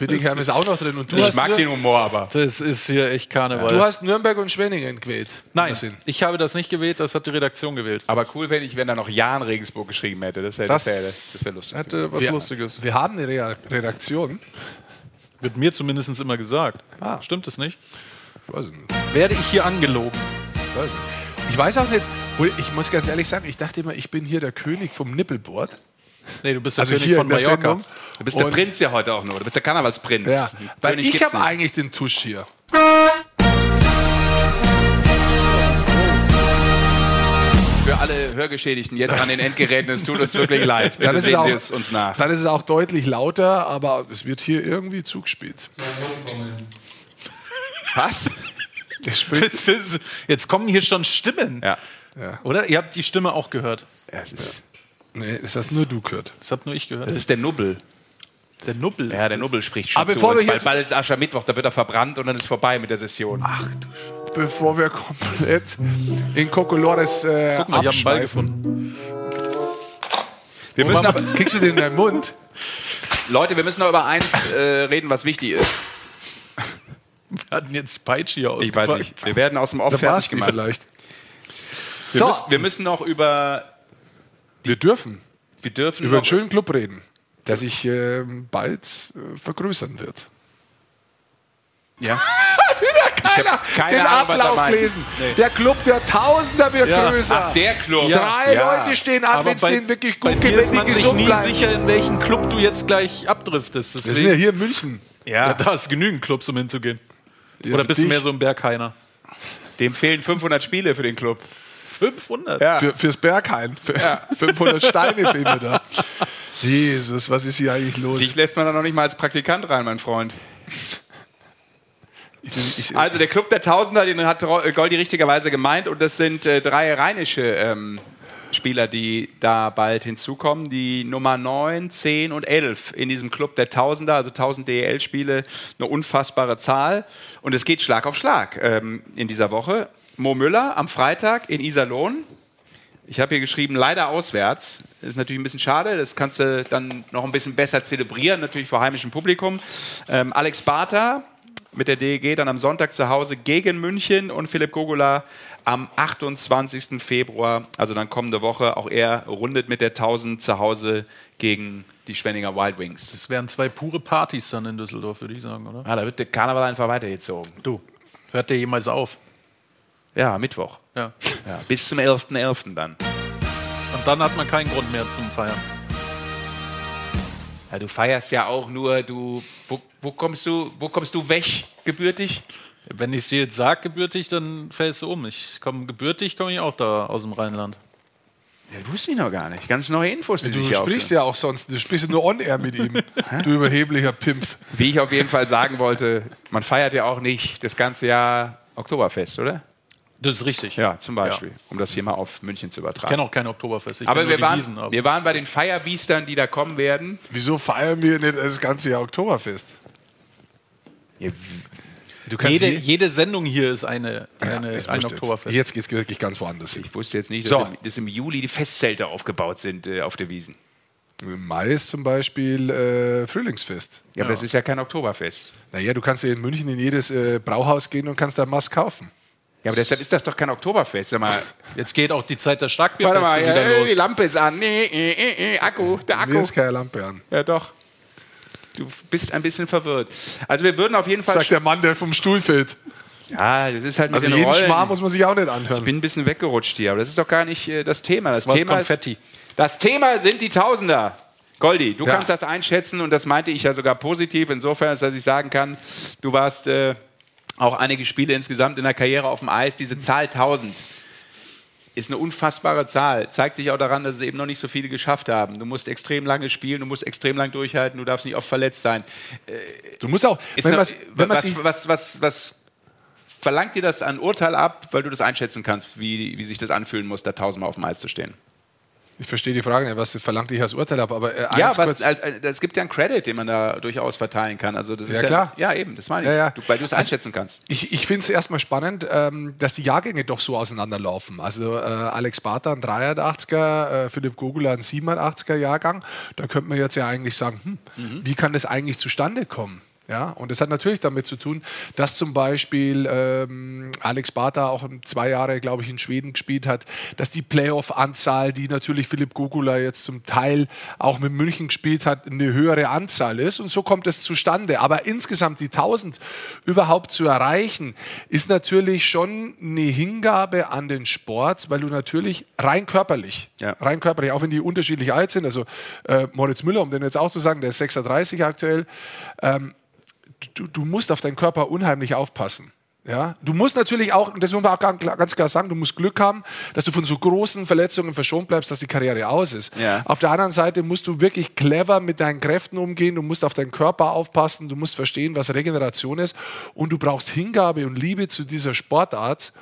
Bittigheim ist auch noch drin. Und du, Ich mag den Humor aber. das ist hier echt Karneval. du hast Nürnberg und Schwenningen gewählt. Nein, ich habe das nicht gewählt, das hat die Redaktion gewählt. Aber cool, wenn ich, wenn da noch Jan Regensburg geschrieben hätte. Das wäre Das, das wär, das wär lustig. hätte was Wir- Lustiges. Wir haben eine Redaktion. Wird mir zumindest immer gesagt. Ah. Stimmt es nicht? Ich weiß nicht. Werde ich hier angelogen? Ich weiß auch nicht, ich muss ganz ehrlich sagen, ich dachte immer, ich bin hier der König vom Nippelboard. Nee, du bist der Also König hier von Mallorca. Sendung. Du bist der Und- Prinz ja heute auch nur. Du bist der Karnevalsprinz. Ja, weil ich habe eigentlich den Tusch hier. Für alle Hörgeschädigten jetzt an den Endgeräten, es tut uns wirklich leid. Bitte Dann ist, es auch, es uns nach. dann ist es auch deutlich lauter, aber es wird hier irgendwie zugespielt. Was? Ist, jetzt kommen hier schon Stimmen. Ja. Oder? Ihr habt die Stimme auch gehört. ja es ist, nee, das hast nur du gehört. Das habt nur ich gehört. das ist der Nubbel. der Nubbel. Ja, der Nubbel spricht schon Aber zu bevor uns. wir Bald, hier- bald ist Aschermittwoch, da wird er verbrannt und dann ist vorbei mit der Session. Ach, Bevor wir komplett in Cocolores äh, Guck mal, ich hab einen Ball abschweifen. gefunden. wir müssen aber, Kriegst du den in deinen Mund? Leute, wir müssen noch über eins äh, reden, was wichtig ist. Wir hatten jetzt die Peitsche hier Ich weiß ausgepackt. nicht. Wir werden aus dem Off Da fertig warst du gemacht. vielleicht. Wir, So. müssen, wir müssen noch über. Wir dürfen Wir dürfen über einen schönen Club reden, der sich ähm, bald äh, vergrößern wird. Ja. Keiner keine den Ahnung, Ablauf lesen. Der Club der Tausender wird Ja. größer. Ach, der Club. Drei Ja. Leute stehen ab, wenn es denen wirklich gut geht, ist wenn man die sich gesund nie bleiben. sicher, in welchen Club du jetzt gleich abdriftest. Wir sind Deswegen, ja hier in München. ja, da ist genügend Clubs, um hinzugehen. Oder bist du mehr so ein Berghainer? Dem fehlen 500 Spiele für den Club. 500? Ja. Für, fürs Berghain. Für 500 Steine fehlen mir da. Jesus, was ist hier eigentlich los? Dich lässt man da noch nicht mal als Praktikant rein, mein Freund. Ich, ich, Also der Club der Tausender, den hat Ro- Goldi richtigerweise gemeint und das sind äh, drei rheinische ähm, Spieler, die da bald hinzukommen. Die Nummer 9, 10 und 11 in diesem Club der Tausender, also 1000 DEL-Spiele, eine unfassbare Zahl. Und es geht Schlag auf Schlag ähm, in dieser Woche. Mo Müller am Freitag in Iserlohn. Ich habe hier geschrieben, leider auswärts. Das ist natürlich ein bisschen schade. Das kannst du dann noch ein bisschen besser zelebrieren, natürlich vor heimischem Publikum. Ähm, Alex Bartha mit der DEG dann am Sonntag zu Hause gegen München und Philipp Gogula am 28. Februar, also dann kommende Woche. Auch er rundet mit der 1000 zu Hause gegen die Schwenninger Wild Wings. Das wären zwei pure Partys dann in Düsseldorf, würde ich sagen, oder? Ah, da wird der Karneval einfach weitergezogen. Du, hört der jemals auf? Ja, Mittwoch. Ja. Ja, bis zum 11.11. dann. Und dann hat man keinen Grund mehr zum Feiern. Ja, du feierst ja auch nur, du, wo, wo, kommst du, wo kommst du weg, gebürtig? Wenn ich sie jetzt sage, gebürtig, dann fällst du um. Ich komme gebürtig, komme ich auch da aus dem Rheinland. Ja, wusste ich noch gar nicht. Ganz neue Infos, die du dich hier sprichst ja auch sonst, du sprichst ja nur on-air mit ihm. du überheblicher Pimpf. Wie ich auf jeden Fall sagen wollte, man feiert ja auch nicht das ganze Jahr Oktoberfest, oder? Das ist richtig. Ja, zum Beispiel, um das hier mal auf München zu Ich übertragen. kenne auch kein Oktoberfest. Ich aber wir waren, Wiesen, aber wir waren bei den Feierbiestern, die da kommen werden. Wieso feiern wir nicht das ganze Jahr Oktoberfest? Du kannst jede, je- jede Sendung hier ist eine, eine, ist ein wurscht jetzt. Oktoberfest. Jetzt geht es wirklich ganz woanders hin. Ich wusste jetzt nicht, dass, So. im, dass im Juli die Festzelte aufgebaut sind äh, auf der Wiesen. Im Mai ist zum Beispiel äh, Frühlingsfest. Ja, aber das ist ja kein Oktoberfest. Naja, du kannst ja in München in jedes äh, Brauhaus gehen und kannst da Mast kaufen. Ja, aber deshalb ist das doch kein Oktoberfest. Sag mal, Jetzt geht auch die Zeit der warte Starkbierfeste mal, wieder äh, los. die Lampe ist an. Nee, äh, äh, äh, Akku, der Mir Akku. ist keine Lampe an. Ja, doch. Du bist ein bisschen verwirrt. Also wir würden auf jeden Fall... Sagt der Mann, der vom Stuhl fällt. ja, das ist halt mit Also den jeden Rollen. Schmarrn muss man sich auch nicht Ich anhören. bin ein bisschen weggerutscht hier, aber das ist doch gar nicht äh, das Thema. Das, Das Thema Konfetti. Ist, das Thema sind die Tausender. Goldi, du Ja. kannst das einschätzen und das meinte ich ja sogar positiv, insofern, dass ich sagen kann, du warst äh, auch einige Spiele insgesamt in der Karriere auf dem Eis. Diese Zahl 1000 ist eine unfassbare Zahl. Zeigt sich auch daran, dass es eben noch nicht so viele geschafft haben. Du musst extrem lange spielen, du musst extrem lang durchhalten, du darfst nicht oft verletzt sein. Du musst auch, wenn noch, man's- wenn was, was, was, was verlangt dir das an Urteil ab, weil du das einschätzen kannst, wie, wie sich das anfühlen muss, da tausendmal auf dem Eis zu stehen? Ich verstehe die Frage nicht, was verlangt ich als Urteil ab, aber äh, Ja, was, kurz- äh, es gibt ja einen Credit, den man da durchaus verteilen kann. Also das Ja, ist ja, klar. Ja, eben, das meine ich. Ja, ja. Du, weil du es Also- einschätzen kannst. Ich, ich finde es erstmal spannend, ähm, dass die Jahrgänge doch so auseinanderlaufen. Also äh, Alex Bartha ein 83er, äh, Philipp Gogula ein 87er Jahrgang. Da könnte man jetzt ja eigentlich sagen, hm, Mhm. wie kann das eigentlich zustande kommen? Ja, und das hat natürlich damit zu tun, dass zum Beispiel ähm, Alex Bartha auch zwei Jahre, glaube ich, in Schweden gespielt hat, dass die Playoff-Anzahl, die natürlich Philipp Gogula jetzt zum Teil auch mit München gespielt hat, eine höhere Anzahl ist. Und so kommt es zustande. Aber insgesamt die 1000 überhaupt zu erreichen, ist natürlich schon eine Hingabe an den Sport, weil du natürlich rein körperlich, Ja. rein körperlich, auch wenn die unterschiedlich alt sind, also äh, Moritz Müller, um den jetzt auch zu sagen, der ist 36 aktuell, ähm, du, du musst auf deinen Körper unheimlich aufpassen. Ja, du musst natürlich auch, und das muss man auch ganz klar, ganz klar sagen, du musst Glück haben, dass du von so großen Verletzungen verschont bleibst, dass die Karriere aus ist. Ja. Auf der anderen Seite musst du wirklich clever mit deinen Kräften umgehen, du musst auf deinen Körper aufpassen, du musst verstehen, was Regeneration ist und du brauchst Hingabe und Liebe zu dieser Sportart.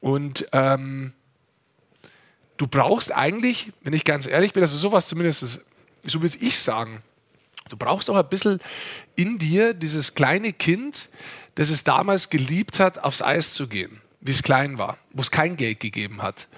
Und ähm, du brauchst eigentlich, wenn ich ganz ehrlich bin, also sowas zumindest, so will ich sagen, Du brauchst auch ein bisschen in dir dieses kleine Kind, das es damals geliebt hat, aufs Eis zu gehen, wie es klein war, wo es kein Geld gegeben hat,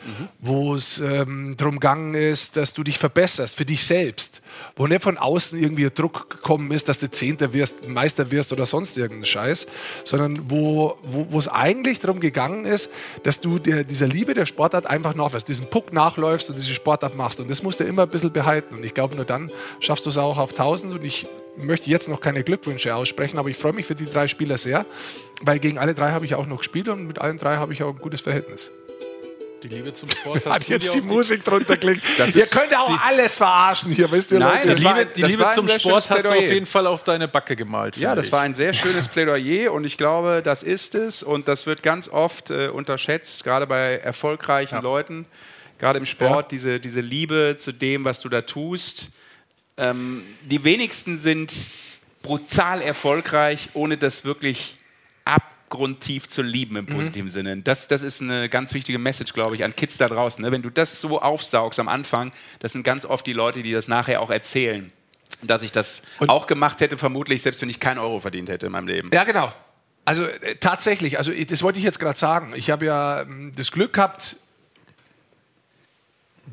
wo es ähm, darum gegangen ist, dass du dich verbesserst für dich selbst, wo nicht von außen irgendwie Druck gekommen ist, dass du Zehnter wirst, Meister wirst oder sonst irgendeinen Scheiß, sondern wo, wo, es eigentlich darum gegangen ist, dass du der, dieser Liebe der Sportart einfach nachläufst, diesen Puck nachläufst und diese Sportart machst. Und das musst du immer ein bisschen behalten. Und ich glaube, nur dann schaffst du es auch auf 1000. Und ich möchte jetzt noch keine Glückwünsche aussprechen, aber ich freue mich für die drei Spieler sehr, weil gegen alle drei habe ich auch noch gespielt und mit allen drei habe ich auch ein gutes Verhältnis. Die Liebe zum Sport Hat jetzt die Musik drunter klingt. Das Ihr könnt ja auch alles verarschen hier, wisst ihr Nein, Leute? Die Liebe, die Liebe zum Sport hast du auf jeden Fall auf deine Backe gemalt. Ja, das ich. war ein sehr schönes Plädoyer und ich glaube, das ist es und das wird ganz oft äh, unterschätzt, gerade bei erfolgreichen Leuten, gerade im Sport, diese, diese Liebe zu dem, was du da tust. Ähm, die wenigsten sind brutal erfolgreich, ohne das wirklich abgrundtief zu lieben im positiven Sinne. Das, das ist eine ganz wichtige Message, glaube ich, an Kids da draußen. Ne? Wenn du das so aufsaugst am Anfang, das sind ganz oft die Leute, die das nachher auch erzählen. Dass ich das auch gemacht hätte, vermutlich, selbst wenn ich keinen Euro verdient hätte in meinem Leben. Ja, genau. Also äh, tatsächlich, also das wollte ich jetzt gerade sagen. Ich habe ja ähm, das Glück gehabt,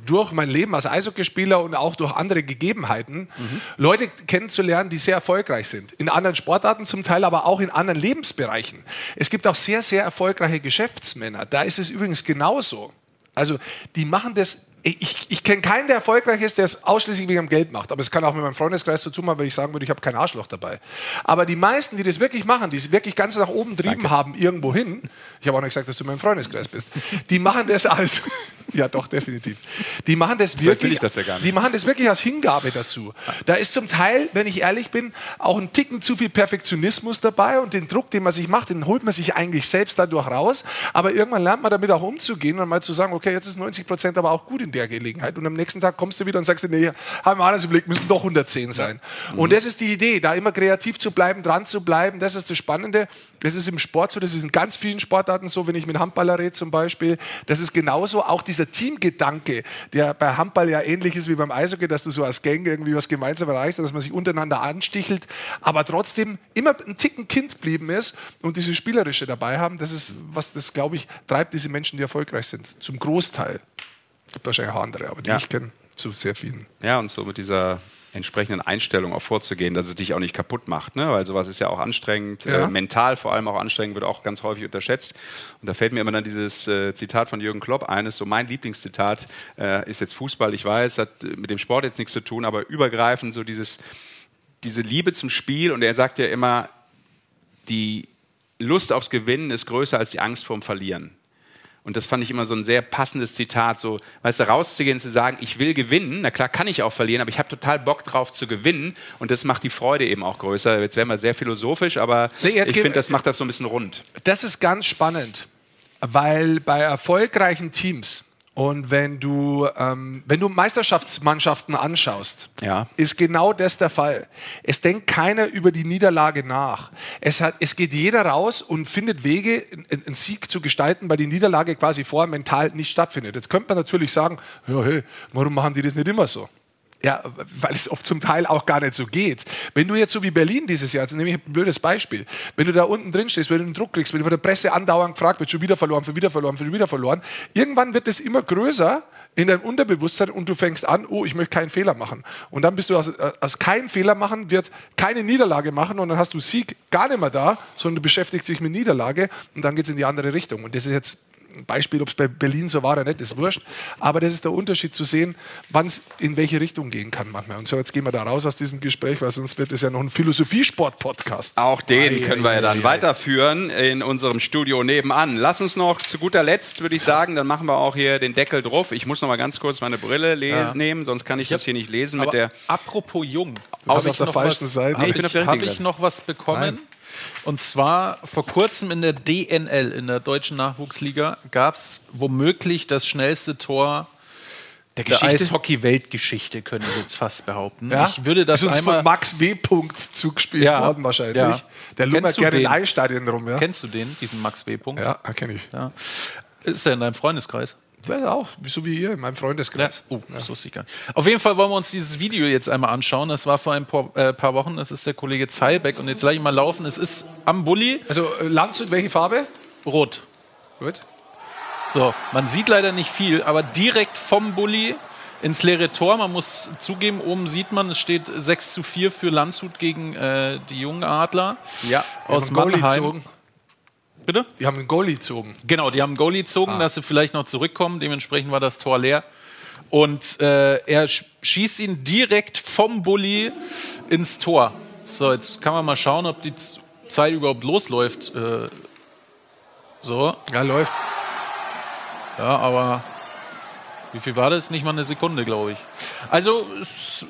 durch mein Leben als Eishockeyspieler und auch durch andere Gegebenheiten Leute kennenzulernen, die sehr erfolgreich sind. In anderen Sportarten zum Teil, aber auch in anderen Lebensbereichen. Es gibt auch sehr, sehr erfolgreiche Geschäftsmänner. Da ist es übrigens genauso. Also die machen das. Ich, ich kenne keinen, der erfolgreich ist, der es ausschließlich wegen dem Geld macht. Aber es kann auch mit meinem Freundeskreis zu tun haben, weil ich sagen würde, ich habe kein Arschloch dabei. Aber die meisten, die das wirklich machen, die es wirklich ganz nach oben trieben haben, irgendwo hin, ich habe auch nicht gesagt, dass du in meinem Freundeskreis bist, die machen das als, ja doch, definitiv. Die machen das wirklich, ich das ja gar nicht. die machen das wirklich als Hingabe dazu. Da ist zum Teil, wenn ich ehrlich bin, auch ein Ticken zu viel Perfektionismus dabei und den Druck, den man sich macht, den holt man sich eigentlich selbst dadurch raus. Aber irgendwann lernt man damit auch umzugehen und mal zu sagen, okay, jetzt ist 90 Prozent aber auch gut in der Gelegenheit. Und am nächsten Tag kommst du wieder und sagst, nee, haben wir alles im Blick, müssen doch 110 sein. Und das ist die Idee, da immer kreativ zu bleiben, dran zu bleiben. Das ist das Spannende. Das ist im Sport so, das ist in ganz vielen Sportarten so, wenn ich mit Handballer rede zum Beispiel. Das ist genauso auch dieser Teamgedanke, der bei Handball ja ähnlich ist wie beim Eishockey, dass du so als Gang irgendwie was gemeinsam erreichst, dass man sich untereinander anstichelt, aber trotzdem immer ein Ticken Kind blieben ist und diese Spielerische dabei haben. Das ist, was das, glaube ich, treibt diese Menschen, die erfolgreich sind. Zum Großteil. Gibt wahrscheinlich auch andere, aber die Ja. ich kenne, zu sehr vielen. Ja, und so mit dieser entsprechenden Einstellung auch vorzugehen, dass es dich auch nicht kaputt macht, ne? weil sowas ist ja auch anstrengend, Ja. äh, mental vor allem auch anstrengend, wird auch ganz häufig unterschätzt. Und da fällt mir immer dann dieses äh, Zitat von Jürgen Klopp ein, ist so mein Lieblingszitat, äh, ist jetzt Fußball, ich weiß, hat äh, mit dem Sport jetzt nichts zu tun, aber übergreifend so dieses, diese Liebe zum Spiel und er sagt ja immer, die Lust aufs Gewinnen ist größer als die Angst vorm Verlieren. Und das fand ich immer so ein sehr passendes Zitat, so, weißt du, rauszugehen und zu sagen, ich will gewinnen, na klar kann ich auch verlieren, aber ich habe total Bock drauf zu gewinnen und das macht die Freude eben auch größer. Jetzt werden wir sehr philosophisch, aber Nee, ich finde, das macht das so ein bisschen rund. Das ist ganz spannend, weil bei erfolgreichen Teams und wenn du, ähm, wenn du Meisterschaftsmannschaften anschaust, Ja. ist genau das der Fall. Es denkt keiner über die Niederlage nach. Es, hat, es geht jeder raus und findet Wege, einen Sieg zu gestalten, weil die Niederlage quasi vorher mental nicht stattfindet. Jetzt könnte man natürlich sagen, ja, hey, warum machen die das nicht immer so? Ja, weil es oft zum Teil auch gar nicht so geht. Wenn du jetzt so wie Berlin dieses Jahr, jetzt nehme ich ein blödes Beispiel, wenn du da unten drin stehst, wenn du einen Druck kriegst, wenn du von der Presse andauernd gefragt wird, schon wieder verloren, schon wieder verloren, schon wieder verloren, irgendwann wird es immer größer in deinem Unterbewusstsein und du fängst an, oh, ich möchte keinen Fehler machen. Und dann bist du aus, aus keinem Fehler machen, wird keine Niederlage machen und dann hast du Sieg gar nicht mehr da, sondern du beschäftigst dich mit Niederlage und dann geht es in die andere Richtung. Und das ist jetzt Beispiel, ob es bei Berlin so war oder nicht, ist wurscht. Aber das ist der Unterschied zu sehen, wann es in welche Richtung gehen kann manchmal. Und so, jetzt gehen wir da raus aus diesem Gespräch, weil sonst wird es ja noch ein Philosophiesport-Podcast. Auch den können wir ja dann weiterführen in unserem Studio nebenan. Lass uns noch zu guter Letzt, würde ich sagen, dann machen wir auch hier den Deckel drauf. Ich muss noch mal ganz kurz meine Brille Ja. nehmen, sonst kann ich das hier nicht lesen Aber mit der. apropos jung, bist hab auf ich der noch falschen was, Seite. Habe ich hab ich noch was bekommen? Nein. Und zwar vor kurzem in der DNL, in der deutschen Nachwuchsliga, gab es womöglich das schnellste Tor der, Geschichte? Eishockey-Weltgeschichte, können wir jetzt fast behaupten. Ja? Ich würde das ist uns einmal. von Max W. Punkt zugespielt Ja. worden wahrscheinlich. Ja. Der du gerne in den? Eisstadien rum. Ja, Kennst du den, diesen Max W. Punkt? ja kenne ich. Ist der in deinem Freundeskreis? Ja, auch, so wie ihr in meinem Freundeskreis. Oh, das wusste ich gar nicht. Auf jeden Fall wollen wir uns dieses Video jetzt einmal anschauen. Das war vor ein paar, äh, paar Wochen. Das ist der Kollege Zeilbeck. Und jetzt lasse ich mal laufen. Es ist am Bulli Also äh, Landshut, welche Farbe? rot. Gut. So, man sieht leider nicht viel, aber direkt vom Bulli ins leere Tor. Man muss zugeben, oben sieht man, es steht 6 zu 4 für Landshut gegen äh, die jungen Adler Ja, aus Mannheim. gezogen. Bitte? Die haben einen Goalie gezogen. Genau, die haben einen Goalie gezogen, dass sie vielleicht noch zurückkommen. Dementsprechend war das Tor leer. Und äh, er sch- schießt ihn direkt vom Bulli ins Tor. So, jetzt kann man mal schauen, ob die Zeit überhaupt losläuft. Äh, so, Ja, läuft. Ja, aber wie viel war das? Nicht mal eine Sekunde, glaube ich. Also, es,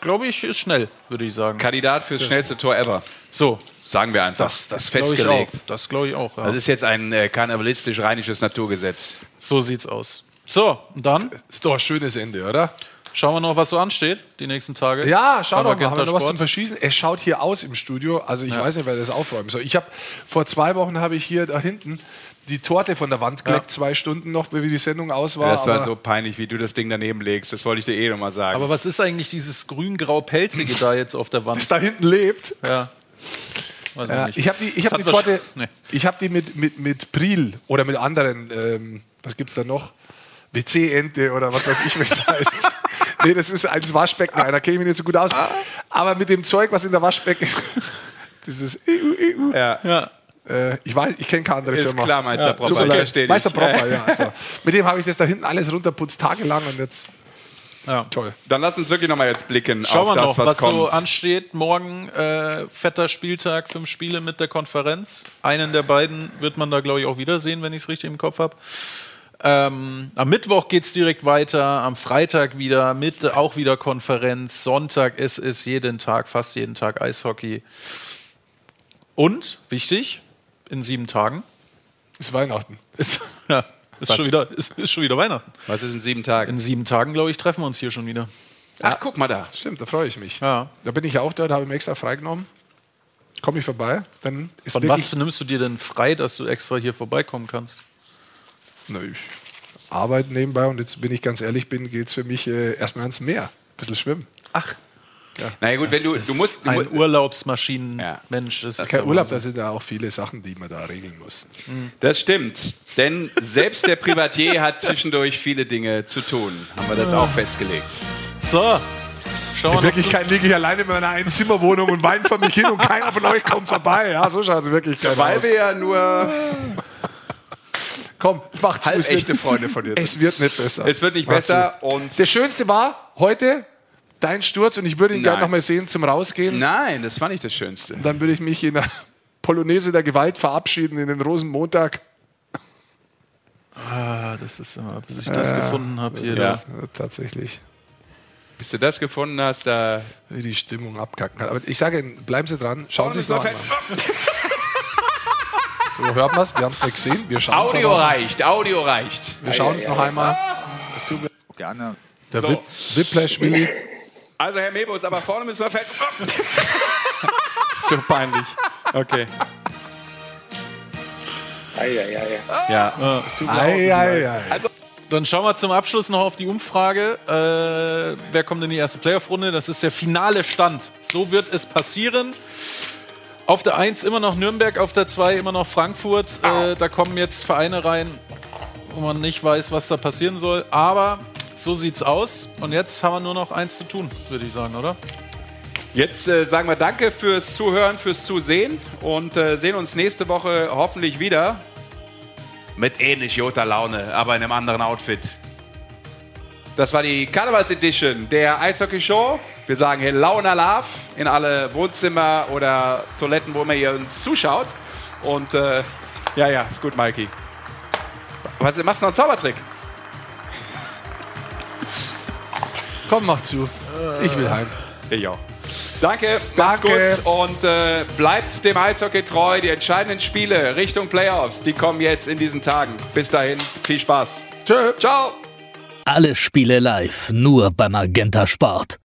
glaube ich, ist schnell, würde ich sagen. Kandidat fürs schnellste Tor ever. So, Sagen wir einfach. das, das ist glaube ich festgelegt. auch. Das glaube ich auch. Ja. Das ist jetzt ein äh, karnevalistisch-rheinisches Naturgesetz. so sieht's aus. So, und dann Ist doch ein schönes Ende, oder? schauen wir noch, was so ansteht die nächsten Tage. Ja, schau Beim doch mal, haben wir noch was zum Verschießen? Es schaut hier aus im Studio. Also ich weiß nicht, wer das aufräumen soll. Ich habe vor zwei Wochen habe ich hier da hinten die Torte von der Wand geleckt, zwei Stunden noch, wie die Sendung aus war. das war so peinlich, wie du das Ding daneben legst. Das wollte ich dir eh nochmal sagen. Aber was ist eigentlich dieses grün-grau-pelzige da jetzt auf der das Wand? da hinten lebt. Ja. Weiß Ja, ich habe die, ich hab die Torte, nee. ich habe die mit, mit, mit Pril oder mit anderen, ähm, was gibt's da noch? WC-Ente oder was weiß ich, was das heißt. nee, das ist ein Waschbecken, da kenne ich mich nicht so gut aus. Aber mit dem Zeug, was in der Waschbecken, dieses EU, EU, ja. Ja. äh, ich weiß, ich kenne keine andere Ist Firma. klar, Meister Tut Propper. mir dich. Meister Propper, ja. Also, mit dem habe ich das da hinten alles runterputzt, tagelang und jetzt Ja. toll. Dann lass uns wirklich nochmal jetzt blicken Schauen auf wir das, noch, was, was, kommt. so ansteht. Morgen äh, fetter Spieltag, fünf Spiele mit der Konferenz. Einen der beiden wird man da, glaube ich, auch wiedersehen, wenn ich es richtig im Kopf habe. Ähm, am Mittwoch geht es direkt weiter, am Freitag wieder mit auch wieder Konferenz. Sonntag ist es jeden Tag, fast jeden Tag Eishockey. Und, wichtig, in sieben Tagen Ist Weihnachten. ist, ja, ist, schon, wieder, ist, ist schon wieder Weihnachten. was ist in sieben Tagen? In sieben Tagen, glaube ich, treffen wir uns hier schon wieder. Ach, guck mal da. Stimmt, da freue ich mich. Ja. Da bin ich auch da, da habe ich mir extra freigenommen. Komme ich vorbei, dann ist Von was nimmst du dir denn frei, dass du extra hier vorbeikommen kannst? Na, ich arbeite nebenbei und jetzt bin ich ganz ehrlich bin, geht es für mich äh, erstmal ans Meer. Ein bisschen schwimmen. Ach, Na ja, gut, wenn du, du musst. Du, ein Urlaubsmaschinen-Mensch. Das, ist Kein ja Urlaub, da sind da auch viele Sachen, die man da regeln muss. das stimmt. Denn selbst der Privatier hat zwischendurch viele Dinge zu tun. Haben wir das auch festgelegt. So, schauen wir In Wirklichkeit liege ich alleine in meiner Einzimmerwohnung und weine vor mich hin und keiner von euch kommt vorbei. Ja, so schaut es wirklich Weil aus. wir ja nur Komm, macht's halb echte Freunde von dir. Es wird nicht besser. Es wird nicht Mach zu. besser und. Das Schönste war heute dein Sturz und ich würde ihn gerne Nein. noch mal sehen zum Rausgehen. Nein, das war nicht das Schönste. Dann würde ich mich in der Polonaise der Gewalt verabschieden in den Rosenmontag. ah, das ist immer, bis ich das gefunden habe hier. Ja. tatsächlich. Bis du das gefunden hast, da. Wie die Stimmung abkacken kann. Aber ich sage Ihnen, bleiben Sie dran, schauen Sie es noch einmal. So, hört man es? Wir haben es nicht gesehen. Wir schauen Audio reicht, Audio reicht. Wir schauen es noch einmal. Das tut mir Gerne. der So. Whip- Whiplash Willi. Also, Herr Mebus, aber vorne müssen wir fest. so peinlich. Okay. Eieiei. Ja. Ei, ei, ei. Dann schauen wir zum Abschluss noch auf die Umfrage. Äh, wer kommt in die erste Playoff-Runde? Das ist der finale Stand. So wird es passieren. Auf der 1 immer noch Nürnberg, auf der 2 immer noch Frankfurt. Äh, da kommen jetzt Vereine rein, wo man nicht weiß, was da passieren soll. Aber so sieht's aus. Und jetzt haben wir nur noch eins zu tun, würde ich sagen, oder? Jetzt äh, sagen wir Danke fürs Zuhören, fürs Zusehen und äh, sehen uns nächste Woche hoffentlich wieder. Mit ähnlich guter Laune, aber in einem anderen Outfit. Das war die Karnevals-Edition der Eishockey-Show. Wir sagen hier Launa Love in alle Wohnzimmer oder Toiletten, wo immer ihr uns zuschaut. Und äh, ja, ja, ist gut, Mikey. Was, machst du noch einen Zaubertrick? Komm, mach zu. Ich will heim. Ich auch. Danke, macht's Danke. gut und äh, bleibt dem Eishockey treu. Die entscheidenden Spiele Richtung Playoffs, die kommen jetzt in diesen Tagen. Bis dahin, viel Spaß. Tschö. Ciao. Alle Spiele live, nur beim Magenta Sport.